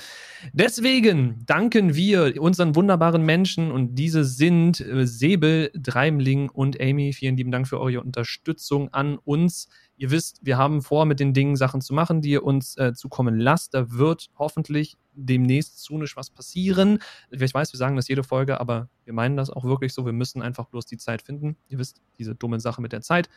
Deswegen danken wir unseren wunderbaren Menschen und diese sind äh, Säbel, Dreimling und Amy. Vielen lieben Dank für eure Unterstützung an uns. Ihr wisst, wir haben vor, mit den Dingen Sachen zu machen, die ihr uns äh, zukommen lasst. Da wird hoffentlich demnächst zunisch was passieren. Ich weiß, wir sagen das jede Folge, aber wir meinen das auch wirklich so. Wir müssen einfach bloß die Zeit finden. Ihr wisst, diese dumme Sache mit der Zeit.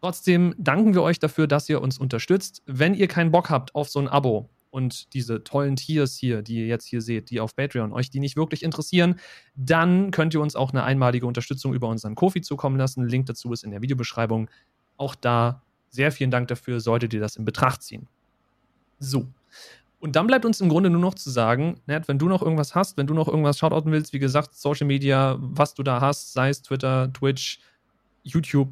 Trotzdem danken wir euch dafür, dass ihr uns unterstützt. Wenn ihr keinen Bock habt auf so ein Abo und diese tollen Tiers hier, die ihr jetzt hier seht, die auf Patreon euch die nicht wirklich interessieren, dann könnt ihr uns auch eine einmalige Unterstützung über unseren Kofi zukommen lassen. Link dazu ist in der Videobeschreibung. Auch da sehr vielen Dank dafür, solltet ihr das in Betracht ziehen. So. Und dann bleibt uns im Grunde nur noch zu sagen, Ned, wenn du noch irgendwas hast, wenn du noch irgendwas shoutouten willst, wie gesagt, Social Media, was du da hast, sei es Twitter, Twitch, YouTube,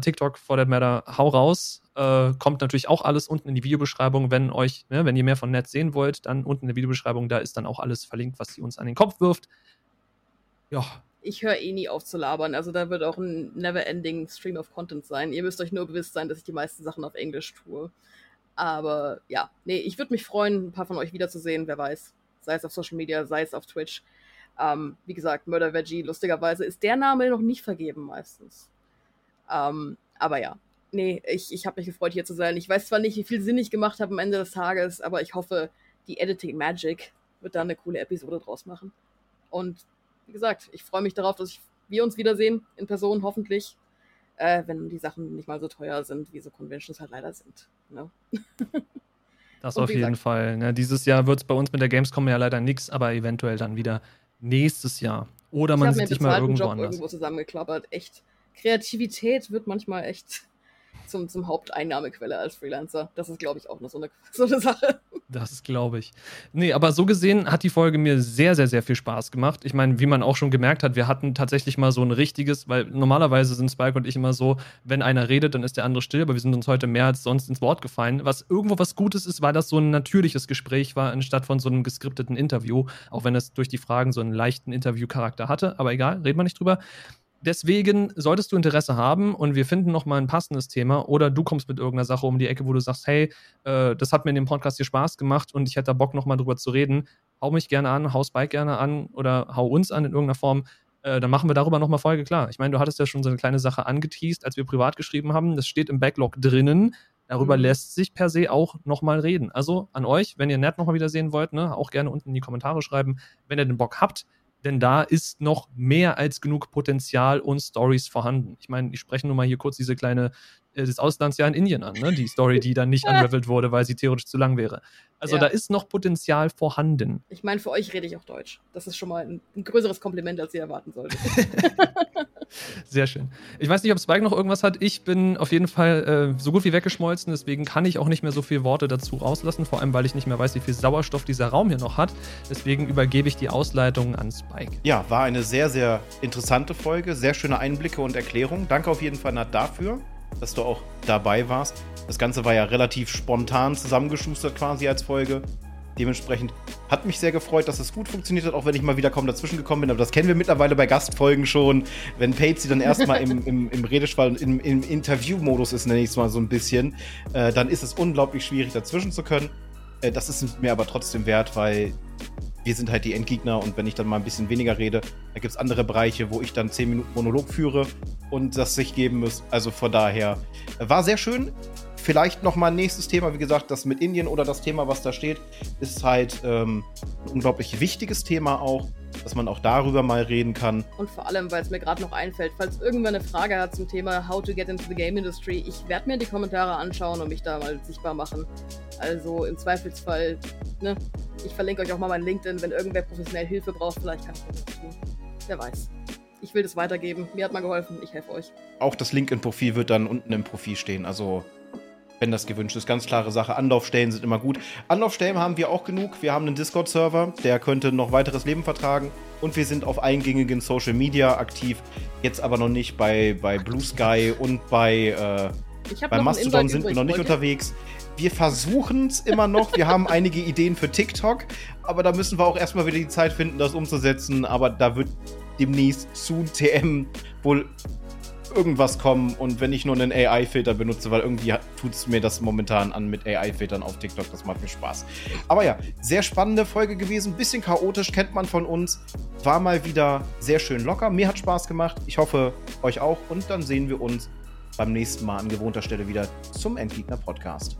TikTok for that matter, hau raus. Äh, kommt natürlich auch alles unten in die Videobeschreibung, wenn euch, ne, wenn ihr mehr von Netz sehen wollt, dann unten in der Videobeschreibung, da ist dann auch alles verlinkt, was sie uns an den Kopf wirft. Ja. Ich höre eh nie auf zu labern, also da wird auch ein never-ending Stream of Content sein. Ihr müsst euch nur bewusst sein, dass ich die meisten Sachen auf Englisch tue. Aber ja, nee, ich würde mich freuen, ein paar von euch wiederzusehen, wer weiß. Sei es auf Social Media, sei es auf Twitch. Ähm, wie gesagt, Murder Veggie, lustigerweise ist der Name noch nicht vergeben meistens. Ähm, aber ja, nee, ich, ich habe mich gefreut, hier zu sein. Ich weiß zwar nicht, wie viel Sinn ich gemacht habe am Ende des Tages, aber ich hoffe, die Editing Magic wird da eine coole Episode draus machen. Und wie gesagt, ich freue mich darauf, dass ich, wir uns wiedersehen, in Person hoffentlich, äh, wenn die Sachen nicht mal so teuer sind, wie so Conventions halt leider sind. Ne? Das auf jeden gesagt, Fall. Ne? Dieses Jahr wird es bei uns mit der Gamescom ja leider nichts, aber eventuell dann wieder nächstes Jahr. Oder man sieht sich mal irgendwo Job anders. irgendwo zusammengeklappert. Echt Kreativität wird manchmal echt zum, zum Haupteinnahmequelle als Freelancer. Das ist, glaube ich, auch noch so eine, so eine Sache. Das glaube ich. Nee, aber so gesehen hat die Folge mir sehr, sehr, sehr viel Spaß gemacht. Ich meine, wie man auch schon gemerkt hat, wir hatten tatsächlich mal so ein richtiges, weil normalerweise sind Spike und ich immer so, wenn einer redet, dann ist der andere still, aber wir sind uns heute mehr als sonst ins Wort gefallen. Was irgendwo was Gutes ist, weil das so ein natürliches Gespräch war, anstatt von so einem geskripteten Interview, auch wenn es durch die Fragen so einen leichten Interviewcharakter hatte. Aber egal, reden wir nicht drüber deswegen solltest du Interesse haben und wir finden noch mal ein passendes Thema oder du kommst mit irgendeiner Sache um die Ecke, wo du sagst, hey, äh, das hat mir in dem Podcast hier Spaß gemacht und ich hätte da Bock noch mal drüber zu reden, hau mich gerne an, hau Spike gerne an oder hau uns an in irgendeiner Form. Äh, dann machen wir darüber noch mal Folge klar. Ich meine, du hattest ja schon so eine kleine Sache angeteased, als wir privat geschrieben haben. Das steht im Backlog drinnen. Darüber mhm. lässt sich per se auch nochmal reden. Also an euch, wenn ihr Ned nochmal wieder sehen wollt, ne, auch gerne unten in die Kommentare schreiben, wenn ihr den Bock habt denn da ist noch mehr als genug Potenzial und Stories vorhanden. Ich meine, ich spreche nur mal hier kurz diese kleine das Auslandsjahr in Indien an, ne? die Story, die dann nicht unravelt wurde, weil sie theoretisch zu lang wäre. Also ja. da ist noch Potenzial vorhanden. Ich meine, für euch rede ich auch Deutsch. Das ist schon mal ein, ein größeres Kompliment, als ihr erwarten solltet. Sehr schön. Ich weiß nicht, ob Spike noch irgendwas hat. Ich bin auf jeden Fall äh, so gut wie weggeschmolzen, deswegen kann ich auch nicht mehr so viele Worte dazu rauslassen, vor allem weil ich nicht mehr weiß, wie viel Sauerstoff dieser Raum hier noch hat. Deswegen übergebe ich die Ausleitung an Spike. Ja, war eine sehr, sehr interessante Folge, sehr schöne Einblicke und Erklärungen. Danke auf jeden Fall, Nat, dafür, dass du auch dabei warst. Das Ganze war ja relativ spontan zusammengeschustert quasi als Folge. Dementsprechend hat mich sehr gefreut, dass es gut funktioniert hat, auch wenn ich mal wieder kaum dazwischen gekommen bin. Aber das kennen wir mittlerweile bei Gastfolgen schon. Wenn Patsy dann erstmal im, im, im Redeschwall, im, im Interviewmodus ist, nenne ich es mal so ein bisschen, äh, dann ist es unglaublich schwierig, dazwischen zu können. Äh, das ist mir aber trotzdem wert, weil wir sind halt die Endgegner und wenn ich dann mal ein bisschen weniger rede, da gibt es andere Bereiche, wo ich dann 10 Minuten Monolog führe und das sich geben muss. Also von daher äh, war sehr schön vielleicht nochmal ein nächstes Thema. Wie gesagt, das mit Indien oder das Thema, was da steht, ist halt ähm, ein unglaublich wichtiges Thema auch, dass man auch darüber mal reden kann. Und vor allem, weil es mir gerade noch einfällt, falls irgendwer eine Frage hat zum Thema How to get into the game industry, ich werde mir die Kommentare anschauen und mich da mal sichtbar machen. Also im Zweifelsfall, ne, ich verlinke euch auch mal mein LinkedIn, wenn irgendwer professionell Hilfe braucht, vielleicht kann ich das tun. Wer weiß. Ich will das weitergeben. Mir hat mal geholfen. Ich helfe euch. Auch das LinkedIn-Profil wird dann unten im Profil stehen. Also, wenn das gewünscht ist, ganz klare Sache. Anlaufstellen sind immer gut. Anlaufstellen haben wir auch genug. Wir haben einen Discord-Server, der könnte noch weiteres Leben vertragen. Und wir sind auf eingängigen Social Media aktiv. Jetzt aber noch nicht bei, bei Blue Sky und bei, äh, bei Mastodon sind wir noch nicht unterwegs. Wir versuchen es immer noch. Wir haben einige Ideen für TikTok, aber da müssen wir auch erstmal wieder die Zeit finden, das umzusetzen. Aber da wird demnächst zu TM wohl irgendwas kommen und wenn ich nur einen AI-Filter benutze, weil irgendwie tut es mir das momentan an mit AI-Filtern auf TikTok, das macht mir Spaß. Aber ja, sehr spannende Folge gewesen, bisschen chaotisch, kennt man von uns, war mal wieder sehr schön locker, mir hat Spaß gemacht, ich hoffe euch auch und dann sehen wir uns beim nächsten Mal an gewohnter Stelle wieder zum Endgegner Podcast.